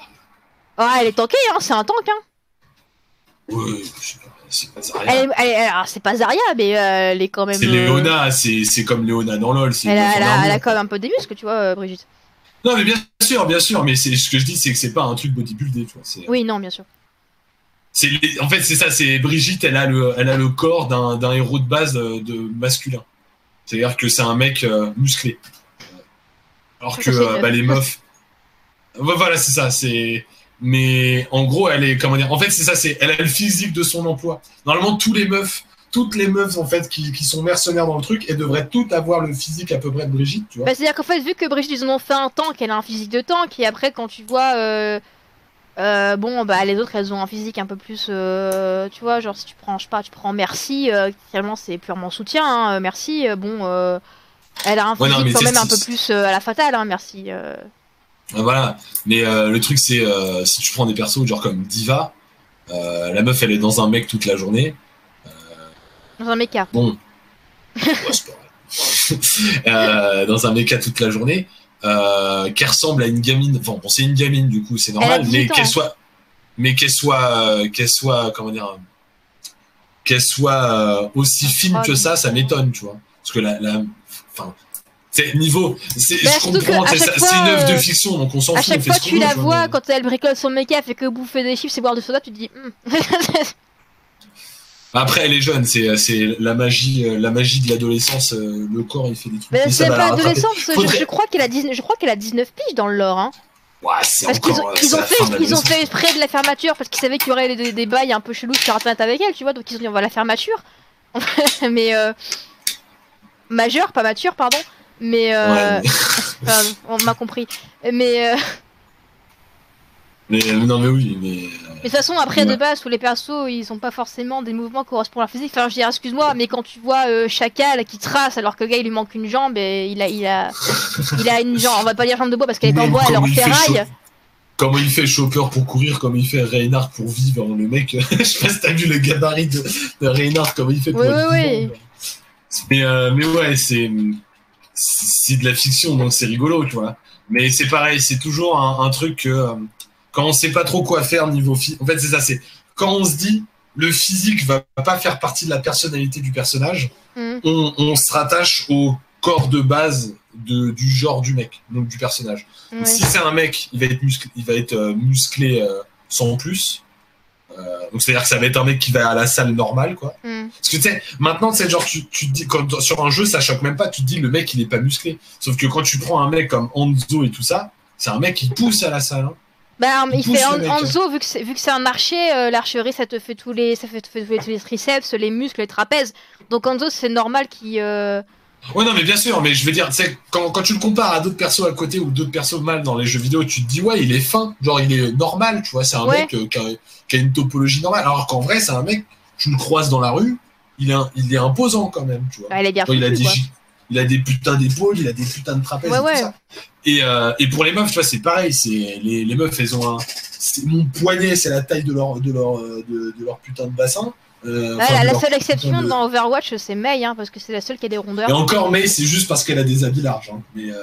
S2: Ah, elle est tankée, hein, c'est un tank, hein.
S1: Ouais, je sais pas, c'est pas Zarya.
S2: Elle, alors, c'est pas Zarya, mais euh, elle est quand même.
S1: C'est
S2: euh,
S1: Léona, c'est c'est comme Léona dans LoL. c'est
S2: Elle a, elle, a,
S1: armure.
S2: elle a quand même un peu des muscles, tu vois, euh, Brigitte.
S1: Non, mais bien sûr, bien sûr, mais c'est ce que je dis, c'est que c'est pas un truc bodybuildé, tu vois. c'est-
S2: Oui, non, bien sûr.
S1: C'est les- en fait c'est ça, c'est Brigitte, elle a le, elle a le corps d'un, d'un héros de base euh, de masculin. C'est-à-dire que c'est un mec euh, musclé. Alors que
S2: Ça, c'est
S1: euh,
S2: une
S1: bah, les meufs, Ouais, voilà c'est ça, c'est. Mais en gros elle est comment dire, en fait c'est ça, c'est, elle a le physique de son emploi. Normalement tous les meufs, toutes les meufs en fait qui, qui sont mercenaires dans le truc, elles devraient toutes avoir le physique à peu près de Brigitte, tu vois.
S2: Bah, C'est-à-dire qu'en fait, vu que Brigitte, ils en ont fait un tank, elle a un physique de tank, et après, quand tu vois. euh, euh, bon, bah les autres, elles ont un physique un peu plus. euh, tu vois, genre si tu prends, je sais pas, tu prends Merci, finalement c'est purement soutien, hein, Merci, bon. elle a un
S1: Ouais,
S2: physique
S1: non,
S2: quand même un peu plus à la fatale, hein, Merci. Euh.
S1: Voilà. Mais euh, le truc, c'est euh, si tu prends des persos genre comme Diva, euh, la meuf, elle est dans un mec toute la journée.
S2: Dans un méca.
S1: Bon. Ouais, dans un méca toute la journée, qui ressemble à une gamine. Enfin, bon, c'est une gamine, du coup, c'est normal,
S2: 18
S1: mais qu'elle soit. Mais qu'elle soit. qu'elle soit. Comment dire. Qu'elle soit aussi fine que ça, ça m'étonne, tu vois. Parce que la. la enfin. C'est niveau. c'est-
S2: Bah, à
S1: c'est c'est une œuvre de
S2: euh,
S1: fiction, donc on s'en
S2: À
S1: fout. on
S2: chaque fois, tu la
S1: vois,
S2: quand elle bricole son elle fait que bouffer des chips et boire du soda, tu te dis. Hmm.
S1: Après, elle est jeune, c'est c'est la magie, euh, la magie de l'adolescence. euh, le corps, il fait des trucs.
S2: Mais c'est pas parce que je, crois qu'elle a 19, je crois qu'elle a 19 piges dans le lore, hein.
S1: Ouais, c'est
S2: Parce qu'ils ont, ils
S1: c'est
S2: ont fait,
S1: de
S2: ils ont fait exprès de la fermeture parce qu'ils savaient qu'il y aurait des, des bails un peu chelous sur internet avec elle, tu vois, donc ils ont dit on va la faire mature. mais euh, majeur, pas mature, pardon. Mais, euh,
S1: Ouais, mais-
S2: enfin, on m'a compris. Mais, euh,
S1: mais, euh, non, mais oui, mais. euh,
S2: mais de toute façon, après, de
S1: Ouais.
S2: base, tous les persos, ils ont pas forcément des mouvements qui correspondent à leur physique. Enfin, je dire, excuse-moi, mais quand tu vois euh, Chacal qui trace alors que le gars il lui manque une jambe et il a, il a, il a une jambe, on va pas dire jambe de bois parce qu'elle est en bois, elle est en
S1: comment
S2: ferraille.
S1: Comment il fait Chopper pour courir, comme il fait Reinhardt pour vivre, le mec. je sais pas si t'as vu le gabarit de, de Reinhardt, comment il fait pour
S2: Oui,
S1: être
S2: oui,
S1: vivant, Mais, euh, mais ouais, c'est c'est de la fiction, donc c'est rigolo, tu vois. Mais c'est pareil, c'est toujours un, un truc que euh, quand on sait pas trop quoi faire niveau physique. En fait, c'est ça, c'est quand on se dit le physique va pas faire partie de la personnalité du personnage,
S2: Mm.
S1: on, on se rattache au corps de base de, du genre du mec, donc du personnage. Donc. Si c'est un mec, il va être musclé, il va être euh, musclé euh, sans plus. Euh, donc c'est à dire que ça va être un mec qui va à la salle normale, quoi.
S2: Mm.
S1: Parce que tu sais, maintenant, c'est genre, tu, tu te dis, quand, sur un jeu, ça choque même pas, tu te dis, le mec, il est pas musclé. Sauf que quand tu prends un mec comme Hanzo et tout ça, c'est un mec qui pousse à la salle. hein.
S2: Bah,
S1: Il
S2: il fait en, vu que c'est, vu que c'est un archer, euh, l'archerie ça te fait tous les, ça fait, te fait tous les triceps, les muscles, les trapèzes. Donc Anzo, c'est normal qu'il. euh,
S1: Ouais, non, mais bien sûr, mais je veux dire, tu sais, quand, quand tu le compares à d'autres persos à côté ou d'autres persos mal dans les jeux vidéo, tu te dis, ouais, il est fin, genre, il est normal, tu vois, c'est un
S2: Ouais.
S1: mec euh, qui, a, qui a une topologie normale. Alors qu'en vrai, c'est un mec, tu le croises dans la rue, il est, il est imposant quand même, tu vois.
S2: bien
S1: Genre, il, a des, il a des putains d'épaules, il a des putains de trapèzes
S2: Ouais,
S1: et tout
S2: ouais.
S1: ça. Et, euh, et pour les meufs, tu vois, c'est pareil, c'est, les, les meufs, elles ont un. Mon poignet, c'est la taille de leur, de leur, euh, de, de leur putain de bassin. Euh,
S2: Ouais,
S1: enfin,
S2: la, seule exception
S1: de-
S2: dans Overwatch, c'est Mei, hein, parce que c'est la seule qui a des rondeurs.
S1: Et encore, mais c'est juste parce qu'elle a des habits larges. hein. Mais, euh,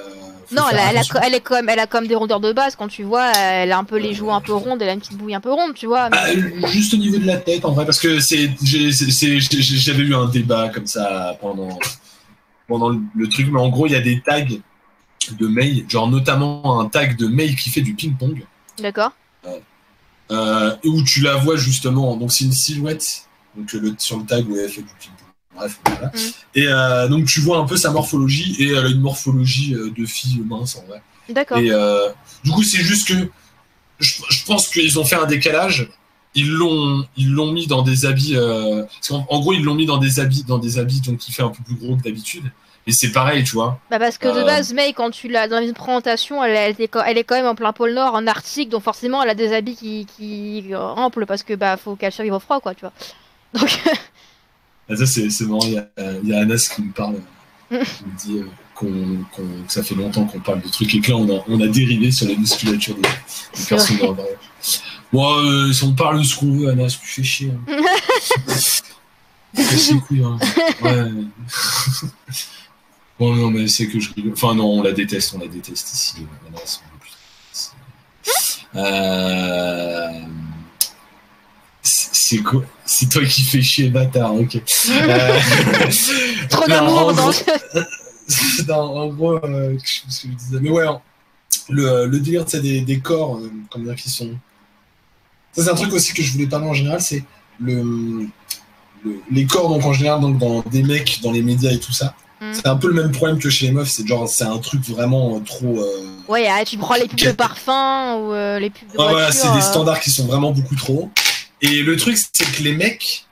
S2: Non, elle a, elle, a,
S1: attention.
S2: elle est quand même, elle a quand même des rondeurs de base. Quand tu vois, elle a un peu les joues un peu rondes, elle a une petite bouille un peu ronde, tu vois. mais-
S1: Ah, euh, juste au niveau de la tête, en vrai, parce que c'est, j'avais eu un débat comme ça pendant, pendant le, truc, mais en gros, il y a des tags de Mei, genre notamment un tag de Mei qui fait du ping-pong,
S2: D'accord.
S1: euh, où tu la vois justement, donc c'est une silhouette, donc euh, le, sur le tag où elle fait du ping-pong. Bref, voilà.
S2: Mm.
S1: Et euh, donc tu vois un peu sa morphologie, et elle a une morphologie euh, de fille mince en vrai.
S2: D'accord.
S1: Et euh, du coup, c'est juste que je, je pense qu'ils ont fait un décalage. Ils l'ont, ils l'ont mis dans des habits. euh, parce en gros, ils l'ont mis dans des habits, dans des habits donc qui fait un peu plus gros que d'habitude. Et c'est pareil, tu vois.
S2: Bah parce que de
S1: Euh.
S2: base, Mei, quand tu l'as dans une présentation, elle, elle, est quand- elle est quand même en plein pôle Nord, en Arctique, donc forcément, elle a des habits qui, qui parce que bah faut qu'elle survive au froid, quoi, tu vois. Donc,
S1: Ah, ça, c'est, marrant. Il y a, il y a Anas qui me parle. Je me dis euh, qu'on- que ça fait longtemps qu'on parle de trucs et que là, on a, on a dérivé sur la musculature des, des personnes dans euh, si on parle de ce qu'on veut, Anas, tu fais chier. Hein. Les couilles, hein. Ouais. bon, non, mais c'est que je rigole. Enfin, non, on la déteste, on la déteste ici. Anas, on Euh... C'est quoi C'est toi qui fais chier, bâtard, ok. Euh,
S2: Trop d'amour dans
S1: gros-
S2: ce...
S1: non, en gros, euh, je sais pas ce que je disais. Mais ouais, le, le délire, c'est des, des corps, euh, comment dire, qui sont. Ça, c'est un truc aussi que je voulais parler en général, c'est le, le- les corps, donc en général, donc dans des mecs, dans les médias et tout ça.
S2: Mm.
S1: C'est un peu le même problème que chez les meufs, c'est genre, c'est un truc vraiment euh, trop. euh,
S2: Ouais, ah, tu prends les pubs de parfum ou euh, les pubs de voiture.
S1: voilà, c'est
S2: euh,
S1: des standards qui sont vraiment beaucoup trop. Et le truc, c'est que les mecs,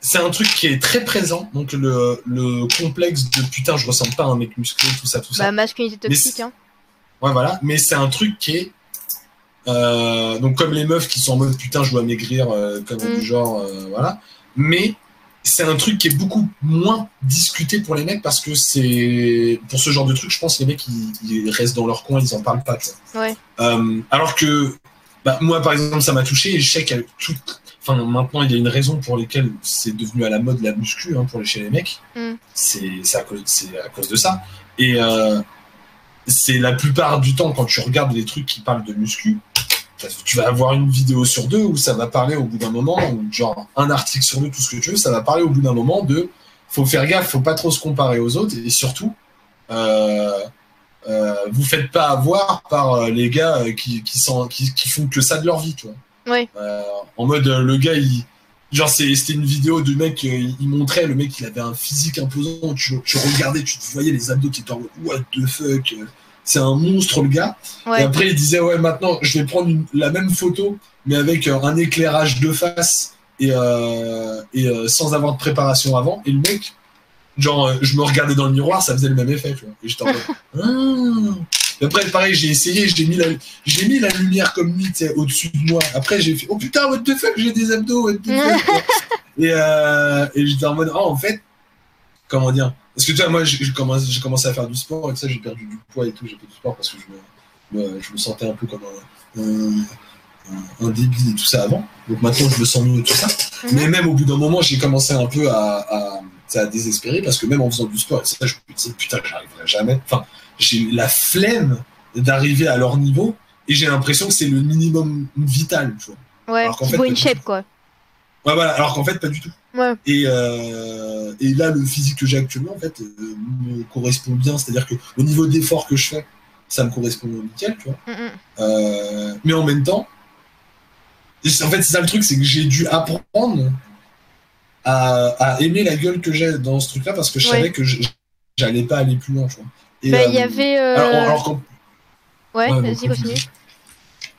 S1: c'est un truc qui est très présent. Donc le, le complexe de putain, je ressemble pas à un mec musclé, tout ça, tout ça.
S2: Bah, masculinité toxique, hein.
S1: Ouais, voilà. Mais c'est un truc qui est. euh, donc, comme les meufs qui sont en mode putain, je dois maigrir, euh, comme
S2: Mm.
S1: du genre, euh, voilà. Mais c'est un truc qui est beaucoup moins discuté pour les mecs parce que c'est. Pour ce genre de truc, je pense que les mecs, ils, ils restent dans leur coin, ils en parlent pas.
S2: Ouais.
S1: Euh, alors que. Bah, moi, par exemple, ça m'a touché et je sais qu'il y a tout. Enfin, maintenant, il y a une raison pour laquelle c'est devenu à la mode la muscu hein, pour les chez les mecs.
S2: Mm.
S1: C'est à, cause- c'est à cause de ça. Et euh, c'est la plupart du temps, quand tu regardes les trucs qui parlent de muscu, tu vas avoir une vidéo sur deux où ça va parler au bout d'un moment, ou genre un article sur deux, tout ce que tu veux, ça va parler au bout d'un moment de faut faire gaffe, faut pas trop se comparer aux autres, et surtout, euh, euh, vous faites pas avoir par euh, les gars euh, qui, qui, sont, qui, qui font que ça de leur vie, tu vois. Euh, en mode, euh, le gars, il. Genre, c'est- c'était une vidéo du mec, euh, il il montrait, le mec, il avait un physique imposant, tu, tu regardais, tu te voyais les abdos qui étaient en mode, what the fuck, c'est un monstre, le gars. Et après, il disait, ouais, maintenant, je vais prendre une- la même photo, mais avec euh, un éclairage de face et, euh, et euh, sans avoir de préparation avant. Et le mec, genre, je me regardais dans le miroir, ça faisait le même effet, tu vois. Et j'étais en mode. Et après, pareil, j'ai essayé, j'ai mis la, j'ai mis la lumière comme lui, tu sais, au-dessus de moi. Après, j'ai fait, oh putain, what the fuck, j'ai des abdos, what the fuck. et euh, et j'étais en mode, oh, en fait, comment dire? Parce que tu vois, moi, j'ai commencé, j'ai commencé à faire du sport et tout ça, j'ai perdu du poids et tout, j'ai fait du sport parce que je me, je me sentais un peu comme un, un, un- un débile et tout ça avant. Donc maintenant, je me sens mieux et tout ça.
S2: Mhm.
S1: Mais même au bout d'un moment, j'ai commencé un peu à, à, ça a désespéré parce que même en faisant du sport, et ça, je me disais, putain, j'arriverai jamais. Enfin, j'ai la flemme d'arriver à leur niveau et j'ai l'impression que c'est le minimum vital, tu vois.
S2: Ouais.
S1: Alors qu'en fait,
S2: InShape, quoi.
S1: Ouais, voilà, alors qu'en fait, pas du tout.
S2: Ouais.
S1: Et, euh, et là, le physique que j'ai actuellement, en fait, euh, me correspond bien. C'est-à-dire que au niveau d'effort que je fais, ça me correspond nickel, tu vois.
S2: Mm.
S1: Euh, mais en même temps, en fait, c'est ça le truc, c'est que j'ai dû apprendre à, à aimer la gueule que j'ai dans ce truc-là parce que je
S2: Ouais.
S1: savais que j'allais pas aller plus loin, tu vois.
S2: Bah, il y
S1: euh,
S2: avait. euh,
S1: Alors, alors qu'en-
S2: Ouais,
S1: ouais,
S2: vas-y, continue.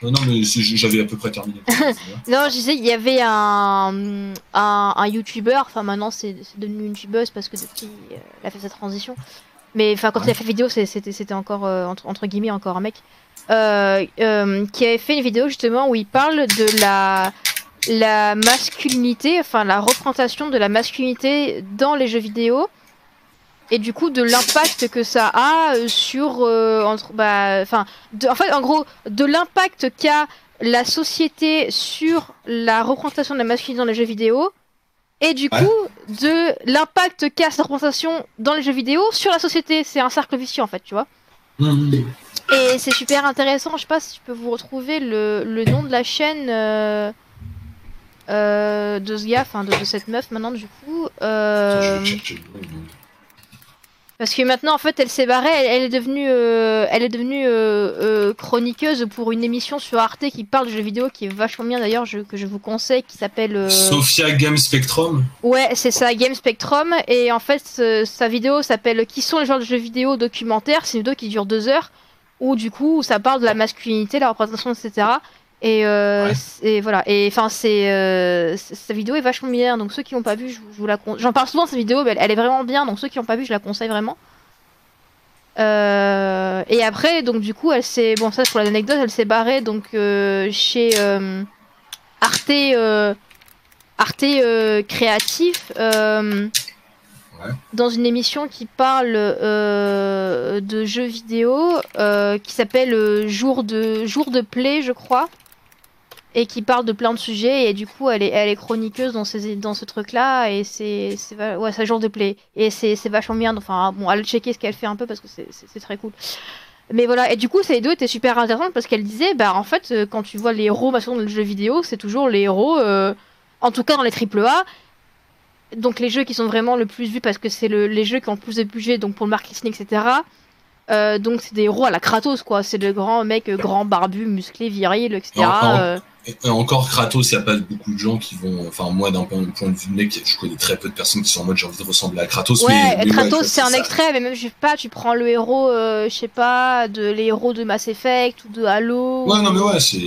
S1: Non, non, mais j'avais à peu près terminé.
S2: Non, je disais, il y avait un, un, un youtubeur, enfin maintenant c'est devenu une youtubeuse parce que depuis euh, elle a fait sa transition. Mais enfin, quand il a fait vidéo, c'était encore, euh, entre, entre guillemets, encore un mec. Euh, euh, qui avait fait une vidéo justement où il parle de la, la masculinité, enfin la représentation de la masculinité dans les jeux vidéo. Et du coup, de l'impact que ça a euh, sur. euh, entre, bah, enfin, en fait, en gros, de l'impact qu'a la société sur la représentation de la masculinité dans les jeux vidéo et du
S1: Ouais.
S2: coup de l'impact qu'a cette représentation dans les jeux vidéo sur la société. C'est un cercle vicieux en fait, tu vois.
S1: Mmh.
S2: Et c'est super intéressant. Je sais pas si je peux vous retrouver le, le nom de la chaîne euh, euh, de ce gars, enfin de, de cette meuf maintenant du coup.
S1: Je vais chercher le nom.
S2: Parce que maintenant, en fait, elle s'est barrée. Elle, elle est devenue, euh, elle est devenue euh, euh, chroniqueuse pour une émission sur Arte qui parle de jeux vidéo, qui est vachement bien d'ailleurs, que je vous conseille, qui s'appelle. euh,
S1: Sophia Game Spectrum.
S2: Ouais, c'est ça, Game Spectrum. Et en fait, sa vidéo s'appelle Qui sont les joueurs de jeux vidéo documentaire. C'est une vidéo qui dure deux heures, où du coup, ça parle de la masculinité, la représentation, etc. Et, euh,
S1: Ouais.
S2: et voilà. Et enfin, c'est euh, sa vidéo est vachement bien. Donc ceux qui n'ont pas vu, je, vous- je vous la j'en parle souvent de cette vidéo, mais elle, elle est vraiment bien. Donc ceux qui n'ont pas vu, je la conseille vraiment. Euh, et après, donc du coup, elle s'est bon ça c'est pour l'anecdote, elle s'est barrée donc euh, chez euh, Arte euh, Arte euh, Créatif. euh, dans une émission qui parle euh, de jeux vidéo euh, qui s'appelle euh, Jour de Jour de play, je crois, et qui parle de plein de sujets. Et du coup, elle est, elle est chroniqueuse dans, ces, dans ce truc-là, et c'est ouais, c'est Jour de play, et c'est vachement bien. Enfin, bon, allez checker ce qu'elle fait un peu parce que c'est- très cool. Mais voilà, et du coup, ces deux étaient super intéressantes parce qu'elle disait, bah en fait, euh, quand tu vois les héros machin, dans le jeu vidéo, c'est toujours les héros, euh, en tout cas dans les AAA, donc les jeux qui sont vraiment le plus vus parce que c'est le- les jeux qui ont le plus de budget, donc pour le marketing, etc. Euh, donc c'est des héros à la Kratos, quoi. C'est de grands mecs, euh, grands, barbus, musclés, virils, etc. Euh.
S1: Et encore Kratos, il n'y a pas beaucoup de gens qui vont. Enfin, moi, d'un point de vue de mec, je connais très peu de personnes qui sont en mode j'ai envie de ressembler à Kratos.
S2: Ouais,
S1: mais, mais
S2: Kratos
S1: ouais,
S2: c'est un
S1: ça.
S2: extrait, mais même je sais pas, tu prends le héros, euh, je sais pas, de les héros de Mass Effect ou de Halo.
S1: Ouais, non, mais ouais, c'est.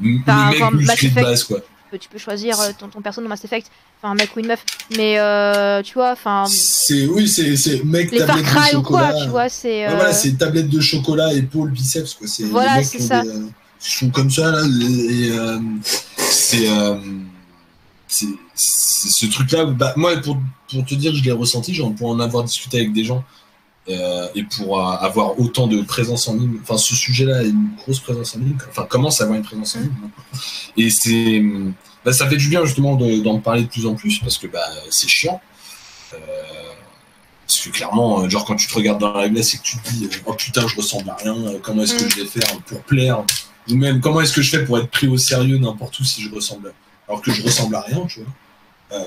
S1: le mec musclé de base, quoi.
S2: Tu peux- Tu peux choisir euh, ton, ton perso dans Mass Effect, enfin un mec ou une meuf, mais euh, tu vois, enfin
S4: C'est oui, c'est c'est mec
S2: les Far
S4: tablette de
S2: Cry ou quoi,
S4: chocolat.
S2: tu vois, c'est.
S4: Ouais,
S2: euh,
S4: voilà, c'est tablette de chocolat, épaule, biceps quoi. C'est
S2: Voilà, c'est ça.
S4: des, euh, qui sont comme ça là. Et, euh,
S1: C'est. c'est c'est ce truc-là.
S4: bah, moi, pour, pour te dire, je l'ai ressenti, genre pour en avoir discuté avec des gens
S1: euh, et pour euh, avoir autant de présence en ligne, enfin ce sujet-là a une grosse présence en ligne, enfin commence à avoir une présence en ligne. Et c'est, bah, ça fait du bien justement de- d'en parler de plus en plus parce que bah, c'est chiant. Euh, parce que clairement, genre quand tu te regardes dans la glace et que tu te dis oh putain je ressemble à rien, comment est-ce que
S2: Mm.
S1: je vais faire pour plaire, ou même comment est-ce que je fais pour être pris au sérieux n'importe où si je ressemble, alors que je ressemble à rien, tu vois?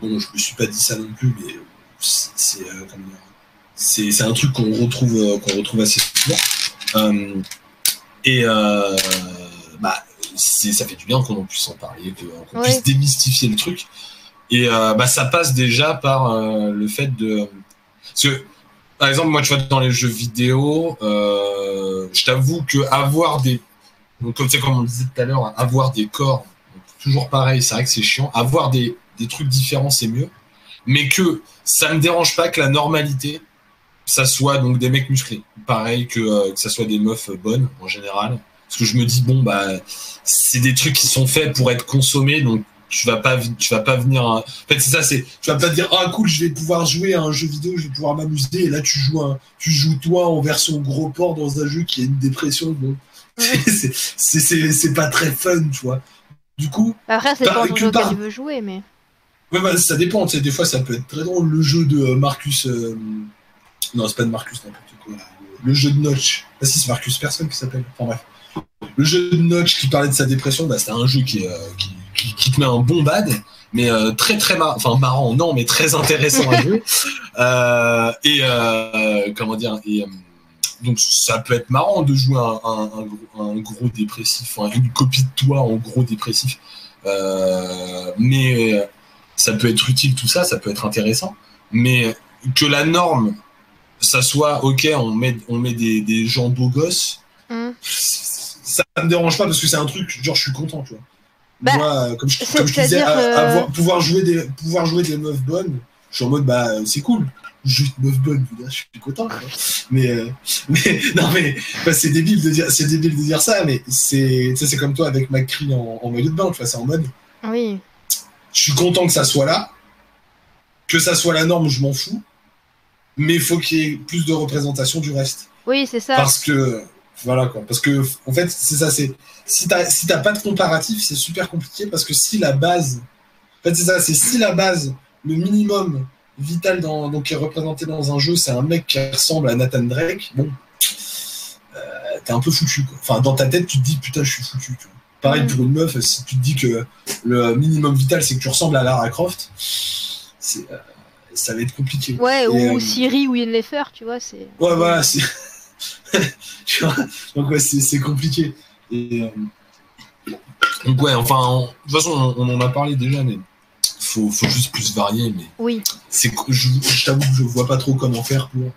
S1: Bon, je me suis pas dit ça non plus, mais c'est dire, c'est un truc qu'on retrouve euh, qu'on retrouve assez souvent. Euh, et euh, bah, ça fait du bien qu'on en puisse en parler, qu'on puisse démystifier le truc. Et euh, bah, ça passe déjà par euh, le fait de. Parce que, par exemple, moi, tu vois, dans les jeux vidéo, euh, je t'avoue que avoir des. Donc, comme, comme on le disait tout à l'heure, avoir des corps, toujours pareil, c'est vrai que c'est chiant. Avoir des, des trucs différents, c'est mieux. Mais que ça me dérange pas que la normalité, ça soit donc des mecs musclés. Pareil que, euh, que ça soit des meufs bonnes, en général. Parce que je me dis, bon, bah, c'est des trucs qui sont faits pour être consommés, donc tu vas pas, tu vas pas venir. à- En fait, c'est ça, c'est.
S4: tu vas pas te dire ah cool je vais pouvoir jouer à un jeu vidéo je vais pouvoir m'amuser et là tu joues un, tu joues toi en version gros port dans un jeu qui a une dépression bon c'est pas très fun tu vois du coup
S2: Après, c'est
S4: Bah,
S2: pas jeu
S4: par-
S2: tu veux jouer, mais.
S4: ouais, bah, ça dépend tu sais des fois ça peut être très drôle le jeu de euh, Marcus euh, non c'est pas de Marcus n'importe quoi le jeu de Notch ah si c'est Marcus personne qui s'appelle enfin bref le jeu de Notch qui parlait de sa dépression bah,
S1: C'est un jeu qui, euh, qui, qui, qui te met un bon bad, mais euh, très très marrant, enfin marrant, non, mais très intéressant à jouer. Euh, et euh, comment dire et, euh, donc ça peut être marrant de jouer un, un, un gros, un gros dépressif, enfin, une copie de toi en gros dépressif. Euh, mais euh, ça peut être utile tout ça, ça peut être intéressant. Mais que la norme, ça soit ok, on met, on met des, des gens beaux gosses,
S2: Hmm.
S4: ça me dérange pas parce que c'est un truc genre je suis content tu vois
S2: Bah,
S4: moi comme je, comme je te disais à-
S2: euh,
S4: avoir- pouvoir jouer des pouvoir jouer des meufs bonnes je suis en mode bah c'est cool juste meuf bonne je suis content quoi. mais, euh, mais non mais bah, c'est débile de dire débile de dire ça mais c'est comme toi avec McCree en, en maillot de bain tu vois c'est en mode
S2: Oui.
S4: je suis content que ça soit là que ça soit la norme je m'en fous mais il faut qu'il y ait plus de représentation du reste
S2: Oui, c'est ça.
S4: parce que voilà quoi parce que en fait c'est ça c'est si t'as si pas de comparatif c'est super compliqué parce que si la base en fait c'est ça c'est si la base le minimum vital dans donc qui est représenté dans un jeu c'est un mec qui ressemble à Nathan Drake bon euh, t'es un peu foutu quoi. enfin dans ta tête tu te dis putain je suis foutu tu vois. pareil
S2: Mm.
S4: pour une meuf si tu te dis que le minimum vital c'est que tu ressembles à Lara Croft c'est euh, ça va être compliqué
S2: Ouais,
S4: Et,
S2: ou
S4: euh,
S2: Siri ou Ian Leffer, tu vois, c'est.
S4: Ouais, voilà, c'est. tu vois Donc, ouais, c'est c'est compliqué. Et, euh,
S1: Donc ouais, enfin, on- de toute façon, on, on en a parlé déjà, mais faut, faut juste plus varier. Mais
S2: Oui.
S4: c'est je, je t'avoue que je vois pas trop comment faire pour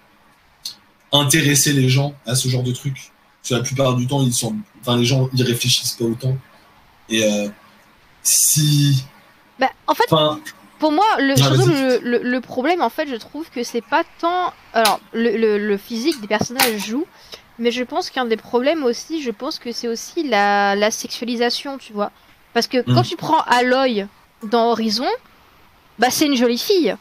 S4: intéresser les gens à ce genre de trucs. Parce que la plupart du temps, ils sont, enfin, les gens, ils réfléchissent pas autant. Et euh, si,
S2: Bah, en fait,
S4: enfin,
S2: Pour moi, le,
S4: Ah,
S2: surtout
S4: vas-y.
S2: le, le- le problème, en fait, je trouve que c'est pas tant. Alors, le, physique des personnages joue, mais je pense qu'un des problèmes aussi, je pense que c'est aussi la, la sexualisation, tu vois. Parce que quand
S1: Mm.
S2: tu prends Aloy dans Horizon, bah c'est une jolie fille.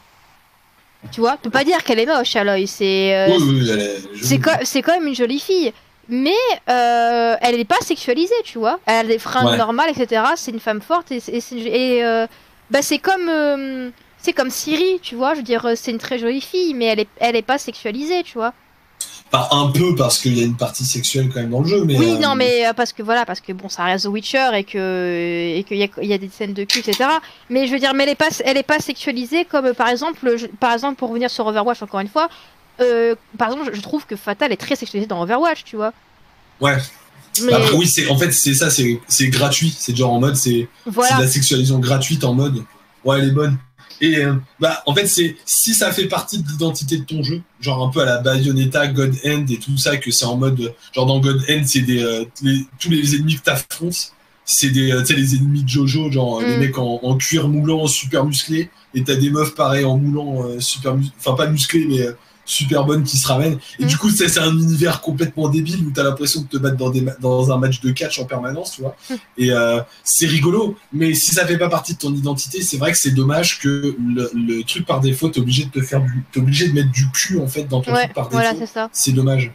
S2: Tu vois, tu peux pas dire qu'elle est moche, Aloy. C'est euh,
S1: Oui, oui,
S2: c'est quand même une jolie fille. Mais euh, elle n'est pas sexualisée, tu vois. Elle a des fringues
S1: Ouais.
S2: normales, etc. C'est une femme forte et, euh, bah, c'est comme euh, c'est comme Siri, tu vois. Je veux dire, euh, c'est une très jolie fille, mais elle est elle est pas sexualisée, tu vois.
S1: Un peu parce qu'il y a une partie sexuelle quand même dans le jeu, mais.
S2: oui,
S1: euh,
S2: non, mais parce que voilà, parce que bon, ça reste The Witcher et que et qu'il y y a des scènes de cul, etc. Mais je veux dire, mais elle est pas elle est pas sexualisée comme par exemple, je- par exemple pour revenir sur Overwatch encore une fois. euh, par exemple, je- je trouve que Fatal est très sexualisé dans Overwatch, tu vois.
S1: Ouais.
S2: Mais
S1: oui, c'est en fait c'est ça, c'est c'est gratuit, c'est genre en mode c'est
S2: voilà.
S1: de la sexualisation gratuite en mode ouais elle est bonne. Et euh, bah en fait c'est si ça fait partie de l'identité de ton jeu, genre un peu à la Bayonetta, God End et tout ça que c'est en mode genre dans God End c'est des euh, les- tous les ennemis que t'affrontes c'est des euh, tu sais les ennemis de Jojo genre les
S2: Mm.
S1: mecs en, en cuir moulant super musclés et t'as des meufs pareil en moulant euh, super enfin pas musclés mais euh, super bonnes qui se ramènent et
S2: Mm.
S1: du coup c'est un univers complètement débile où t'as l'impression de te battre dans des dans un match de catch en permanence tu vois
S2: Mm.
S1: et euh, c'est rigolo mais si ça fait pas partie de ton identité c'est vrai que c'est dommage que le, le truc par défaut t'es obligé de te faire du t'es obligé de mettre du cul en fait dans ton
S2: Ouais,
S1: truc par
S2: voilà,
S1: défaut
S2: c'est
S1: dommage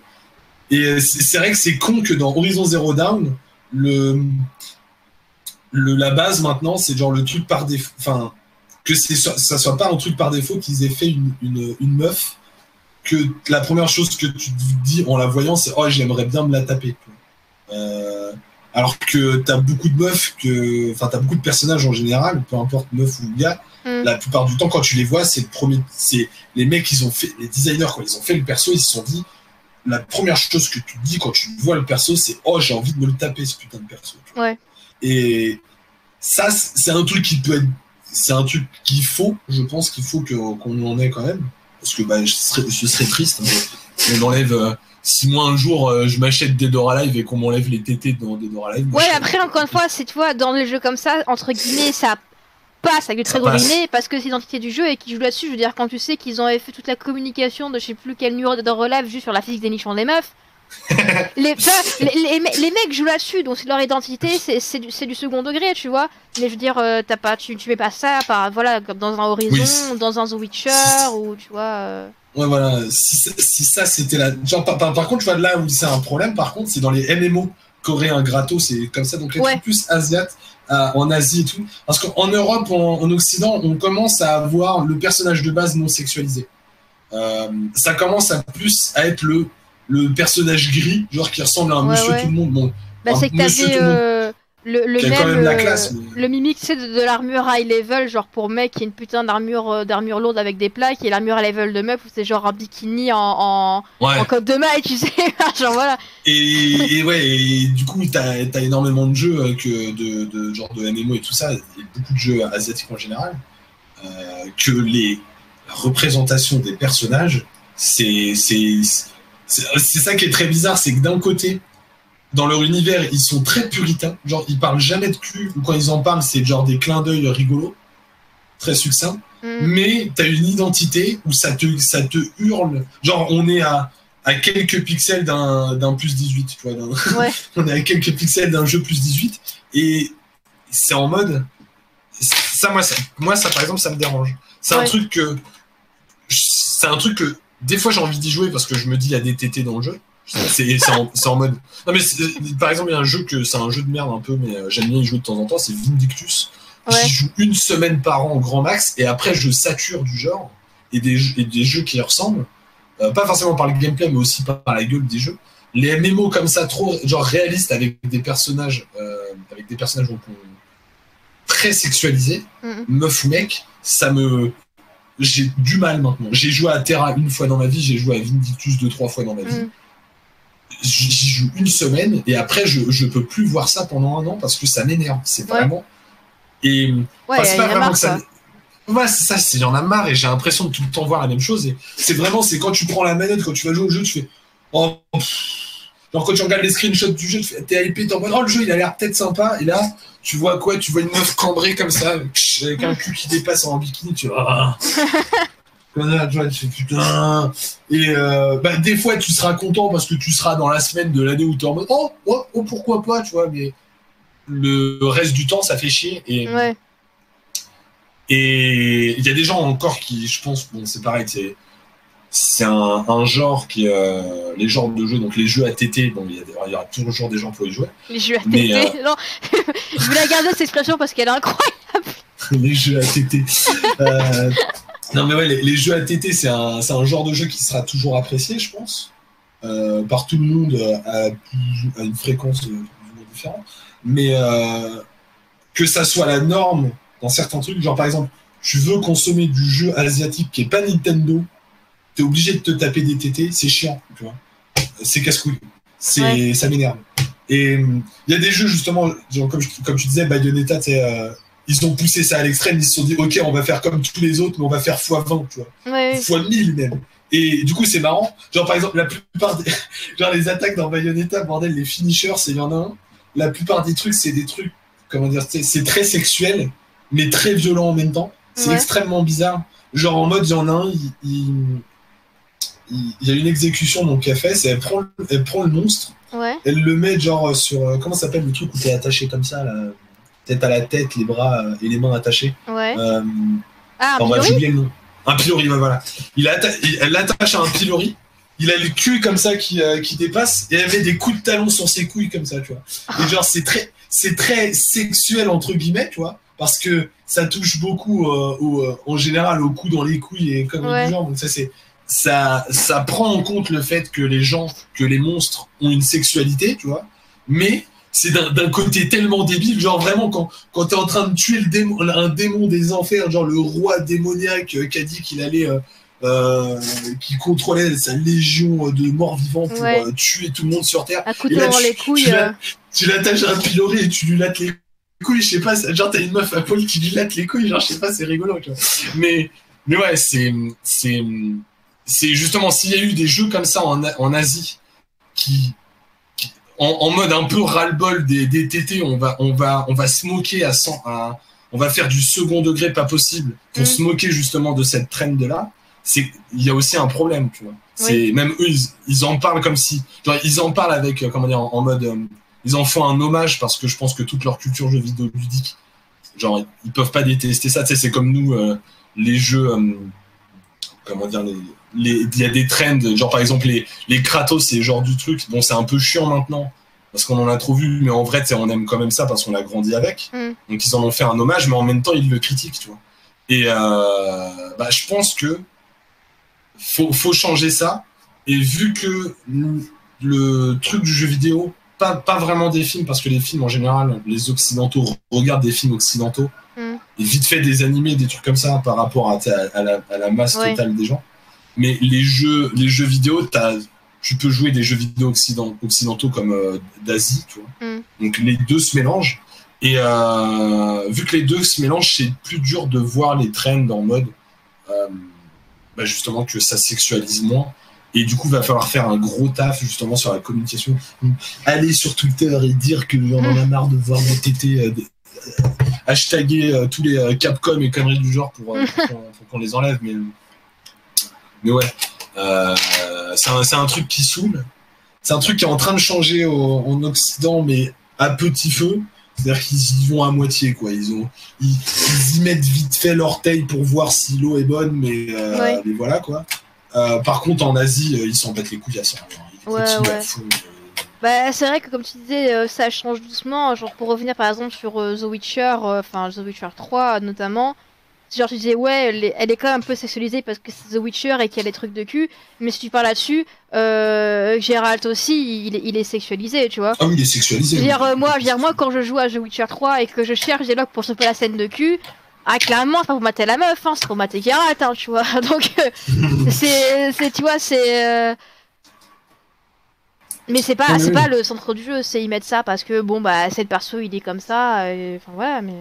S1: et euh, c'est vrai que c'est con que dans Horizon Zero Dawn le le, la base maintenant, c'est genre le truc par défaut. Enfin, que ça soit pas un truc par défaut qu'ils aient fait une, une, une meuf, que la première chose que tu te dis en la voyant, c'est Oh, j'aimerais bien me la taper. Euh, alors que t'as beaucoup de meufs, que, enfin, t'as beaucoup de personnages en général, peu importe meuf ou gars,
S2: Mm.
S1: la plupart du temps, quand tu les vois, c'est le premier, c'est les mecs, ils ont fait, les designers, quand ils ont fait le perso, ils se sont dit, la première chose que tu te dis quand tu vois le perso, c'est oh j'ai envie de me le taper ce putain de perso.
S2: Ouais.
S1: Et ça, c'est un truc qui peut être, c'est un truc qu'il faut, je pense qu'il faut qu'on en ait quand même, parce que bah je serais, je serais triste. On enlève. euh, si moi un jour euh, je m'achète Dead or Alive et qu'on m'enlève les tétés dans Dead or Alive. moi,
S2: Ouais, après, encore une fois, c'est, tu vois, dans les jeux comme ça, entre guillemets, ça passe avec le très gros guillemets parce que c'est l'identité du jeu et qui joue là-dessus. Je veux dire, quand tu sais qu'ils ont fait toute la communication de je sais plus quel numéro de relève juste sur la physique des nichons des meufs. les, les, les, me- les mecs jouent là-dessus, donc c'est leur identité, c'est, c'est, du, c'est du second degré, tu vois. Mais je veux dire, euh, t'as pas, tu, tu mets pas ça par, voilà, comme dans un Horizon,
S1: Oui,
S2: dans un The Witcher, ou tu vois. euh,
S1: Ouais, voilà. Si, ça- si ça, c'était la. Genre, par, par- par contre, tu vois, là où c'est un problème, par contre, c'est dans les MMO coréens gratos, c'est comme ça. Donc, les
S2: Ouais.
S1: trucs plus asiates, euh, en Asie et tout. Parce qu'en Europe, en, en Occident, on commence à avoir le personnage de base non sexualisé. Euh, ça commence à plus à être le, le personnage gris, genre qui ressemble à un
S2: Ouais,
S1: monsieur
S2: ouais.
S1: tout le monde. Bon,
S2: Bah, c'est que t'avais
S1: le
S2: le, même,
S1: quand même la
S2: euh,
S1: classe, mais-
S2: le mimique tu sais, de, de l'armure high level, genre pour mec qui est une putain d'armure euh, d'armure lourde avec des plaques, et l'armure high level de meuf où c'est genre un bikini en, en,
S1: ouais.
S2: en coque de maille, tu sais, genre voilà.
S1: Et, et ouais, et du coup, t'as as énormément de jeux euh, que de, de genre de MMO et tout ça, et beaucoup de jeux asiatiques en général, euh, que les représentations des personnages, c'est c'est c'est c'est ça qui est très bizarre, c'est que d'un côté, dans leur univers, ils sont très puritains, genre ils parlent jamais de cul, ou quand ils en parlent, c'est genre des clins d'œil rigolos, très succincts
S2: Mm.
S1: mais t'as une identité où ça te, ça te hurle. Genre, on est à, à quelques pixels d'un plus 18, tu vois. d'un-
S2: Ouais.
S1: on est à quelques pixels d'un jeu plus 18, et c'est en mode. Ça moi, ça, moi, ça, par exemple, ça me dérange. C'est un truc que. C'est un truc que. Des fois, j'ai envie d'y jouer parce que je me dis, il y a des TT dans le jeu. C'est en, mode. Non, mais par exemple, il y a un jeu que c'est un jeu de merde un peu, mais euh, j'aime bien y jouer de temps en temps, c'est Vindictus.
S2: Ouais.
S1: J'y joue une semaine par an au grand max et après je sature du genre et des, jeux- et des jeux qui y ressemblent. Euh, pas forcément par le gameplay mais aussi par la gueule des jeux. Les MMO comme ça, trop genre réalistes avec des personnages, euh, avec des personnages donc, très sexualisés,
S2: Mhm.
S1: meuf ou mec, ça me. J'ai du mal maintenant. J'ai joué à Terra une fois dans ma vie, j'ai joué à Vindictus deux, trois fois dans ma vie.
S2: Mm.
S1: J'y joue une semaine et après je, je peux plus voir ça pendant un an parce que ça m'énerve. C'est
S2: Ouais.
S1: vraiment. Et
S2: Ouais,
S1: Enfin, c'est
S2: il y
S1: pas
S2: a
S1: vraiment
S2: marre
S1: que ça. Ouais, c'est ça, c'est- j'en ai marre et j'ai l'impression de tout le temps voir la même chose. Et c'est vraiment, c'est quand tu prends la manette, quand tu vas jouer au jeu, tu fais. Oh. Genre quand tu regardes les screenshots du jeu, tu fais, t'es hypé, t'es en mode, oh le jeu il a l'air peut-être sympa. Et là, tu vois quoi? Tu vois une meuf cambrée comme ça, avec un cul qui dépasse en bikini, tu vois. Tu tu fais putain. Et euh, bah, des fois, tu seras content parce que tu seras dans la semaine de l'année où t'es en mode, oh, oh, oh, pourquoi pas, tu vois, mais le reste du temps, ça fait chier. Et,
S2: Ouais.
S1: Et il y a des gens encore qui, je pense, bon, c'est pareil, c'est c'est un, un, genre qui euh, les genres de jeux donc les jeux ATT bon il y, y, aura toujours des gens pour y jouer
S2: les jeux ATT mais, euh... non je voulais garder cette expression parce qu'elle est incroyable
S1: les jeux ATT euh, non mais ouais les, les jeux ATT c'est un, un genre de jeu qui sera toujours apprécié je pense euh, par tout le monde à, à une fréquence différente mais euh, que ça soit la norme dans certains trucs genre par exemple tu veux consommer du jeu asiatique qui est pas Nintendo t'es obligé de te taper des TT, c'est chiant, tu vois. C'est casse-couille. C'est, ouais. Ça m'énerve. Et il euh, y a des jeux, justement, genre, comme, comme tu disais, Bayonetta, euh, ils ont poussé ça à l'extrême, ils se sont dit, ok, on va faire comme tous les autres, mais on va faire x20, tu vois.
S2: Ouais.
S1: x1000 même. Et du coup, c'est marrant. Genre, par exemple, la plupart des. genre, les attaques dans Bayonetta, bordel, les finishers, il y en a un. La plupart des trucs, c'est des trucs, comment dire, c'est très sexuel, mais très violent en même temps. C'est ouais. extrêmement bizarre. Genre, en mode, il y en a un, il, il il y a une exécution donc qu'elle fait, c'est elle prend, elle prend le monstre,
S2: ouais.
S1: elle le met genre sur euh, comment s'appelle le truc où t'es attaché comme ça, là, tête à la tête, les bras et les mains attachés.
S2: Ouais.
S1: Euh,
S2: ah, un
S1: on va
S2: pilori
S1: le nom. Un pilori, voilà. Il atta elle l'attache à un pilori. Il a le cul comme ça qui, euh, qui dépasse et elle met des coups de talon sur ses couilles comme ça, tu vois. Et genre c'est très c'est très sexuel entre guillemets, tu vois, parce que ça touche beaucoup euh, au, en général au coup dans les couilles et comme
S2: ouais.
S1: genre. Donc ça c'est ça, ça prend en compte le fait que les gens, que les monstres ont une sexualité, tu vois, mais c'est d'un côté tellement débile, genre vraiment quand, quand t'es en train de tuer le démon, un démon des enfers, genre le roi démoniaque euh, qui a dit qu'il allait, euh, euh, qui contrôlait sa légion de morts vivants pour
S2: Ouais.
S1: euh, tuer tout le monde sur Terre. Et là, tu-
S2: les couilles.
S1: tu l'as- Tu l'attaches à un pilori et tu lui lattes les couilles, je sais pas, genre t'as une meuf à poil qui lui latte les couilles, genre je sais pas, c'est rigolo, tu vois. Mais, mais ouais, c'est, c'est, c'est justement s'il y a eu des jeux comme ça en, en Asie qui- en, en mode un peu ras-le-bol des, des TT, on va, on va, on va se moquer à 100, à- on va faire du second degré pas possible pour
S2: Mm.
S1: se moquer justement de cette trend là. C'est, il y a aussi un problème, tu vois. C'est même eux, ils, ils en parlent comme si, genre, ils en parlent avec, euh, comment dire, en, en mode, euh, ils en font un hommage parce que je pense que toute leur culture jeux vidéo ludique, genre, ils peuvent pas détester ça. Tu sais, c'est comme nous, euh, les jeux, euh, comment dire, les- il y a des trends, genre par exemple les, les Kratos, c'est le genre du truc. Bon, c'est un peu chiant maintenant parce qu'on en a trop vu, mais en vrai, on aime quand même ça parce qu'on a grandi avec.
S2: Mm.
S1: Donc ils en ont fait un hommage, mais en même temps, ils le critiquent, tu vois. Et euh, bah, je pense que faut, faut changer ça. Et vu que le truc du jeu vidéo, pas, pas vraiment des films, parce que les films en général, les occidentaux regardent des films occidentaux,
S2: Mm.
S1: et vite fait des animés, des trucs comme ça par rapport à, à, à la, à la masse
S2: Ouais.
S1: totale des gens. Mais les jeux, les jeux vidéo, t'as- tu peux jouer des jeux vidéo occident- occidentaux comme euh, d'Asie, tu vois.
S2: Mm.
S1: Donc les deux se mélangent. Et euh, vu que les deux se mélangent, c'est plus dur de voir les trends en mode euh, bah, justement que ça sexualise moins. Et du coup, va falloir faire un gros taf justement sur la communication. Aller sur Twitter et dire que on en a marre de voir des euh, hashtaguer tous les Capcom et conneries du genre pour, pour qu'on pour qu'on les enlève. Mais, mais ouais, euh, c'est un, un truc qui saoule. C'est un truc qui est en train de changer au- en Occident, mais à petit feu. C'est-à-dire qu'ils y vont à moitié, quoi. Ils, ont, ils, ils y mettent vite fait l'orteil pour voir si l'eau est bonne, mais, euh,
S2: Ouais.
S1: mais voilà, quoi. Euh, par contre, en Asie, euh, ils s'en battent les couilles à ça. Alors, Ils
S2: Ouais,
S1: continuent à
S2: ouais.
S1: fond,
S2: Bah, c'est vrai que comme tu disais, euh, ça change doucement. Genre pour revenir par exemple sur euh, The Witcher, euh, enfin The Witcher 3 notamment. Genre tu disais ouais, elle est, elle est quand même un peu sexualisée parce que c'est The Witcher et qu'il y a des trucs de cul. Mais si tu parles là-dessus, euh, Geralt aussi, il, est- il est sexualisé, tu vois.
S1: Ah oui, il est sexualisé.
S2: Je veux dire, euh, moi, je veux dire, moi, quand je joue à The Witcher 3 et que je cherche des logs pour choper la scène de cul, ah, clairement, c'est pas pour mater la meuf, hein, c'est pour mater Geralt, hein, tu vois. Donc, euh, c'est, tu vois, c'est. euh, Mais c'est pas, c'est pas le centre du jeu, c'est ils mettent ça parce que bon, bah, c'est le perso, il est comme ça, et... enfin voilà, mais.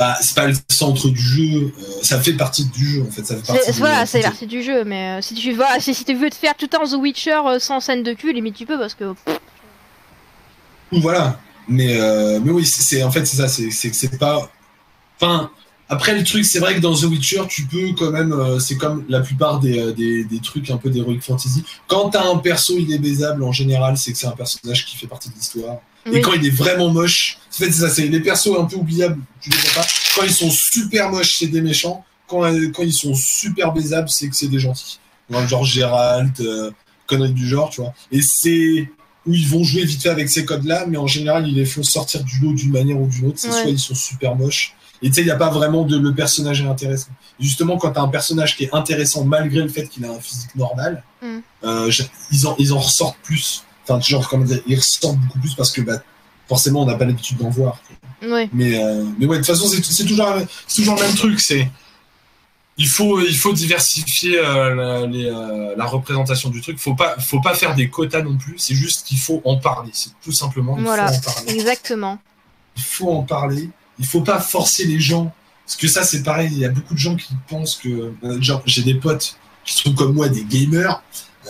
S1: Bah, c'est pas le centre du jeu, euh, ça fait partie du jeu en fait. Ça fait partie
S2: Voilà, c'est partie du jeu, mais euh, si tu vas, si, si tu veux te faire tout un The Witcher euh, sans scène de cul, limite tu peux parce que.
S1: Voilà. Mais, mais oui, c'est en fait, c'est ça. C'est c'est que c'est pas. Enfin, après, le truc, c'est vrai que dans The Witcher, tu peux quand même. c'est comme la plupart des, des, des trucs un peu d'Heroic Fantasy. Quand t'as un perso, il est baisable, en général, c'est que c'est un personnage qui fait partie de l'histoire. Et quand il est vraiment moche,
S4: En fait, c'est ça, c'est les persos un peu oubliables, tu les vois pas. Quand ils sont super moches, c'est des méchants. Quand, euh, quand ils sont super baisables, c'est que c'est des gentils. Genre Gérald, euh, conneries du genre, tu vois. Et c'est où ils vont jouer vite fait avec ces codes-là, mais en général, ils les font sortir du lot d'une manière ou d'une autre. C'est
S2: Ouais.
S4: soit ils sont super moches, et tu sais, il n'y a pas vraiment de le personnage est intéressant. Justement, quand tu as un personnage qui est intéressant malgré le fait qu'il a un physique normal,
S2: Mm.
S4: euh, ils, en, ils en ressortent plus. Enfin, genre, comment dire, ils ressortent beaucoup plus parce que bah, forcément, on n'a pas l'habitude d'en voir.
S2: Ouais.
S4: Mais, euh, mais ouais, de toute façon, c'est toujours, toujours le même truc. C'est
S1: il faut, il faut diversifier euh, la, les, euh, la représentation du truc. Faut pas, faut pas faire des quotas non plus. C'est juste qu'il faut en parler. C'est tout simplement. Il
S2: Voilà.
S1: faut en parler.
S2: Exactement.
S4: il faut en parler. Il faut pas forcer les gens. Parce que ça, c'est pareil. Il y a beaucoup de gens qui pensent que. euh, genre, j'ai des potes qui sont comme moi des gamers,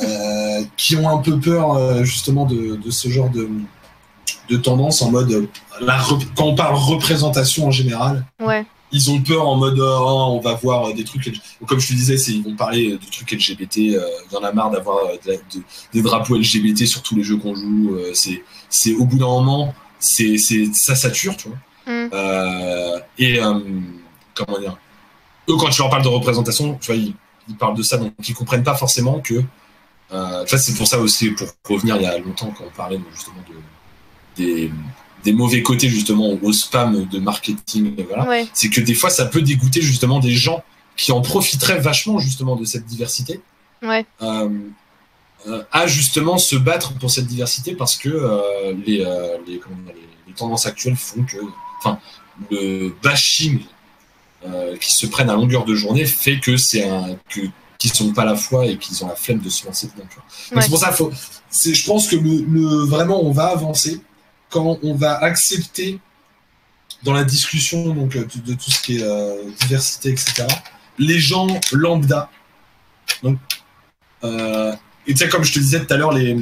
S4: euh, qui ont un peu peur, euh, justement, de, de ce genre de, de tendance en mode. euh, la quand on parle représentation en général,
S2: Ouais.
S4: ils ont peur en mode oh, on va voir des trucs comme je te disais ils vont parler de trucs LGBT il y en a marre d'avoir de des drapeaux LGBT sur tous les jeux qu'on joue c'est c'est au bout d'un moment c'est c'est ça sature tu vois
S2: Mm.
S1: Euh, et euh, comment dire eux quand tu leur parles de représentation tu vois ils, ils parlent de ça donc ils comprennent pas forcément que euh, c'est pour ça aussi pour revenir il y a longtemps quand on parlait justement de des des mauvais côtés justement au spam de marketing voilà
S2: Ouais.
S1: c'est que des fois ça peut dégoûter justement des gens qui en profiteraient vachement justement de cette diversité
S2: Ouais.
S1: euh, euh, à justement se battre pour cette diversité parce que les, les, comment dire, les, les tendances actuelles font que enfin le bashing qui se prennent à longueur de journée fait que c'est un que qu'ils sont pas la foi et qu'ils ont la flemme de se lancer dedans.
S2: Ouais.
S4: c'est pour ça faut je pense que le, le- vraiment on va avancer quand on va accepter dans la discussion donc euh, de, de tout ce qui est euh, diversité etc les gens lambda donc euh, et tu sais comme je te disais tout à l'heure les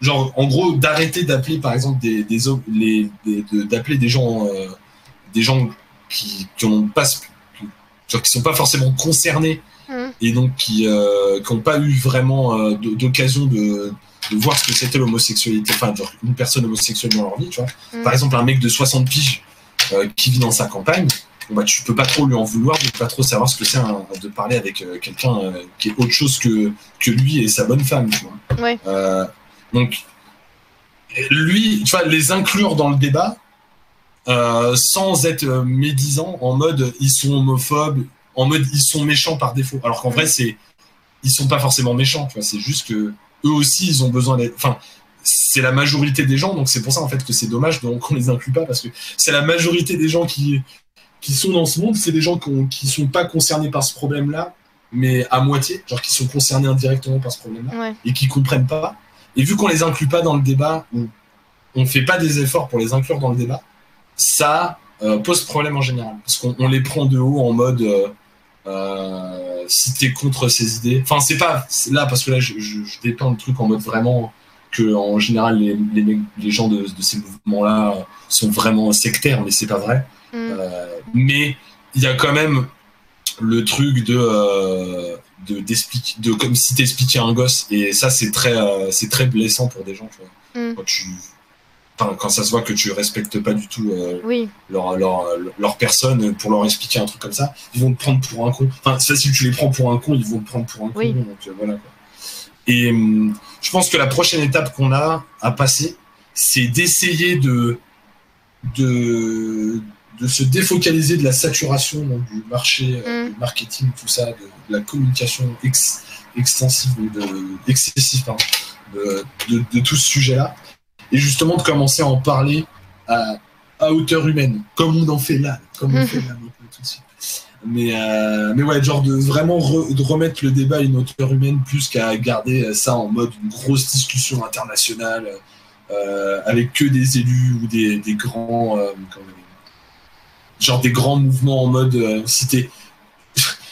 S4: genre en gros d'arrêter d'appeler par exemple des, des les de- d'appeler des gens euh, des gens qui qui ont pas genre qui sont pas forcément concernés
S2: Mhm.
S1: et donc qui euh, qui ont pas eu vraiment euh, d'occasion de de voir ce que c'était l'homosexualité enfin genre une personne homosexuelle dans leur vie tu vois
S2: Mhm.
S1: par exemple un mec de 60 piges euh, qui vit dans sa campagne bah, tu peux pas trop lui en vouloir de pas trop savoir ce que c'est un- de parler avec euh, quelqu'un euh, qui est autre chose que que lui et sa bonne femme tu vois
S2: Ouais.
S1: Euh, donc lui tu vois les inclure dans le débat euh, sans être euh, médisant en mode ils sont homophobes en mode ils sont méchants par défaut alors qu'en vrai c'est ils sont pas forcément méchants tu vois c'est juste que eux aussi ils ont besoin d'être enfin c'est la majorité des gens donc c'est pour ça en fait que c'est dommage qu'on les inclut pas parce que c'est la majorité des gens qui qui sont dans ce monde c'est des gens qui, ont- qui sont pas concernés par ce problème là mais à moitié genre qui sont concernés indirectement par ce problème là
S2: Ouais.
S1: et qui comprennent pas. Et vu qu'on les inclut pas dans le débat, ou on fait pas des efforts pour les inclure dans le débat, ça euh, pose problème en général. Parce qu'on on les prend de haut en mode euh, euh, si t'es contre ces idées. Enfin, c'est pas là parce que là je, je, je dépeins le truc en mode vraiment que en général les, les, mecs- les gens de, de ces mouvements-là sont vraiment sectaires, mais c'est pas vrai.
S2: Mm.
S1: Euh, mais il y a quand même le truc de euh, de d'expliquer de comme si t'expliquais à un gosse et ça c'est très euh, c'est très blessant pour des gens tu vois
S2: Mm.
S1: quand tu quand ça se voit que tu respectes pas du tout euh,
S2: Oui.
S1: leur, leur leur personne pour leur expliquer un truc comme ça ils vont te prendre pour un con enfin c'est facile tu les prends pour un con ils vont te prendre pour un con
S2: Oui.
S1: donc euh, voilà quoi. et hum, je pense que la prochaine étape qu'on a à passer c'est d'essayer de de de se défocaliser de la saturation donc, du marché, euh,
S2: Mm.
S1: du marketing, tout ça, de, de la communication ex- extensive, de, excessive, de, de tout ce sujet-là, et justement de commencer à en parler à, à hauteur humaine, comme on en fait là, comme on fait là maintenant, tout de suite. Mais, euh, mais ouais, genre de vraiment re- de remettre le débat à une hauteur humaine plus qu'à garder ça en mode une grosse discussion internationale euh, avec que des élus ou des, des grands euh, genre des grands mouvements en mode euh, si t'es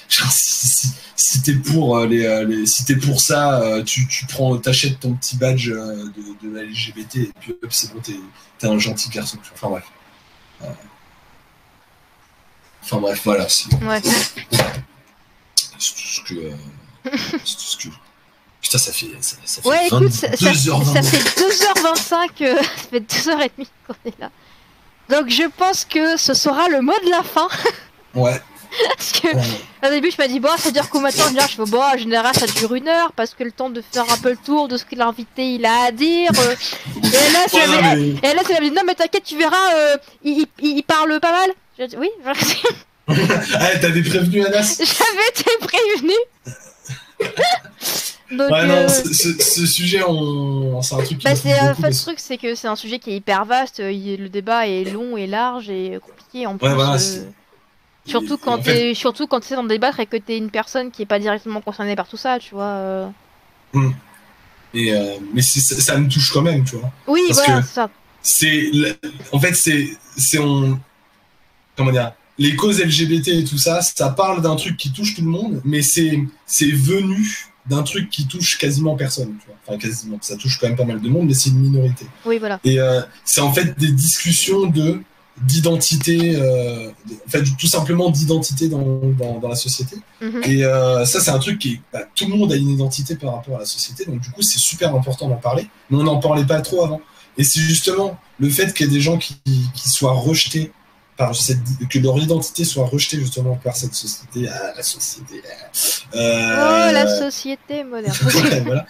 S1: genre, si, si, si t'es pour euh, les, euh, les- si t'es pour ça euh, tu, tu prends t'achètes ton petit badge de, de la LGBT et puis hop c'est bon t'es t'es un gentil garçon enfin bref Euh, enfin bref voilà c'est
S2: Ouais.
S1: c'est tout ce que euh, c'est tout ce que putain ça fait ça, ça fait
S2: Ouais, écoute, ça, ça-
S1: 22h20.
S2: ça fait 2h25, euh, ça fait 2h30 qu'on est là. Donc je pense que ce sera le mot de la fin.
S1: Ouais.
S2: Parce que au début je me dis bon ça dure combien de temps Je fais bon en général ça dure une heure parce que le temps de faire un peu le tour de ce que l'invité il a à dire. euh. Et là tu
S1: Ouais, non, mais-
S2: et là m'as dit non mais t'inquiète tu verras euh, il, il- il parle pas mal. J'ai dit oui
S1: Ah, t'avais prévenu Anas?
S2: J'avais été prévenu. Donc
S1: Ouais, non,
S2: euh,
S1: ce, ce- ce sujet, on... c'est un truc qui
S2: Bah c'est
S1: beaucoup,
S2: fait
S1: mais
S2: truc c'est que c'est un sujet qui est hyper vaste, le débat est long et large et compliqué en plus.
S1: Ouais, voilà, c'est-
S2: surtout quand
S1: et en fait-
S2: t'es surtout quand t'essaies d'en débattre et que t'es une personne qui est pas directement concernée par tout ça, tu vois. euh.
S1: Et, euh, mais ça, ça me touche quand même, tu vois.
S2: Oui,
S1: Parce
S2: voilà, ça.
S1: C'est, en fait, c'est, c'est on, comment dire, les causes LGBT et tout ça, ça parle d'un truc qui touche tout le monde, mais c'est, c'est venu d'un truc qui touche quasiment personne, tu vois. Enfin, quasiment, ça touche quand même pas mal de monde, mais c'est une minorité.
S2: Oui, voilà.
S1: Et euh, c'est en fait des discussions de d'identité, euh, de- en fait tout simplement d'identité dans, dans, dans la société.
S2: Mhm.
S1: Et euh, ça c'est un truc qui est, bah, tout le monde a une identité par rapport à la société, donc du coup c'est super important d'en parler, mais on n'en parlait pas trop avant. Et c'est justement le fait qu'il y ait des gens qui, qui soient rejetés par cette, que leur identité soit rejetée justement par cette société, ah, la société.
S2: Oh,
S1: euh,
S2: la société moderne.
S1: Ouais, voilà.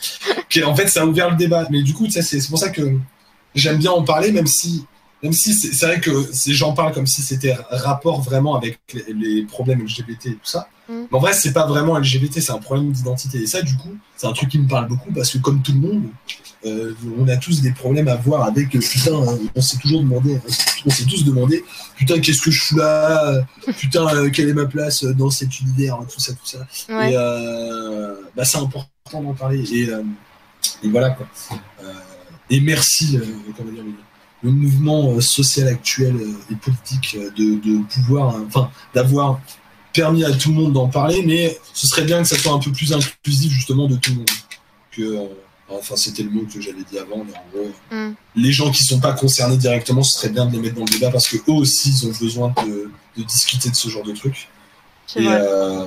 S1: En fait, ça a ouvert le débat. Mais du coup, c'est pour ça que j'aime bien en parler, même si, même si c'est vrai que j'en parle comme si c'était rapport vraiment avec les, les problèmes LGBT et tout ça.
S2: Mm.
S1: Mais en vrai, c'est pas vraiment LGBT, c'est un problème d'identité. Et ça, du coup, c'est un truc qui me parle beaucoup parce que, comme tout le monde, euh, on a tous des problèmes à voir avec euh, putain, euh, on s'est toujours demandé, hein, on s'est tous demandé, putain, qu'est-ce que je fous là euh, Putain, euh, quelle est ma place dans cet univers Tout ça, tout ça.
S2: Ouais.
S1: Et euh, bah, c'est important d'en parler. Et, et voilà quoi. Et merci, comment dire, le, mouvement euh, social actuel euh, et politique euh, de, de pouvoir, enfin, d'avoir permis à tout le monde d'en parler, mais ce serait bien que ça soit un peu plus inclusif justement de tout le monde. Que, enfin, c'était le mot que j'avais dit avant, mais en gros,
S2: Mm.
S1: les gens qui sont pas concernés directement, ce serait bien de les mettre dans le débat parce que eux aussi, ils ont besoin de, de discuter de ce genre de trucs et, euh,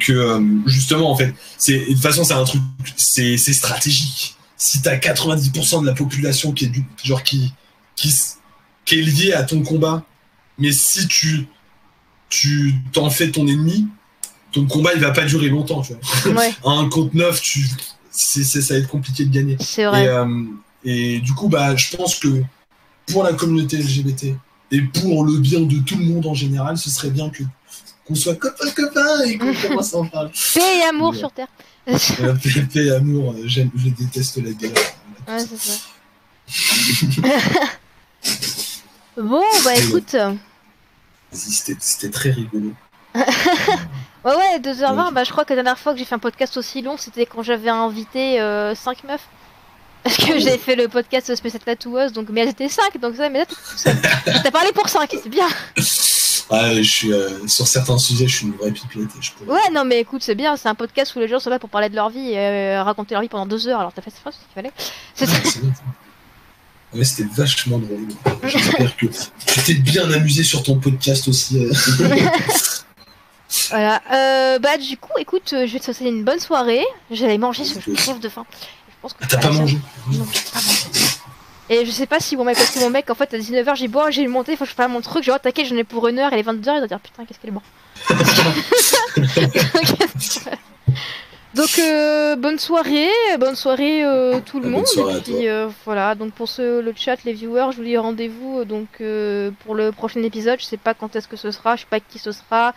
S1: que justement en fait c'est de toute façon c'est un truc c'est c'est stratégique si t'as 90% de la population qui est du genre qui qui est liée à ton combat mais si tu tu t'en fais ton ennemi ton combat il va pas durer longtemps tu vois
S2: Ouais,
S1: à un contre neuf tu c'est c'est- ça va être compliqué de gagner
S2: c'est
S1: et,
S2: vrai.
S1: euh, et du coup, bah, je pense que pour la communauté LGBT et pour le bien de tout le monde en général, ce serait bien que qu'on soit copains copains et qu'on commence à en parler.
S2: Paix et amour sur Terre.
S1: Euh, et amour, euh, j'aime, je déteste la guerre.
S2: Ouais, c'est ça. bon, bah écoute.
S1: Vas-y, C'était, très rigolo.
S2: Ouais, ouais, 2h20, bah je crois que la dernière fois que j'ai fait un podcast aussi long, c'était quand j'avais invité 5 meufs. Parce que j'ai fait le podcast spécial tatoueuse, donc mais elles étaient 5, donc ça, mais là. T'as parlé pour 5, c'est bien.
S1: Ah, je suis, euh, sur certains sujets, je suis une vraie pipelette. et Je pourrais-
S2: Ouais, non, mais écoute, c'est bien, c'est un podcast où les gens sont là pour parler de leur vie et euh, raconter leur vie pendant 2 heures, alors t'as fait ça, ce qu'il fallait. C'est
S1: ça. C'était vachement drôle. J'espère que tu t'es bien amusé sur ton podcast aussi. euh.
S2: Voilà. Euh, bah du coup, écoute, je vais te souhaiter une bonne soirée. J'allais manger parce que je crève de faim. Je pense que
S1: Ah, T'as pas mangé
S2: Non, j'ai pas mangé. Et je sais pas si mon mec, parce que mon mec, en fait, à 19h, j'ai bon, j'ai monté, faut que je fasse mon truc. Oh, t'inquiète, j'en ai pour une heure, il est 22h, il doit dire, putain, qu'est-ce qu'elle est mort. donc, euh, bonne soirée, bonne soirée euh, tout le
S1: Bonne
S2: monde.
S1: soirée
S2: et puis, euh, voilà, donc pour ce, le chat, les viewers, je vous dis rendez-vous donc pour le prochain épisode. Je sais pas quand est-ce que ce sera, je sais pas qui ce sera.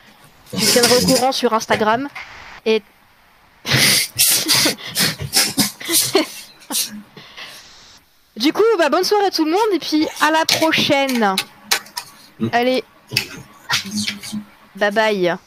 S2: Je vous tiendrai au courant sur Instagram. Et. du coup, bah, bonne soirée à tout le monde et puis à la prochaine.
S1: Mm.
S2: Allez, bye bye.